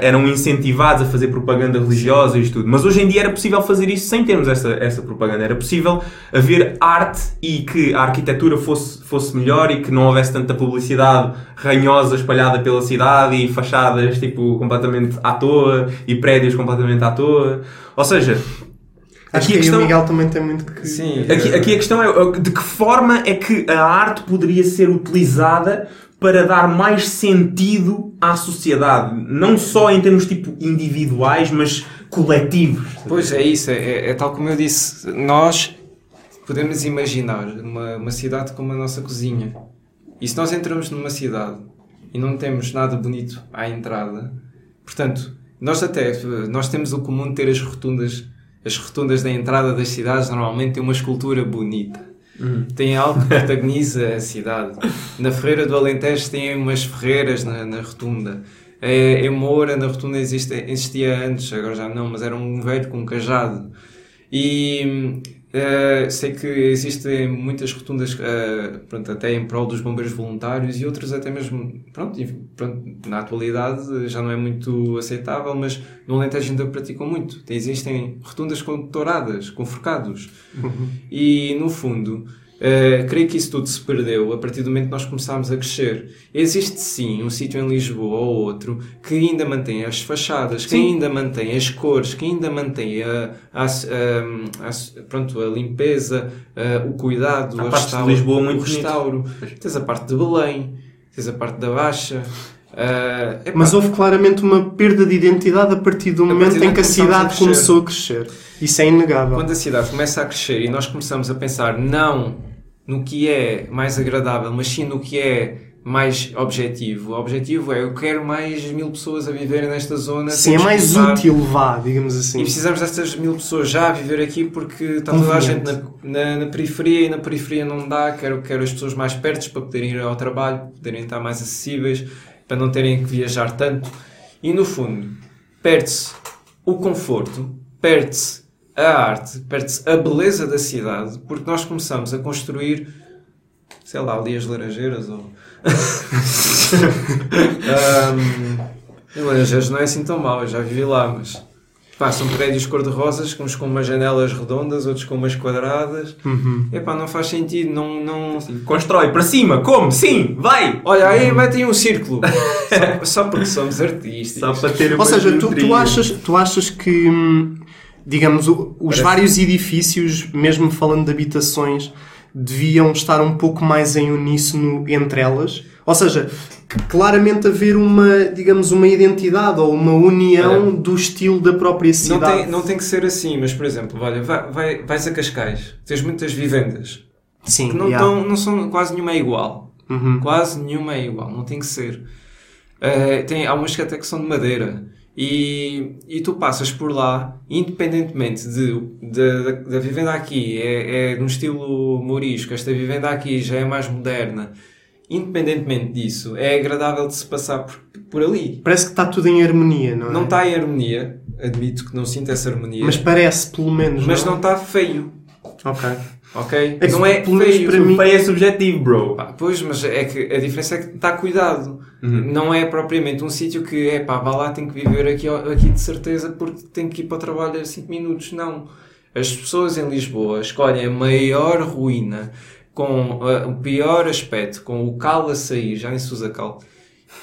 Speaker 2: eram incentivados a fazer propaganda religiosa e isto tudo, mas hoje em dia era possível fazer isso sem termos essa, essa propaganda. Era possível haver arte e que a arquitetura fosse, fosse melhor e que não houvesse tanta publicidade ranhosa espalhada pela cidade e fachadas tipo completamente à toa e prédios completamente à toa. Ou seja,
Speaker 3: Acho
Speaker 2: aqui
Speaker 3: que
Speaker 2: a questão,
Speaker 3: o Miguel também tem muito que.
Speaker 4: Sim.
Speaker 2: aqui, aqui a questão é uh, de que forma é que a arte poderia ser utilizada para dar mais sentido à sociedade, não só em termos tipo individuais, mas coletivos.
Speaker 4: Pois é isso, é, é- é tal como eu disse. Nós podemos imaginar uma, uma cidade como a nossa cozinha. E se nós entramos numa cidade e não temos nada bonito à entrada, portanto, nós até nós temos o comum de ter as rotundas, as rotundas da entrada das cidades normalmente têm uma escultura bonita. Tem algo que protagoniza a cidade. Na Ferreira do Alentejo tem umas ferreiras na, na rotunda. É, em Moura, na rotunda existe, existia antes, agora já não, mas era um velho com um cajado. E eh, sei que existem muitas rotundas, eh, pronto, até em prol dos bombeiros voluntários e outras até mesmo, pronto, pronto, na atualidade já não é muito aceitável, mas no Alentejo ainda praticam muito. Tem- Existem rotundas com touradas, com forcados. E no fundo, eh, creio que isso tudo se perdeu a partir do momento que nós começámos a crescer. Existe sim um sítio em Lisboa ou outro que ainda mantém as fachadas, que ainda mantém as cores, que ainda mantém a, a- a- a- pronto, a limpeza, a- o cuidado, a
Speaker 2: partes de
Speaker 4: restauro,
Speaker 2: Lisboa muito
Speaker 4: o restauro. Tens a parte de Belém, tens a parte da Baixa. Epá,
Speaker 3: Mas houve claramente uma perda de identidade a partir do momento
Speaker 4: partir
Speaker 3: em que a
Speaker 4: a
Speaker 3: cidade
Speaker 4: crescer.
Speaker 3: começou a crescer. Isso é inegável.
Speaker 4: quando a cidade começa a crescer e nós começamos a pensar não no que é mais agradável, mas sim no que é mais objetivo. O objetivo é eu quero mais mil pessoas a viverem nesta zona.
Speaker 3: Sim, é mais útil, vá, digamos assim.
Speaker 4: E precisamos destas mil pessoas já a viver aqui porque está toda a gente na, na, na periferia e na periferia não dá. Quero, quero as pessoas mais perto para poderem ir ao trabalho, poderem estar mais acessíveis, para não terem que viajar tanto. E no fundo, perde-se o conforto, perde-se a arte, perde-se a beleza da cidade porque nós começamos a construir, sei lá, ali as laranjeiras ou. um, laranjeiras não é assim tão mau, eu já vivi lá, mas. Pá, são prédios cor-de-rosas, uns com umas janelas redondas, outros com umas quadradas.
Speaker 3: Uhum.
Speaker 4: Epá, não faz sentido, não... não...
Speaker 2: Constrói para cima, como? Sim, vai!
Speaker 4: Olha, aí metem um círculo. só, só porque somos artistas.
Speaker 2: Só para ter
Speaker 3: Ou seja, tu, tu, achas, tu achas que, hum, digamos, os
Speaker 4: Parece-
Speaker 3: vários edifícios, mesmo falando de habitações, deviam estar um pouco mais em uníssono entre elas? Ou seja, claramente haver uma, digamos, uma identidade ou uma união do estilo da própria
Speaker 4: Não
Speaker 3: cidade.
Speaker 4: tem, não tem que ser assim, mas por exemplo, olha, vai, vai, vais a Cascais, tens muitas vivendas
Speaker 3: Sim,
Speaker 4: que não,
Speaker 3: yeah.
Speaker 4: tão, não são, quase nenhuma é igual.
Speaker 3: Uhum.
Speaker 4: Quase nenhuma é igual, não tem que ser. Eh, tem, há umas que até que são de madeira. E, e tu passas por lá, independentemente de, de- da, da vivenda aqui é, é de um estilo morisco, esta vivenda aqui já é mais moderna. Independentemente disso, é agradável de se passar por, por ali.
Speaker 3: Parece que está tudo em harmonia, não é?
Speaker 4: Não está em harmonia, admito que não sinto essa harmonia,
Speaker 3: Mas
Speaker 4: mas,
Speaker 3: parece, pelo menos.
Speaker 4: não
Speaker 3: não
Speaker 4: está feio,
Speaker 3: Ok.
Speaker 4: ok?
Speaker 3: É que
Speaker 4: não é
Speaker 3: pelo menos
Speaker 4: feio.
Speaker 3: para mim-
Speaker 2: Feio é subjetivo, bro.
Speaker 4: Pois, mas é que a diferença é que está cuidado. Não é propriamente um sítio que é pá, vá lá, tem que viver aqui, aqui de certeza porque tem que ir para o trabalho a 5 minutos. Não. As pessoas em Lisboa escolhem a maior ruína, com ah, o pior aspecto, com o cal a sair, já nem se usa cal,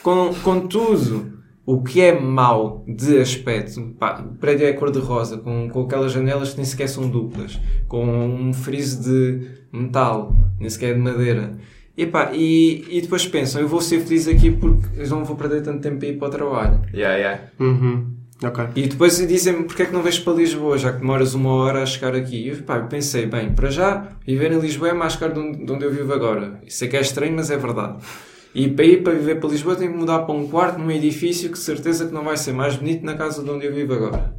Speaker 4: com, com tudo o que é mau de aspecto. Pá, o prédio é cor-de-rosa, com, com aquelas janelas que nem sequer são duplas, com um friso de metal, nem sequer de madeira. E, pá, e, e depois pensam, eu vou ser feliz aqui porque eu não vou perder tanto tempo a ir para o trabalho.
Speaker 2: Yeah, yeah.
Speaker 3: Uhum. Ok.
Speaker 4: E depois dizem-me porque é que não vais para Lisboa, já que demoras uma hora a chegar aqui. E eu, pá, pensei, bem, para já, viver em Lisboa é mais caro de onde eu vivo agora. Isso é que é estranho, mas é verdade. E para ir para viver para Lisboa tenho que mudar para um quarto num edifício que de certeza que não vai ser mais bonito na casa de onde eu vivo agora.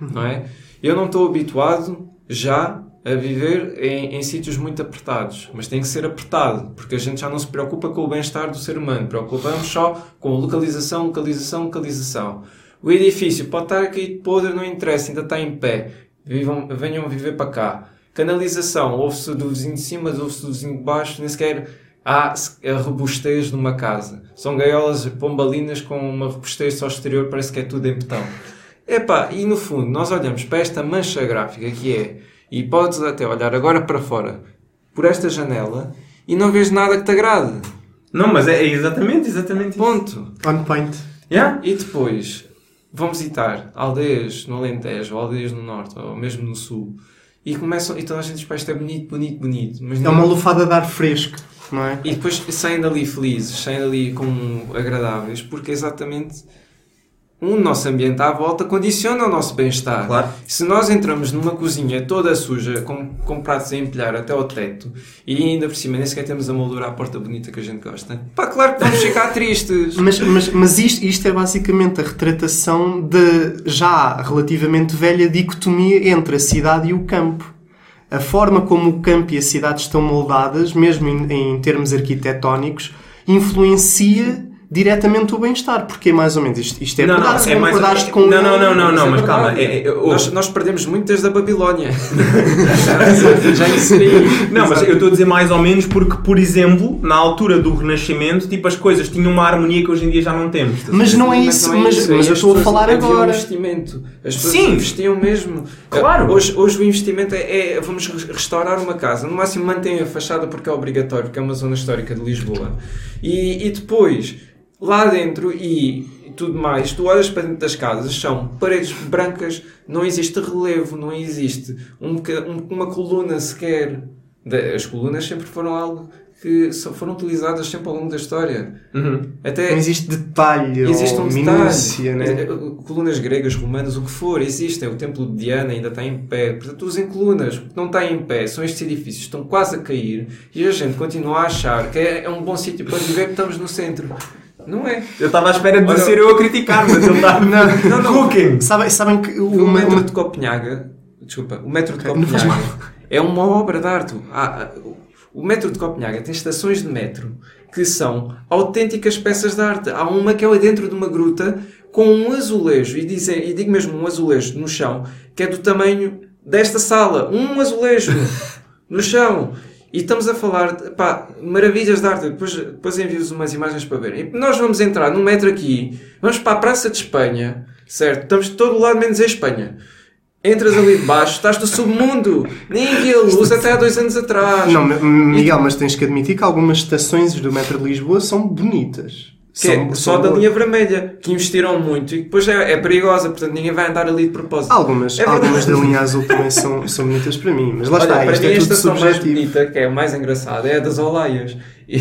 Speaker 4: Não é? Eu não estou habituado já a viver em, em sítios muito apertados, mas tem que ser apertado, porque a gente já não se preocupa com o bem-estar do ser humano, preocupamos só com localização, localização, localização. O edifício pode estar aqui podre, não interessa, ainda está em pé. Vivam, venham viver para cá. Canalização, ouve-se do vizinho de cima, ouve-se do vizinho de baixo, nem sequer há a robustez numa casa. São gaiolas pombalinas com uma robustez só exterior, parece que é tudo em betão. Epá, e no fundo, nós olhamos para esta mancha gráfica que é, e podes até olhar agora para fora, por esta janela, e não vês nada que te agrade.
Speaker 2: Não, mas é, é exatamente, exatamente isso.
Speaker 4: Ponto.
Speaker 3: On point.
Speaker 2: Yeah?
Speaker 4: E depois, vão visitar aldeias no Alentejo, ou aldeias no Norte, ou mesmo no Sul, e começam, e toda a gente diz, isto é bonito, bonito, bonito. Mas
Speaker 3: É uma lufada de ar fresco, não é?
Speaker 4: E depois saem dali felizes, saem dali com agradáveis, porque exatamente o nosso ambiente à volta condiciona o nosso bem-estar.
Speaker 2: Claro.
Speaker 4: Se nós entramos numa cozinha toda suja, com, com pratos a empilhar até ao teto, e ainda por cima nem sequer temos a moldura à porta bonita que a gente gosta, pá, claro que vamos ficar tristes.
Speaker 3: Mas, mas, mas isto, isto é basicamente a retratação da já relativamente velha dicotomia entre a cidade e o campo. A forma como o campo e a cidade estão moldadas, mesmo em, em termos arquitetónicos, influencia diretamente o bem-estar. Porque é mais ou menos isto, isto é
Speaker 2: Não, não,
Speaker 3: verdade.
Speaker 2: É
Speaker 3: não
Speaker 2: mais-
Speaker 3: concordaste com
Speaker 2: não, não, não, não,
Speaker 4: Isso
Speaker 2: não,
Speaker 4: é
Speaker 2: mas calma. É, é,
Speaker 4: nós, nós perdemos muito desde a Babilónia. já, inseri.
Speaker 2: Não, mas eu estou a dizer mais ou menos porque, por exemplo, na altura do Renascimento, tipo, as coisas tinham uma harmonia que hoje em dia já não temos.
Speaker 3: Mas não é isso, mas, mas eu estou a falar
Speaker 4: um
Speaker 3: agora.
Speaker 4: investimento. As pessoas
Speaker 2: Sim.
Speaker 4: investiam mesmo.
Speaker 2: Claro.
Speaker 4: Hoje, hoje o investimento é, é- vamos res- restaurar uma casa. No máximo mantém a fachada porque é obrigatório, porque é uma zona histórica de Lisboa. E, e depois, lá dentro e tudo mais, tu olhas para dentro das casas, são paredes brancas, não existe relevo, não existe um, um- uma coluna sequer. As colunas sempre foram algo que foram utilizadas sempre ao longo da história.
Speaker 2: Uhum.
Speaker 4: Até
Speaker 3: Não existe detalhe
Speaker 4: Existe um
Speaker 3: minúcia,
Speaker 4: detalhe.
Speaker 3: né?
Speaker 4: É, é, Colunas gregas, romanas, o que for, existem. O templo de Diana ainda está em pé. Portanto, usem colunas. O que não está em pé são estes edifícios que estão quase a cair e a gente continua a achar que é, é um bom sítio para viver, que estamos no centro. Não é.
Speaker 2: Eu estava à espera de
Speaker 4: Olha-
Speaker 2: ser eu a criticar, mas ele está.
Speaker 3: Não,
Speaker 4: não, não.
Speaker 2: Cooking!
Speaker 3: Sabem, sabem que
Speaker 4: O
Speaker 3: uma,
Speaker 4: metro
Speaker 3: uma-
Speaker 4: de Copenhaga, desculpa, o metro de
Speaker 3: Ok, não faz
Speaker 4: Copenhaga é uma obra de arte. Ah, ah, o metro de Copenhaga tem estações de metro que são autênticas peças de arte. Há uma que é dentro de uma gruta com um azulejo, e, dizem, e digo mesmo um azulejo no chão, que é do tamanho desta sala. Um azulejo no chão. E estamos a falar, de, pá, maravilhas de arte. Depois, depois envio-vos umas imagens para verem. E nós vamos entrar no metro aqui, vamos para a Praça de Espanha, certo? Estamos de todo lado menos em Espanha. Entras ali de baixo, estás no submundo. Nem havia luz até há dois anos atrás.
Speaker 3: Não, Miguel, mas tens que admitir que algumas estações do metro de Lisboa são bonitas.
Speaker 4: Que é
Speaker 3: São-
Speaker 4: só
Speaker 3: são
Speaker 4: da linha vermelha, que investiram muito e que depois é, é perigosa, portanto ninguém vai andar ali de propósito.
Speaker 3: Algumas,
Speaker 4: É
Speaker 3: algumas da linha azul também são, são bonitas para mim, mas lá
Speaker 4: Olha,
Speaker 3: está,
Speaker 4: para
Speaker 3: isto
Speaker 4: mim
Speaker 3: é
Speaker 4: a estação mais bonita, que é a mais engraçada, é a das Olaias. E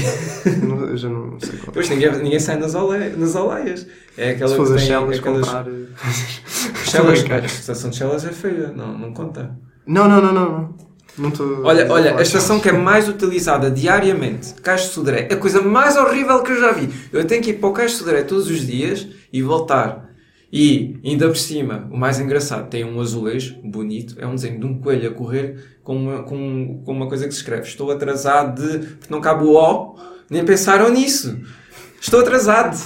Speaker 3: Não- Eu já não sei qual.
Speaker 4: depois ninguém, ninguém sai nas, ole, nas Olaias. É aquela
Speaker 3: Se
Speaker 4: que
Speaker 3: fosse as Chelas
Speaker 4: aquelas...
Speaker 3: comprar.
Speaker 4: Chelas,
Speaker 3: Estou a
Speaker 4: estação de Chelas é feia, não, não conta.
Speaker 3: Não, não, não, não.
Speaker 4: Olha, olha, a estação que é mais utilizada diariamente, Cais de Sodré, é a coisa mais horrível que eu já vi. Eu tenho que ir para o Cais de Sodré todos os dias e voltar. E, ainda por cima, o mais engraçado, tem um azulejo bonito, é um desenho de um coelho a correr com uma, com, com uma coisa que se escreve. Estou atrasado de... porque não cabe o O, nem pensaram nisso. Estou atrasado.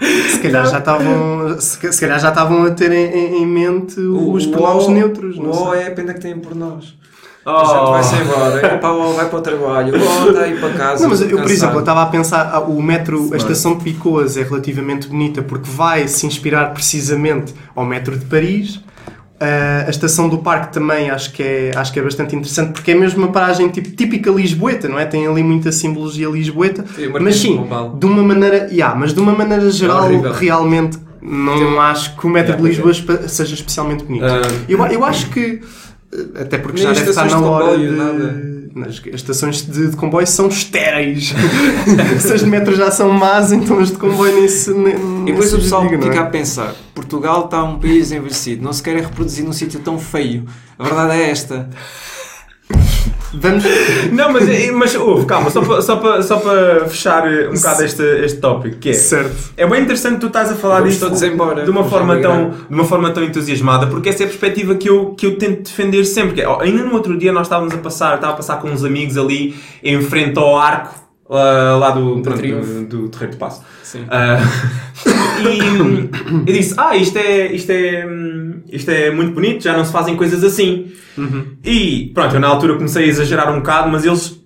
Speaker 3: Se calhar já estavam, se, ca- se calhar já estavam a ter em, em- mente os
Speaker 4: o
Speaker 3: pronomes
Speaker 4: O-
Speaker 3: neutros.
Speaker 4: O
Speaker 3: Não
Speaker 4: O
Speaker 3: sei.
Speaker 4: é a pena que têm por nós.
Speaker 2: Oh.
Speaker 4: A gente vai-se embora. Pá, o O vai para o trabalho. O O está para casa.
Speaker 3: Não, mas eu,
Speaker 4: cansado.
Speaker 3: por exemplo, eu estava a pensar, ah, o metro,
Speaker 2: Smart.
Speaker 3: a estação de Picoas é relativamente bonita porque vai se inspirar precisamente ao metro de Paris. Ah, a estação do parque também acho que, é, acho que é bastante interessante porque é mesmo uma paragem tipo, típica lisboeta, não é? Tem ali muita simbologia lisboeta.
Speaker 4: Sim,
Speaker 3: mas sim, de uma maneira, yeah, mas de uma maneira geral,
Speaker 4: horrível.
Speaker 3: realmente não acho que o metro
Speaker 4: Yeah,
Speaker 3: de Lisboa espe- seja especialmente bonito.
Speaker 2: Ah.
Speaker 3: eu, eu acho que, eh, até porque já deve estar na hora de...
Speaker 4: nada.
Speaker 3: As, as estações de, de comboio são estéreis. se as de metro já são más, então as de comboio nem se. Nem,
Speaker 4: E depois o pessoal
Speaker 3: diga, é?
Speaker 4: fica a pensar: Portugal está um país envelhecido, não se quer é reproduzir num sítio tão feio. A verdade é esta.
Speaker 3: Vamos.
Speaker 2: Não, mas, mas ouve, calma, só para só para só para fechar eh, um bocado este, este tópico, que é.
Speaker 3: Certo.
Speaker 2: É bem interessante tu estás a falar
Speaker 4: Vamos
Speaker 2: disso
Speaker 4: todos embora,
Speaker 2: de uma, forma tão, de uma forma tão entusiasmada, porque essa é a perspectiva que eu, que eu tento defender sempre. Que é, ainda no outro dia nós estávamos a passar, estava a passar com uns amigos ali em frente ao arco ah, lá do, pronto,
Speaker 4: Triunfo.
Speaker 2: do, do Terreiro de Passo.
Speaker 4: Sim.
Speaker 2: Ah, e eu disse: Ah, isto é, isto, é, hum, isto é muito bonito, já não se fazem coisas assim. E pronto, eu na altura comecei a exagerar um bocado, mas eles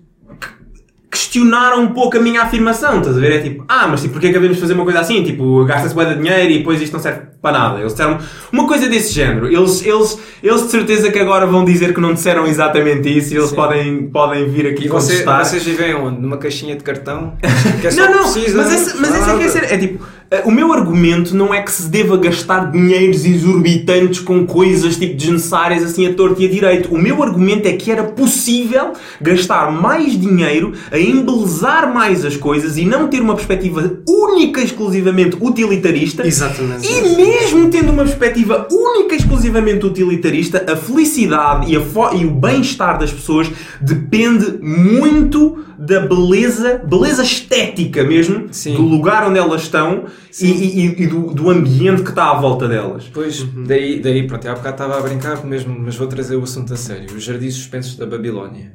Speaker 2: questionaram um pouco a minha afirmação, estás a ver? É tipo, ah, mas tipo, porquê que devemos fazer uma coisa assim? Tipo, gasta-se bué de dinheiro e depois isto não serve para nada. Eles disseram uma coisa desse género. Eles, eles, eles de certeza que agora vão dizer que não disseram exatamente isso e eles
Speaker 4: Sim.
Speaker 2: podem, podem vir aqui
Speaker 4: E você,
Speaker 2: contestar.
Speaker 4: vocês vivem onde? Numa caixinha de cartão? Que é
Speaker 2: Não, não,
Speaker 4: precisa-
Speaker 2: mas, esse, mas esse é que é ser. É tipo, o meu argumento não é que se deva gastar dinheiros exorbitantes com coisas tipo desnecessárias assim a torto e a direito. O meu argumento é que era possível gastar mais dinheiro a embelezar mais as coisas e não ter uma perspectiva única e exclusivamente utilitarista.
Speaker 3: Exatamente.
Speaker 2: E mesmo tendo uma perspectiva única e exclusivamente utilitarista, a felicidade e, a e o bem-estar das pessoas depende muito da beleza, beleza estética mesmo,
Speaker 4: Sim.
Speaker 2: do lugar onde elas estão e, e- e- do, do ambiente que está à volta delas.
Speaker 4: Pois, daí, daí, pronto, há bocado estava a brincar mesmo, mas vou trazer o assunto a sério. Os Jardins Suspensos da Babilónia.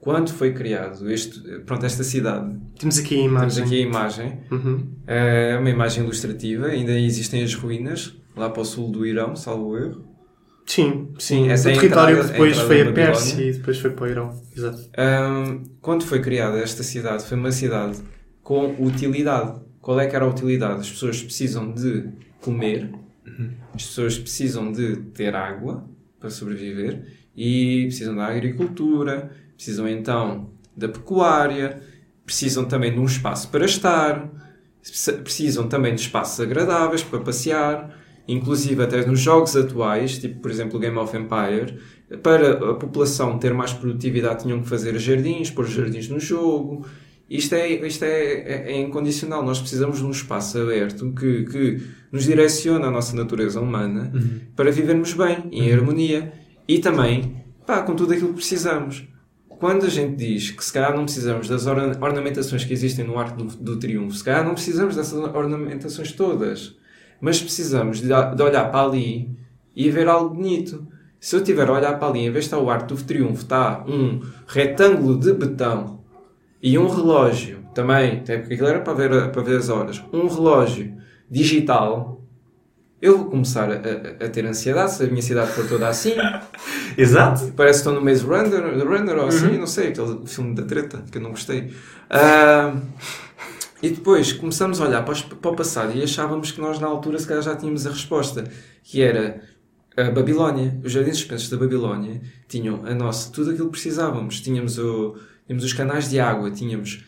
Speaker 4: Quando foi criado este, pronto, esta cidade?
Speaker 3: Temos aqui a
Speaker 4: Temos
Speaker 3: imagem.
Speaker 4: aqui a imagem.
Speaker 3: Uhum.
Speaker 4: É uma imagem ilustrativa. Ainda existem as ruínas, lá para o sul do Irão, salvo erro.
Speaker 3: Sim,
Speaker 4: Sim, essa
Speaker 3: o
Speaker 4: é
Speaker 3: território
Speaker 4: entrada-
Speaker 3: que depois
Speaker 4: a
Speaker 3: foi a Pérsia
Speaker 4: Babilónia.
Speaker 3: e depois foi para o Irão. Exato.
Speaker 4: Ahm, quando foi criada esta cidade, foi uma cidade com utilidade. Qual é que era a utilidade? As pessoas precisam de comer, as pessoas precisam de ter água para sobreviver e precisam da agricultura, precisam então da pecuária, precisam também de um espaço para estar, precis- precisam também de espaços agradáveis para passear, inclusive até nos jogos atuais, tipo por exemplo o Game of Empire, para a população ter mais produtividade tinham que fazer jardins, pôr jardins no jogo. Isto é, isto é, é, é incondicional. Nós precisamos de um espaço aberto que, que nos direciona a nossa natureza humana para vivermos bem, em harmonia. E também, pá, com tudo aquilo que precisamos. Quando a gente diz que se calhar não precisamos das orna- ornamentações que existem no Arco do, do Triunfo, se calhar não precisamos dessas ornamentações todas, mas precisamos de, de olhar para ali e ver algo bonito. Se eu tiver a olhar para ali, em vez de estar o Arco do Triunfo, está um retângulo de betão e um relógio, também, até porque aquilo era para ver, para ver as horas, um relógio digital, eu vou começar a, a- a ter ansiedade se a minha cidade for toda assim.
Speaker 2: Exato.
Speaker 4: Parece que estou no Maze Runner, Runner ou assim, não sei, aquele filme da treta que eu não gostei. Ah, e depois começamos a olhar para, os- para o passado e achávamos que nós na altura se calhar já tínhamos a resposta, que era a Babilónia. Os jardins suspensos da Babilónia tinham a nossa, tudo aquilo que precisávamos. Tínhamos, o, tínhamos os canais de água, tínhamos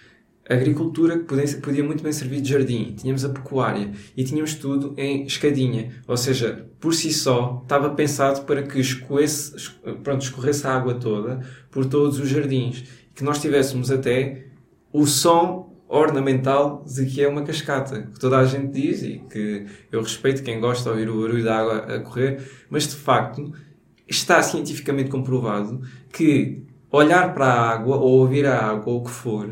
Speaker 4: a agricultura que podia, podia muito bem servir de jardim, tínhamos a pecuária e tínhamos tudo em escadinha. Ou seja, por si só, estava pensado para que escoesse, es- pronto, escorresse a água toda por todos os jardins. Que nós tivéssemos até o som ornamental de que é uma cascata, que toda a gente diz e que eu respeito quem gosta de ouvir o barulho da água a correr, mas de facto está cientificamente comprovado que olhar para a água ou ouvir a água ou o que for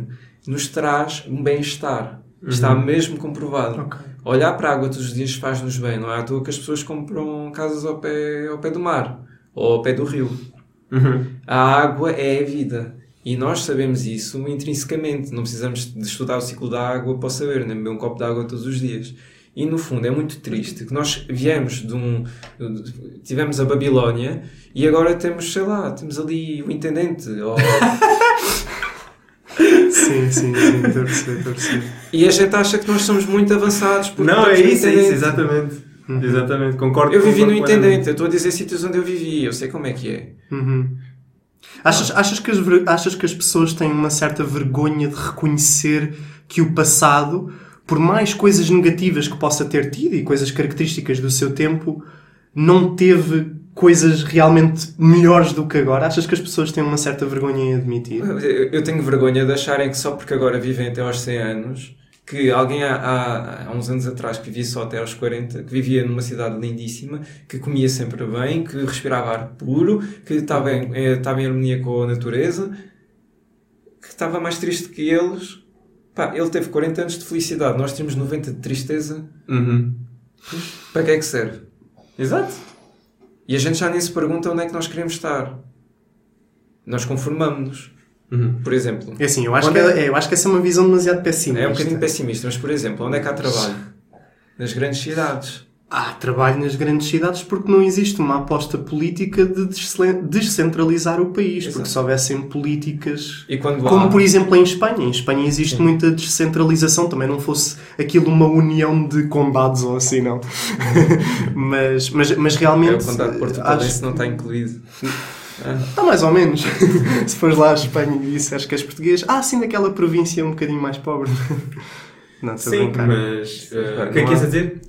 Speaker 4: nos traz um bem-estar. Está mesmo comprovado.
Speaker 3: Ok.
Speaker 4: Olhar para a água todos os dias faz-nos bem. Não é à toa que as pessoas compram casas ao pé, ao pé do mar ou ao pé do rio. A água é a vida. E nós sabemos isso intrinsecamente. Não precisamos de estudar o ciclo da água para saber, nem beber um copo de água todos os dias. E no fundo é muito triste que nós viemos de um. Tivemos a Babilónia e agora temos, sei lá, temos ali o intendente. ou-
Speaker 3: Sim, sim, sim, estou a perceber, estou a perceber.
Speaker 4: e a gente acha que nós somos muito avançados. porque
Speaker 2: Não, é isso, é isso, exatamente. Exatamente, concordo.
Speaker 4: Eu vivi no
Speaker 2: concordo plenamente.
Speaker 4: intendente, eu estou a dizer sítios onde eu vivi, eu sei como é que é.
Speaker 3: Uhum. Achas, achas, que as, achas que as pessoas têm uma certa vergonha de reconhecer que o passado, por mais coisas negativas que possa ter tido e coisas características do seu tempo, não teve coisas realmente melhores do que agora? Achas que as pessoas têm uma certa vergonha em admitir?
Speaker 4: Eu tenho vergonha de acharem que só porque agora vivem até aos 100 anos, que alguém há, há, há uns anos atrás que vivia só até aos 40, que vivia numa cidade lindíssima, que comia sempre bem, que respirava ar puro, que estava em, eh, estava em harmonia com a natureza, que estava mais triste que eles. Pá, ele teve 40 anos de felicidade, nós temos 90 de tristeza.
Speaker 2: Uhum.
Speaker 4: Para que é que serve?
Speaker 2: Exato.
Speaker 4: E a gente já nem se pergunta onde é que nós queremos estar. Nós conformamos-nos.
Speaker 2: Uhum.
Speaker 4: Por exemplo,
Speaker 3: É assim, eu acho, que,
Speaker 4: é-
Speaker 3: é- eu acho que essa é uma visão demasiado pessimista.
Speaker 4: É um bocadinho pessimista, mas por exemplo, onde é que há trabalho? Nas grandes cidades.
Speaker 3: Há trabalho nas grandes cidades porque não existe uma aposta política de descentralizar o país. Porque
Speaker 4: Exato.
Speaker 3: se houvessem políticas Como
Speaker 4: há...
Speaker 3: por exemplo em Espanha. Em Espanha existe muita descentralização, também não fosse aquilo uma união de condados ou assim, não. mas, mas, mas
Speaker 4: É,
Speaker 3: realmente.
Speaker 4: o condado de
Speaker 3: acho-
Speaker 4: não está incluído.
Speaker 3: Está mais ou menos. Se fores lá à Espanha e disseres que és português, ah, sim, naquela província um bocadinho mais pobre. Não, estou a
Speaker 2: Sim,
Speaker 3: brincar.
Speaker 2: mas. Uh, o que é que queres dizer?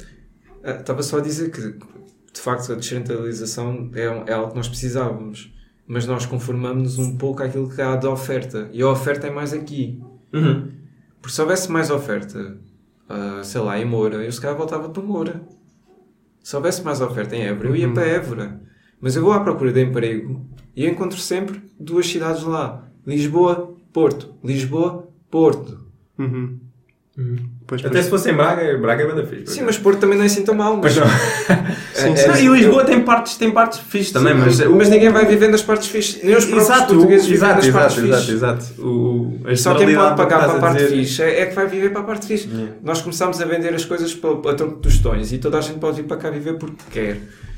Speaker 4: Ah, Estava só a dizer que, de facto, a descentralização é, é algo que nós precisávamos. Mas nós conformamos um pouco àquilo que há de oferta. E a oferta é mais aqui.
Speaker 2: Uhum.
Speaker 4: Porque se houvesse mais oferta, ah, sei lá, em Moura, eu se calhar voltava para Moura. Se houvesse mais oferta em Évora, eu ia para Évora. Mas eu vou à procura de emprego e encontro sempre duas cidades lá. Lisboa, Porto. Lisboa, Porto.
Speaker 3: Uhum. Pois,
Speaker 2: Até
Speaker 3: pois.
Speaker 2: se fosse em Braga, Braga é bada fixe.
Speaker 4: Sim, mas Porto também não é assim tão mal. Mas,
Speaker 2: Mas não.
Speaker 3: Sim,
Speaker 4: É-
Speaker 3: sim.
Speaker 4: é-
Speaker 2: Não, e Lisboa tem partes, tem partes fixes também, mas.
Speaker 4: mas ninguém vai viver nas partes fixes. Nem os próprios
Speaker 2: Exato,
Speaker 4: portugueses vivem
Speaker 2: exato,
Speaker 4: nas
Speaker 2: exato,
Speaker 4: partes
Speaker 2: exato,
Speaker 4: fixes.
Speaker 2: exato. O, a
Speaker 4: Só quem pode pagar para a parte
Speaker 2: dizer-
Speaker 4: fixe é é que vai viver para a parte fixe.
Speaker 2: Yeah.
Speaker 4: Nós começamos a vender as coisas para, para troco dos tons e toda a gente pode vir para cá viver porque quer.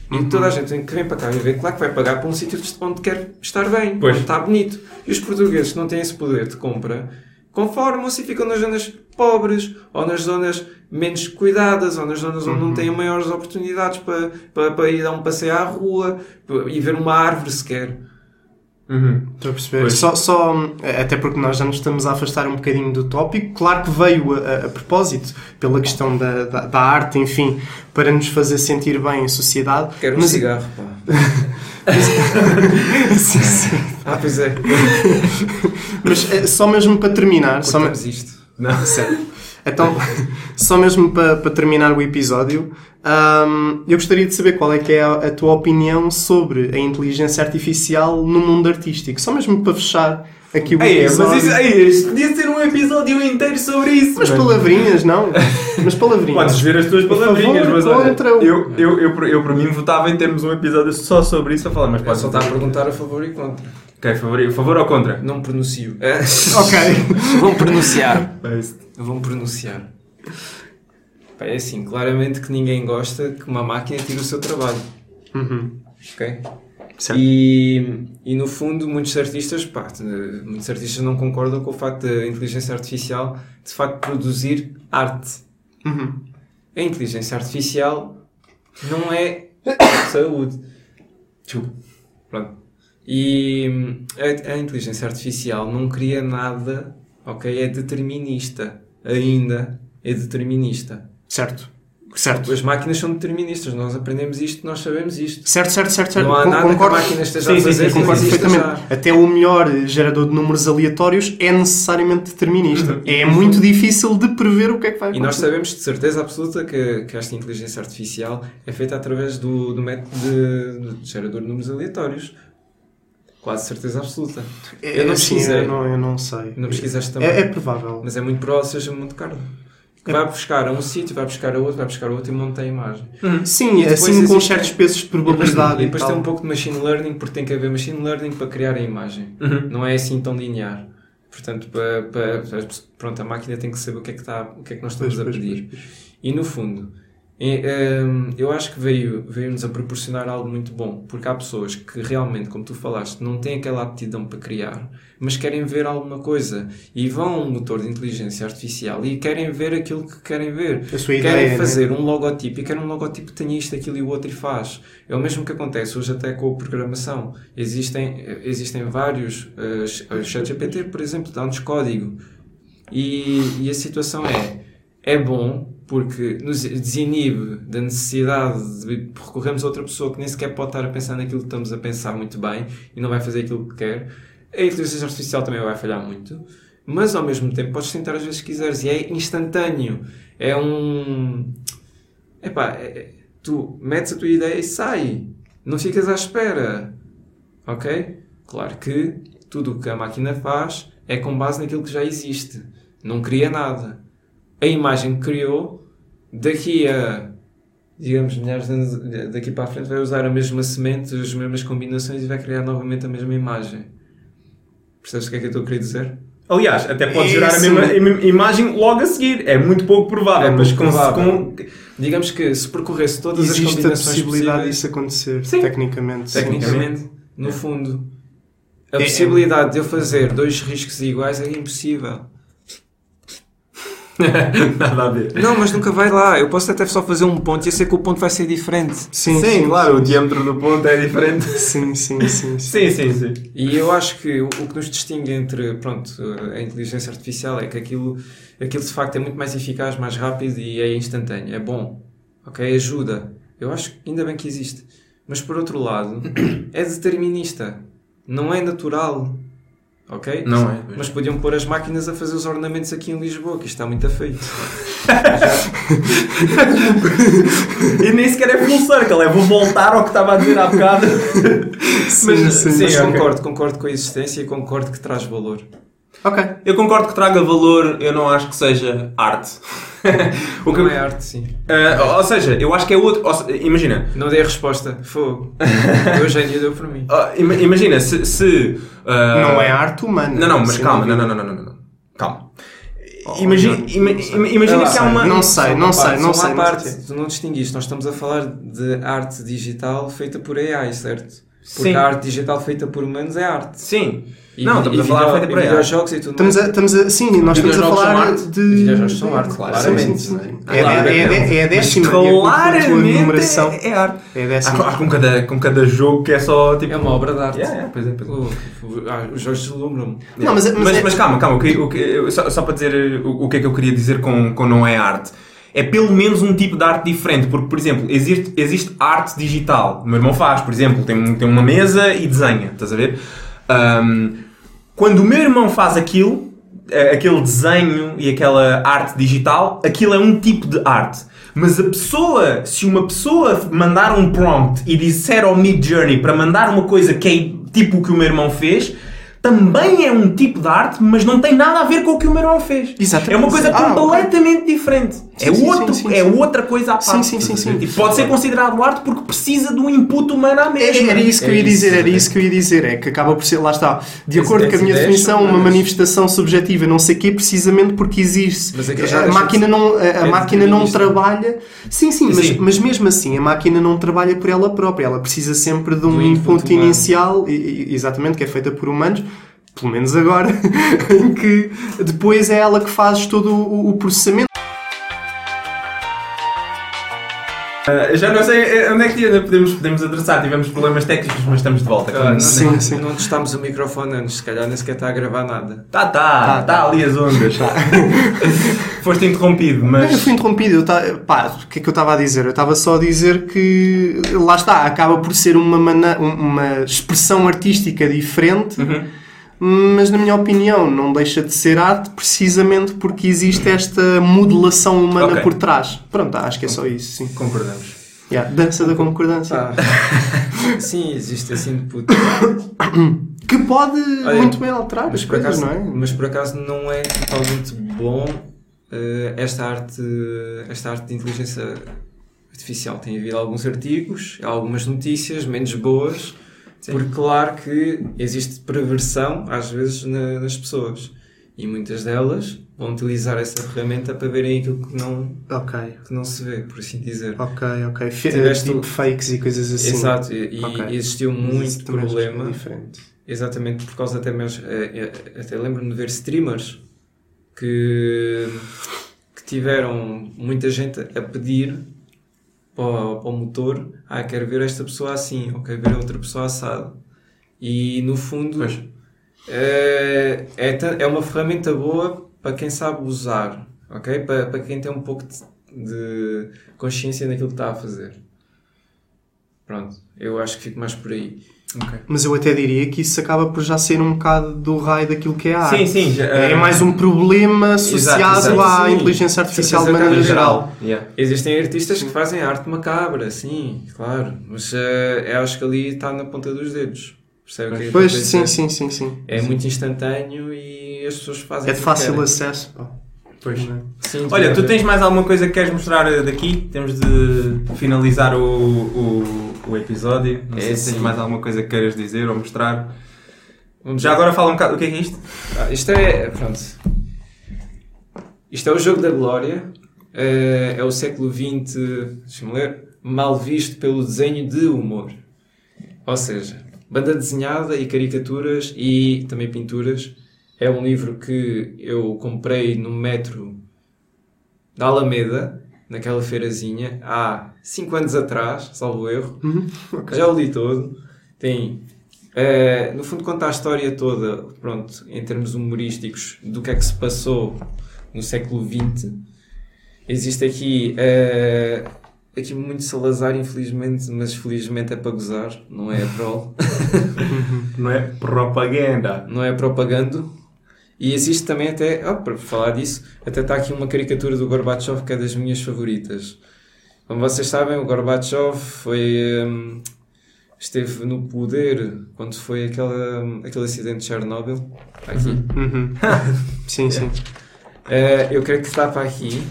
Speaker 4: E
Speaker 2: Uhum.
Speaker 4: toda a gente que vem para cá viver, claro que vai pagar para um sítio onde quer estar bem,
Speaker 2: Pois.
Speaker 4: onde está bonito. E os portugueses que não têm esse poder de compra, conformam-se e ficam nas zonas pobres, ou nas zonas menos cuidadas, ou nas zonas onde não têm maiores oportunidades para, para, para ir dar um passeio à rua e ver uma árvore sequer.
Speaker 2: Uhum.
Speaker 3: Estou a perceber.
Speaker 2: Pois.
Speaker 3: Só, só, até porque nós já nos estamos a afastar um bocadinho do tópico. Claro que veio a, a- a propósito, pela questão da, da, da arte, enfim, para nos fazer sentir bem em sociedade.
Speaker 4: Quero um
Speaker 3: Mas-
Speaker 4: cigarro, pá.
Speaker 3: Sim, sim.
Speaker 4: Ah, pois é.
Speaker 3: Mas eh, só mesmo para terminar, só, me-
Speaker 4: isto.
Speaker 2: Não.
Speaker 3: Certo. Então, só mesmo para, para terminar o episódio, hum, eu gostaria de saber qual é que é a, a tua opinião sobre a inteligência artificial no mundo artístico. Só mesmo para fechar aqui o
Speaker 2: Ei,
Speaker 3: episódio.
Speaker 2: mas isso, ei, isto podia ser um episódio inteiro sobre isso.
Speaker 3: Mas
Speaker 2: mano.
Speaker 3: palavrinhas, não? Mas palavrinhas.
Speaker 2: Podes ver as tuas palavrinhas,
Speaker 3: favor,
Speaker 2: mas olha,
Speaker 3: contra o-
Speaker 2: eu, eu, eu, por- eu por mim votava em termos um episódio só sobre isso a falar, mas
Speaker 4: Eu
Speaker 2: pode
Speaker 4: só está a perguntar a favor e contra.
Speaker 2: Ok, favor, favor ou contra?
Speaker 4: Não pronuncio. É.
Speaker 3: Ok.
Speaker 4: Vão pronunciar.
Speaker 2: É.
Speaker 4: Vão pronunciar. Pá, é assim, claramente que ninguém gosta que uma máquina tire o seu trabalho.
Speaker 3: Uhum.
Speaker 4: Ok?
Speaker 3: Certo.
Speaker 4: E, e no fundo, muitos artistas, pá, muitos artistas não concordam com o facto da inteligência artificial de facto produzir arte.
Speaker 3: Uhum.
Speaker 4: A inteligência artificial não é saúde. Desculpa. Pronto. E hum, a, a inteligência artificial não cria nada, ok? É determinista. Ainda é determinista.
Speaker 3: Certo. Certo.
Speaker 4: As máquinas são deterministas. Nós aprendemos isto, nós sabemos isto.
Speaker 3: Certo, certo, certo, certo.
Speaker 4: Não há nada
Speaker 3: concordo.
Speaker 4: que a máquina esteja
Speaker 2: Sim,
Speaker 4: a
Speaker 2: sim,
Speaker 4: fazer
Speaker 2: sim,
Speaker 4: que
Speaker 3: Concordo perfeitamente.
Speaker 4: já.
Speaker 3: Até o melhor gerador de números aleatórios é necessariamente determinista. É muito difícil de prever o que é que vai
Speaker 4: E nós
Speaker 3: acontecer.
Speaker 4: sabemos de certeza absoluta que, que esta inteligência artificial é feita através do, do método de, de gerador de números aleatórios. Quase certeza absoluta.
Speaker 3: É,
Speaker 4: eu não
Speaker 3: assim,
Speaker 4: pesquisei.
Speaker 3: eu não, eu não sei.
Speaker 4: Não pesquisaste também.
Speaker 3: É, é provável.
Speaker 4: Mas é muito provável seja muito caro. Que vai buscar a um sítio, vai buscar a outro, vai buscar a outro e monta a imagem.
Speaker 3: Sim,
Speaker 4: E depois
Speaker 3: assim com
Speaker 4: existe-
Speaker 3: certos pesos de probabilidade.
Speaker 4: E depois
Speaker 3: tal.
Speaker 4: tem um pouco de machine learning, porque tem que haver machine learning para criar a imagem.
Speaker 2: Uhum.
Speaker 4: Não é assim tão linear. Portanto, para, para, pronto, a máquina tem que saber o que é que, está, o que, é que nós estamos
Speaker 3: Pois,
Speaker 4: a
Speaker 3: pois,
Speaker 4: pedir.
Speaker 3: pois,
Speaker 4: E no fundo, hum, eu acho que veio, veio-nos a proporcionar algo muito bom, porque há pessoas que realmente, como tu falaste, não têm aquela aptidão para criar, mas querem ver alguma coisa e vão a um motor de inteligência artificial e querem ver aquilo que querem ver. Querem
Speaker 3: ideia, né?
Speaker 4: fazer um logotipo e querem um logotipo que tenha isto, aquilo e o outro e faz. É o mesmo que acontece hoje até com a programação. Existem, existem vários, uh, ChatGPT, por exemplo, dá-nos código. E, e a situação é, é bom porque nos desinibe da necessidade de recorrermos a outra pessoa que nem sequer pode estar a pensar naquilo que estamos a pensar muito bem e não vai fazer aquilo que quer. A inteligência artificial também vai falhar muito, mas ao mesmo tempo podes tentar às vezes que quiseres e é instantâneo. É um. Epá, é- tu metes a tua ideia e sai. Não ficas à espera. Ok? Claro que tudo o que a máquina faz é com base naquilo que já existe. Não cria nada. A imagem que criou, daqui a, digamos, milhares de anos daqui para a frente, vai usar a mesma semente, as mesmas combinações e vai criar novamente a mesma imagem. Percebes o que é que eu estou a querer dizer?
Speaker 2: Aliás, até pode
Speaker 3: É,
Speaker 2: gerar a
Speaker 3: sim.
Speaker 2: mesma im- imagem logo a seguir. É muito pouco provável,
Speaker 4: É
Speaker 2: mas
Speaker 4: pouco
Speaker 2: com,
Speaker 4: provável.
Speaker 2: com-
Speaker 4: Digamos que se percorresse todas as
Speaker 3: Existe a
Speaker 4: combinações
Speaker 3: possibilidade
Speaker 4: possíveis,
Speaker 3: disso acontecer,
Speaker 2: Sim.
Speaker 3: tecnicamente. sim.
Speaker 2: Tecnicamente.
Speaker 4: no fundo, a
Speaker 3: É-
Speaker 4: possibilidade de eu fazer dois riscos iguais é impossível.
Speaker 2: Nada a ver.
Speaker 4: Não, mas nunca vai lá. Eu posso até só fazer um ponto e eu sei que o ponto vai ser diferente.
Speaker 3: Sim,
Speaker 2: Sim, claro, o diâmetro do ponto é diferente.
Speaker 3: Sim, sim, sim. sim.
Speaker 2: Sim, sim, sim.
Speaker 4: E eu acho que o, o que nos distingue entre pronto, a inteligência artificial é que aquilo, aquilo de facto é muito mais eficaz, mais rápido e é instantâneo. É bom. Ok? Ajuda. Eu acho que ainda bem que existe. Mas por outro lado, é determinista. Não é natural. Ok?
Speaker 2: Não é.
Speaker 4: Mas podiam pôr as máquinas a fazer os ornamentos aqui em Lisboa, que isto está muito feio.
Speaker 2: E nem sequer é full circle, é vou voltar ao que estava a dizer há bocado.
Speaker 3: Sim, sim.
Speaker 2: sim,
Speaker 4: Mas
Speaker 2: ok.
Speaker 4: concordo, concordo com a existência e concordo que traz valor.
Speaker 3: Ok.
Speaker 2: Eu concordo que traga valor, eu não acho que seja arte. o que
Speaker 4: Não é arte, sim.
Speaker 2: Ah, ou seja, eu acho que é outro. ou imagina,
Speaker 4: Não dei a resposta. Fogo. Eugênio deu para mim.
Speaker 2: ima- imagina se. se, ah,
Speaker 3: Não é arte humana.
Speaker 2: Não, não, mas calma, não,
Speaker 3: dúvida.
Speaker 2: não, não, não, não, não. Calma.
Speaker 3: Oh,
Speaker 2: Imagina, ima- imagina que há uma.
Speaker 3: não sei, não sei, não sei.
Speaker 4: uma
Speaker 3: não
Speaker 4: parte,
Speaker 3: sei.
Speaker 4: tu não distinguiste. Nós estamos a falar de arte digital feita por AI, certo? Porque
Speaker 2: Sim.
Speaker 4: a arte digital feita por humanos é arte.
Speaker 2: Sim.
Speaker 4: E,
Speaker 2: Não, estamos a falar feita para
Speaker 4: videojogos e tudo
Speaker 3: Estamos a, estamos a, sim, nós estamos a falar
Speaker 2: arte.
Speaker 3: de.
Speaker 4: Videojogos são arte, claramente.
Speaker 3: É,
Speaker 2: Claramente.
Speaker 3: é, é, a décima. é a tua
Speaker 2: claramente é, arte.
Speaker 3: É a décima.
Speaker 2: com, cada, com cada jogo que é só tipo.
Speaker 4: É uma obra de arte.
Speaker 2: É, pois é.
Speaker 4: Ah, os jogos deslumbram-me.
Speaker 3: Não, mas, mas,
Speaker 2: calma, calma, só, para dizer o, que é que eu queria dizer com, com não é arte. É pelo menos um tipo de arte diferente, porque, por exemplo, existe, existe arte digital. O meu irmão faz, por exemplo, tem, um- tem uma mesa e desenha, estás a ver? Ahm, quando o meu irmão faz aquilo, eh, aquele desenho e aquela arte digital, aquilo é um tipo de arte. Mas a pessoa, se uma pessoa mandar um prompt e disser ao Mid Journey para mandar uma coisa que é tipo o que o meu irmão fez, também é um tipo de arte, mas não tem nada a ver com o que o meu irmão fez.
Speaker 3: Exatamente.
Speaker 2: É uma coisa
Speaker 3: Ah,
Speaker 2: completamente diferente.
Speaker 3: Sim,
Speaker 2: é,
Speaker 3: sim,
Speaker 2: outro,
Speaker 3: sim, sim,
Speaker 2: é
Speaker 3: sim.
Speaker 2: outra coisa à
Speaker 3: Sim,
Speaker 2: parte.
Speaker 3: sim, sim,
Speaker 2: ver?
Speaker 3: sim.
Speaker 2: E pode ser considerado arte porque precisa do input humano à mesma.
Speaker 3: Era isso que eu
Speaker 4: É
Speaker 3: ia dizer, era isso que eu ia dizer, é que acaba por ser, lá está, de acordo com a minha definição, uma manifestação subjetiva, não sei o quê, precisamente porque existe.
Speaker 4: Já
Speaker 3: a máquina
Speaker 4: de-
Speaker 3: não, a,
Speaker 4: é
Speaker 3: máquina não trabalha. Sim, sim, mas,
Speaker 2: Sim.
Speaker 3: mas mesmo assim, a máquina não trabalha por ela própria, ela precisa sempre de um
Speaker 4: input
Speaker 3: inicial, exatamente, que é feita por humanos. Pelo menos agora, em que depois é ela que faz todo o, o processamento.
Speaker 2: Ah, já não sei eh, onde é que ainda podemos, podemos adressar. Tivemos problemas técnicos, mas estamos de volta.
Speaker 4: Ah, não,
Speaker 3: Sim,
Speaker 4: não,
Speaker 3: sim.
Speaker 4: não testámos o microfone antes, se calhar nem sequer está a gravar nada.
Speaker 2: Tá, tá, tá, ali as ondas. Foste interrompido,
Speaker 3: Não, Eu
Speaker 2: mas.
Speaker 3: fui interrompido. Eu ta- pá, o que é que eu estava a dizer? Eu estava só a dizer que lá está, acaba por ser uma, mana- um- uma expressão artística diferente, mas na minha opinião não deixa de ser arte precisamente porque existe esta modelação humana
Speaker 2: Ok.
Speaker 3: por trás. Pronto, acho que é só isso, sim.
Speaker 2: Concordamos.
Speaker 3: Yeah, dança da concordância.
Speaker 4: Ah, sim, existe esse input.
Speaker 3: Que pode
Speaker 4: Olha,
Speaker 3: muito bem alterar
Speaker 4: Mas
Speaker 3: as
Speaker 4: por,
Speaker 3: coisas,
Speaker 4: acaso,
Speaker 3: não é?
Speaker 4: mas por acaso não é totalmente bom eh, esta, arte, esta arte de inteligência artificial. Tem havido alguns artigos, algumas notícias menos boas, porque claro que existe perversão às vezes na- nas pessoas. E muitas delas vão utilizar essa ferramenta para verem aquilo que não,
Speaker 3: Ok,
Speaker 4: que não se vê, por assim dizer.
Speaker 3: ok, ok.
Speaker 4: Tiveste
Speaker 3: tipo fakes e coisas assim.
Speaker 4: Exato, e, e
Speaker 3: Ok.
Speaker 4: existiu muito
Speaker 3: que é
Speaker 4: problema. Exatamente, por causa até mesmo. eh, eh, Até lembro-me de ver streamers que, que tiveram muita gente a pedir para para o motor: ah, quero ver esta pessoa assim, ou quero ver outra pessoa assada. E no fundo
Speaker 2: Pois.
Speaker 4: é, é, é uma ferramenta boa para quem sabe usar, ok? Para, para quem tem um pouco de, de consciência naquilo que está a fazer. Pronto, eu acho que fico mais por aí.
Speaker 3: Mas eu até diria que isso acaba por já ser um bocado do raio daquilo que é a arte.
Speaker 2: Sim, sim. já-
Speaker 3: É
Speaker 2: ah,
Speaker 3: mais um problema associado
Speaker 2: exato,
Speaker 3: à
Speaker 4: sim.
Speaker 3: inteligência artificial de maneira geral.
Speaker 2: Yeah.
Speaker 4: Existem artistas que fazem arte macabra, sim, claro. Mas eh, eu acho que ali está na ponta dos dedos. Percebe o que é
Speaker 3: Pois, sim, sim, sim, sim.
Speaker 4: É muito instantâneo e as pessoas fazem
Speaker 3: É de fácil
Speaker 4: querem.
Speaker 3: acesso.
Speaker 2: Pois.
Speaker 3: não é?
Speaker 4: Sim,
Speaker 2: Olha, tu tens mais alguma coisa que queres mostrar eh, daqui? Temos de finalizar o, o, o episódio. Não sei
Speaker 4: É,
Speaker 2: se tens mais alguma coisa que queiras dizer ou mostrar.
Speaker 4: Vamos
Speaker 2: Já agora fala um bocado. O que é que é isto?
Speaker 4: Ah, isto é. Pronto. Isto é o jogo da glória. Eh, é o século XX, deixa-me ler, mal visto pelo desenho de humor. Ou seja, banda desenhada e caricaturas e também pinturas. É um livro que eu comprei no metro da Alameda, naquela feirazinha, há 5 anos atrás, salvo erro. Já o li todo. Tem. eh, no fundo, conta a história toda, pronto, em termos humorísticos, do que é que se passou no século XX. Existe aqui. eh, aqui muito Salazar, infelizmente, mas felizmente é para gozar, não é prol.
Speaker 2: Não é propaganda.
Speaker 4: não é propagando. E existe também até, oh, para falar disso, até está aqui uma caricatura do Gorbachev que é das minhas favoritas. Como vocês sabem, o Gorbachev foi, hum, esteve no poder quando foi aquela, aquele acidente de Chernobyl. Aqui.
Speaker 3: Uhum. sim, sim.
Speaker 4: Eh, eu creio que está para aqui.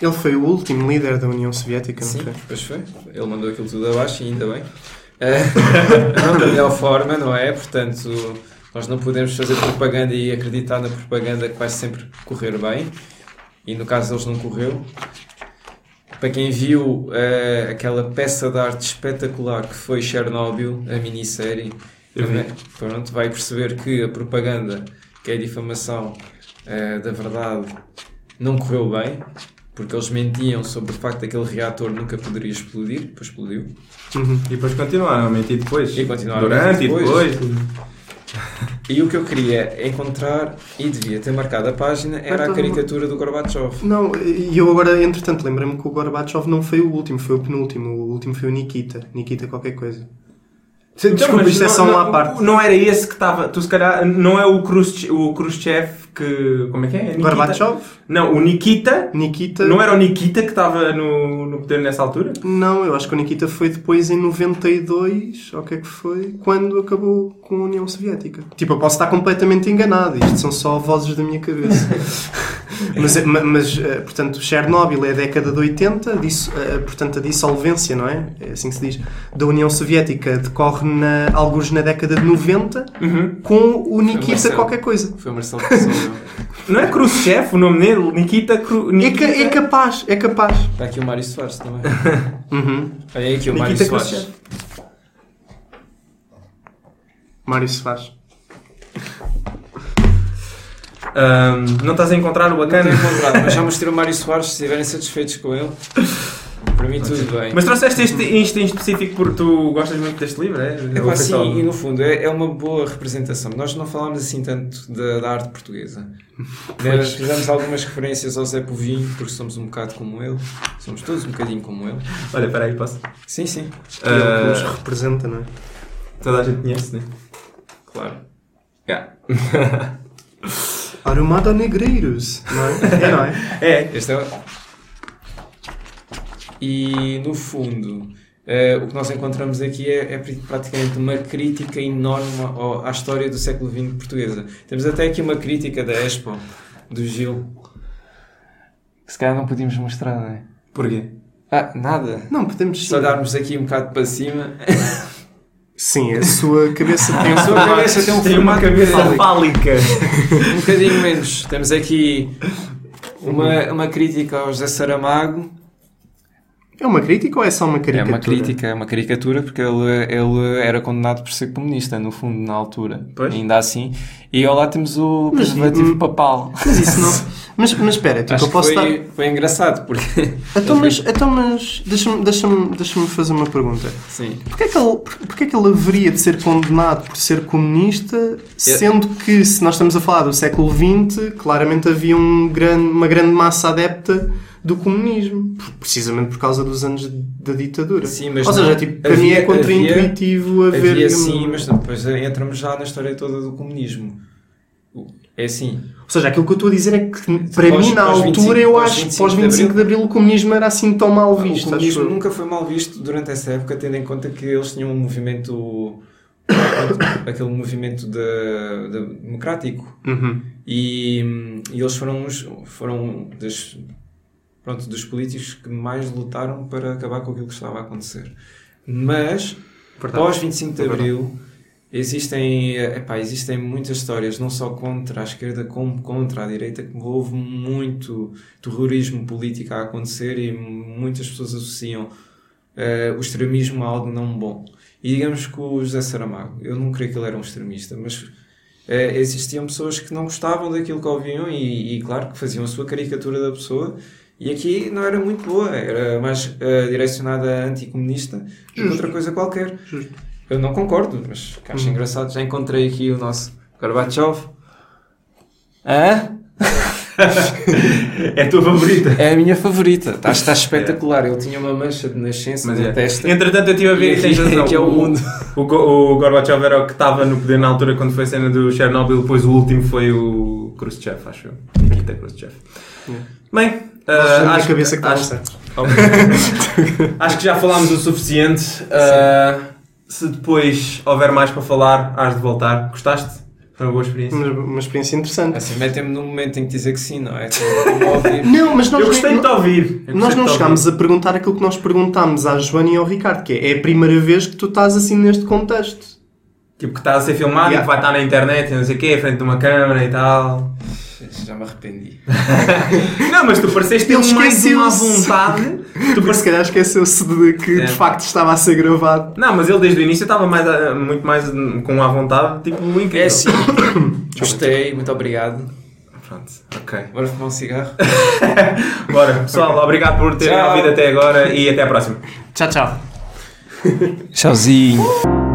Speaker 3: Ele foi o último líder da União Soviética, não
Speaker 4: Sim,
Speaker 3: foi?
Speaker 4: pois foi. Ele mandou aquilo tudo abaixo e ainda bem. Não da melhor forma, não é? Portanto, nós não podemos fazer propaganda e acreditar na propaganda que vai sempre correr bem. E no caso deles não correu. Para quem viu eh, aquela peça de arte espetacular que foi Chernobyl, a minissérie. Também, pronto, vai perceber que a propaganda, que é a difamação eh, da verdade, não correu bem, porque eles mentiam sobre o facto daquele reator nunca poderia explodir, depois explodiu.
Speaker 3: Uhum.
Speaker 2: E depois continuaram a mentir depois.
Speaker 4: E continuaram a
Speaker 2: Durante
Speaker 4: mentir
Speaker 2: e
Speaker 4: depois. E o que eu queria encontrar, e devia ter marcado a página, era a caricatura do Gorbachev.
Speaker 3: Não, e eu agora, entretanto, lembrei-me que o Gorbachev não foi o último, foi o penúltimo. O último foi o Nikita. Nikita qualquer coisa. Desculpa,
Speaker 2: Então,
Speaker 3: isto é
Speaker 2: não-
Speaker 3: só um
Speaker 2: não,
Speaker 3: à parte.
Speaker 2: Não era esse que estava. Tu se calhar. Não é o Khrushchev que. Como é que é? Nikita?
Speaker 3: Gorbachev?
Speaker 2: Não, o Nikita.
Speaker 3: Nikita...
Speaker 2: Não era o Nikita que estava no, no poder nessa altura?
Speaker 3: Não, eu acho que o Nikita foi depois em 92, ou o que é que foi, quando acabou com a União Soviética. Tipo, eu posso estar completamente enganado, isto são só vozes da minha cabeça. mas, eh, ma- mas, eh, portanto, Chernobyl é a década de 80, disso, eh, portanto, a dissolvência, não é? É assim que se diz, da União Soviética decorre na, alguns na década de 90, com o Nikita qualquer coisa.
Speaker 4: Foi o Marcelo resolveu.
Speaker 2: Não é Khrushchev o nome dele? Nikita. Kru,
Speaker 3: É, ca- é capaz, é capaz.
Speaker 4: Está aqui o Mário Soares também.
Speaker 3: Uhum.
Speaker 4: Olha aí aqui o Mário Soares.
Speaker 2: Khrushchev.
Speaker 3: Mário faz.
Speaker 2: Ahm, não estás a encontrar o
Speaker 4: Não
Speaker 2: bacana?
Speaker 4: tenho encontrado, mas já mostrei o Mário Soares, se estiverem satisfeitos com ele. Para mim tudo bem.
Speaker 2: Mas trouxeste este, isto em específico porque tu gostas muito deste livro, é?
Speaker 4: É pá, sim, e no fundo é, é uma boa representação. Nós não falámos assim tanto da, da arte portuguesa. Nós fizemos algumas referências ao Zé Povinho, porque somos um bocado como ele. Somos todos um bocadinho como ele.
Speaker 2: Olha, espera aí, posso?
Speaker 4: Sim, sim,
Speaker 3: Ele que
Speaker 2: Ah,
Speaker 3: nos representa, não é?
Speaker 2: toda a gente conhece, né?
Speaker 4: claro.
Speaker 2: Yeah.
Speaker 3: Arrumado a negreiros, não é? É, não é?
Speaker 2: É.
Speaker 4: Este é o- E no fundo, eh, o que nós encontramos aqui é, é praticamente uma crítica enorme ao- à história do século XX portuguesa. Temos até aqui uma crítica da Expo, do Gil. Que se calhar não podíamos mostrar, não é?
Speaker 2: Porquê?
Speaker 4: Ah, nada.
Speaker 3: Não, podemos
Speaker 4: Se olharmos aqui um bocado para cima,
Speaker 3: Sim, a sua cabeça tem
Speaker 4: a sua cabeça tem um
Speaker 2: Tem uma cabeça fálica.
Speaker 4: um bocadinho menos. Temos aqui uma, uma crítica ao José Saramago.
Speaker 3: É uma crítica ou é só uma
Speaker 4: É
Speaker 3: caricatura?
Speaker 4: uma crítica, é uma caricatura porque ele, ele era condenado por ser comunista, no fundo, na altura.
Speaker 2: Pois.
Speaker 4: Ainda assim. E ao lá temos o
Speaker 3: Mas,
Speaker 4: preservativo
Speaker 3: hum,
Speaker 4: papal.
Speaker 3: Mas isso não... Mas, mas espera, tipo,
Speaker 4: Acho
Speaker 3: eu
Speaker 4: que
Speaker 3: posso
Speaker 4: foi,
Speaker 3: estar...
Speaker 4: foi engraçado porque.
Speaker 3: Então, mas, então, mas deixa-me deixa deixa fazer uma pergunta.
Speaker 4: Sim.
Speaker 3: Porquê é, que ele, porquê é que ele haveria de ser condenado por ser comunista, sendo que, se nós estamos a falar do século XX, claramente havia um grande, uma grande massa adepta do comunismo, precisamente por causa dos anos da ditadura.
Speaker 4: Sim, mas
Speaker 3: Ou seja,
Speaker 4: não-
Speaker 3: tipo, para mim é
Speaker 4: havia-
Speaker 3: contraintuitivo haver...
Speaker 4: Havia sim, mas depois entramos já na história toda do comunismo. É assim.
Speaker 3: Ou seja, aquilo que eu estou a dizer é que, para
Speaker 4: Pós-
Speaker 3: mim, na altura,
Speaker 4: 25,
Speaker 3: eu acho que
Speaker 4: 25
Speaker 3: pós
Speaker 4: de
Speaker 3: 25 de
Speaker 4: Abril,
Speaker 3: Abril o comunismo era assim tão mal
Speaker 4: O
Speaker 3: visto.
Speaker 4: comunismo
Speaker 3: acho eu.
Speaker 4: nunca foi mal visto durante essa época, tendo em conta que eles tinham um movimento. aquele movimento de, de- democrático.
Speaker 3: Uhum.
Speaker 4: E, e eles foram, os, foram das, pronto, dos políticos que mais lutaram para acabar com aquilo que estava a acontecer. Mas,
Speaker 3: Verdade.
Speaker 4: pós 25 de. Abril, existem, epá, existem muitas histórias, não só contra a esquerda, como contra a direita, que houve muito terrorismo político a acontecer e muitas pessoas associam eh, o extremismo a algo não bom. E digamos que o José Saramago, eu não creio que ele era um extremista, mas eh, existiam pessoas que não gostavam daquilo que ouviam e, e, claro, que faziam a sua caricatura da pessoa. E aqui não era muito boa, era mais eh, direcionada a anticomunista do que outra coisa qualquer.
Speaker 3: Justo.
Speaker 4: Eu não concordo, mas que acho
Speaker 3: Uhum.
Speaker 4: engraçado. Já encontrei aqui o nosso Gorbachev. Hã?
Speaker 2: É a tua favorita.
Speaker 4: É a minha favorita. Está, está espetacular. Ele tinha uma mancha de nascença
Speaker 2: Mas
Speaker 4: na
Speaker 2: é.
Speaker 4: testa.
Speaker 2: Entretanto, eu estive a ver
Speaker 4: E
Speaker 2: tens razão.
Speaker 4: aqui é o mundo.
Speaker 2: O, o Gorbachev era o que estava no poder na altura quando foi a cena do Chernobyl, depois o último foi o Khrushchev, acho eu. Nikita Khrushchev. Bem,
Speaker 3: Na
Speaker 2: ah, acho,
Speaker 3: cabeça que
Speaker 2: acho,
Speaker 3: estava certo.
Speaker 2: acho que já falámos o suficiente. Ah, se depois houver mais para falar, has de voltar. Gostaste? Foi uma boa experiência.
Speaker 3: Uma, uma experiência interessante.
Speaker 4: Assim, metem-me num momento em que dizer que sim, não é?
Speaker 3: Não, mas nós,
Speaker 2: Eu gostei de te ouvir. Eu
Speaker 3: nós não chegámos a perguntar aquilo que nós perguntámos à Joana e ao Ricardo, que é, é a primeira vez que tu estás assim neste contexto.
Speaker 2: Tipo, que está a ser filmado
Speaker 3: Yeah.
Speaker 2: e que vai estar na internet e não sei o quê, à frente de uma câmera e tal.
Speaker 4: Já me arrependi.
Speaker 2: Não, mas tu pareceste
Speaker 3: Ele
Speaker 2: ter mais uma vontade. Tu
Speaker 3: Porque se calhar esqueceu-se de que
Speaker 2: É.
Speaker 3: de facto estava a ser gravado.
Speaker 2: Não, mas ele desde o início estava mais, muito mais com a vontade, tipo, incrível.
Speaker 4: É assim. Gostei, muito obrigado.
Speaker 2: Pronto, ok.
Speaker 4: Bora fumar um cigarro.
Speaker 2: Bora, pessoal, obrigado por terem ouvido até agora e até à próxima.
Speaker 3: Tchau, tchau.
Speaker 4: Tchauzinho.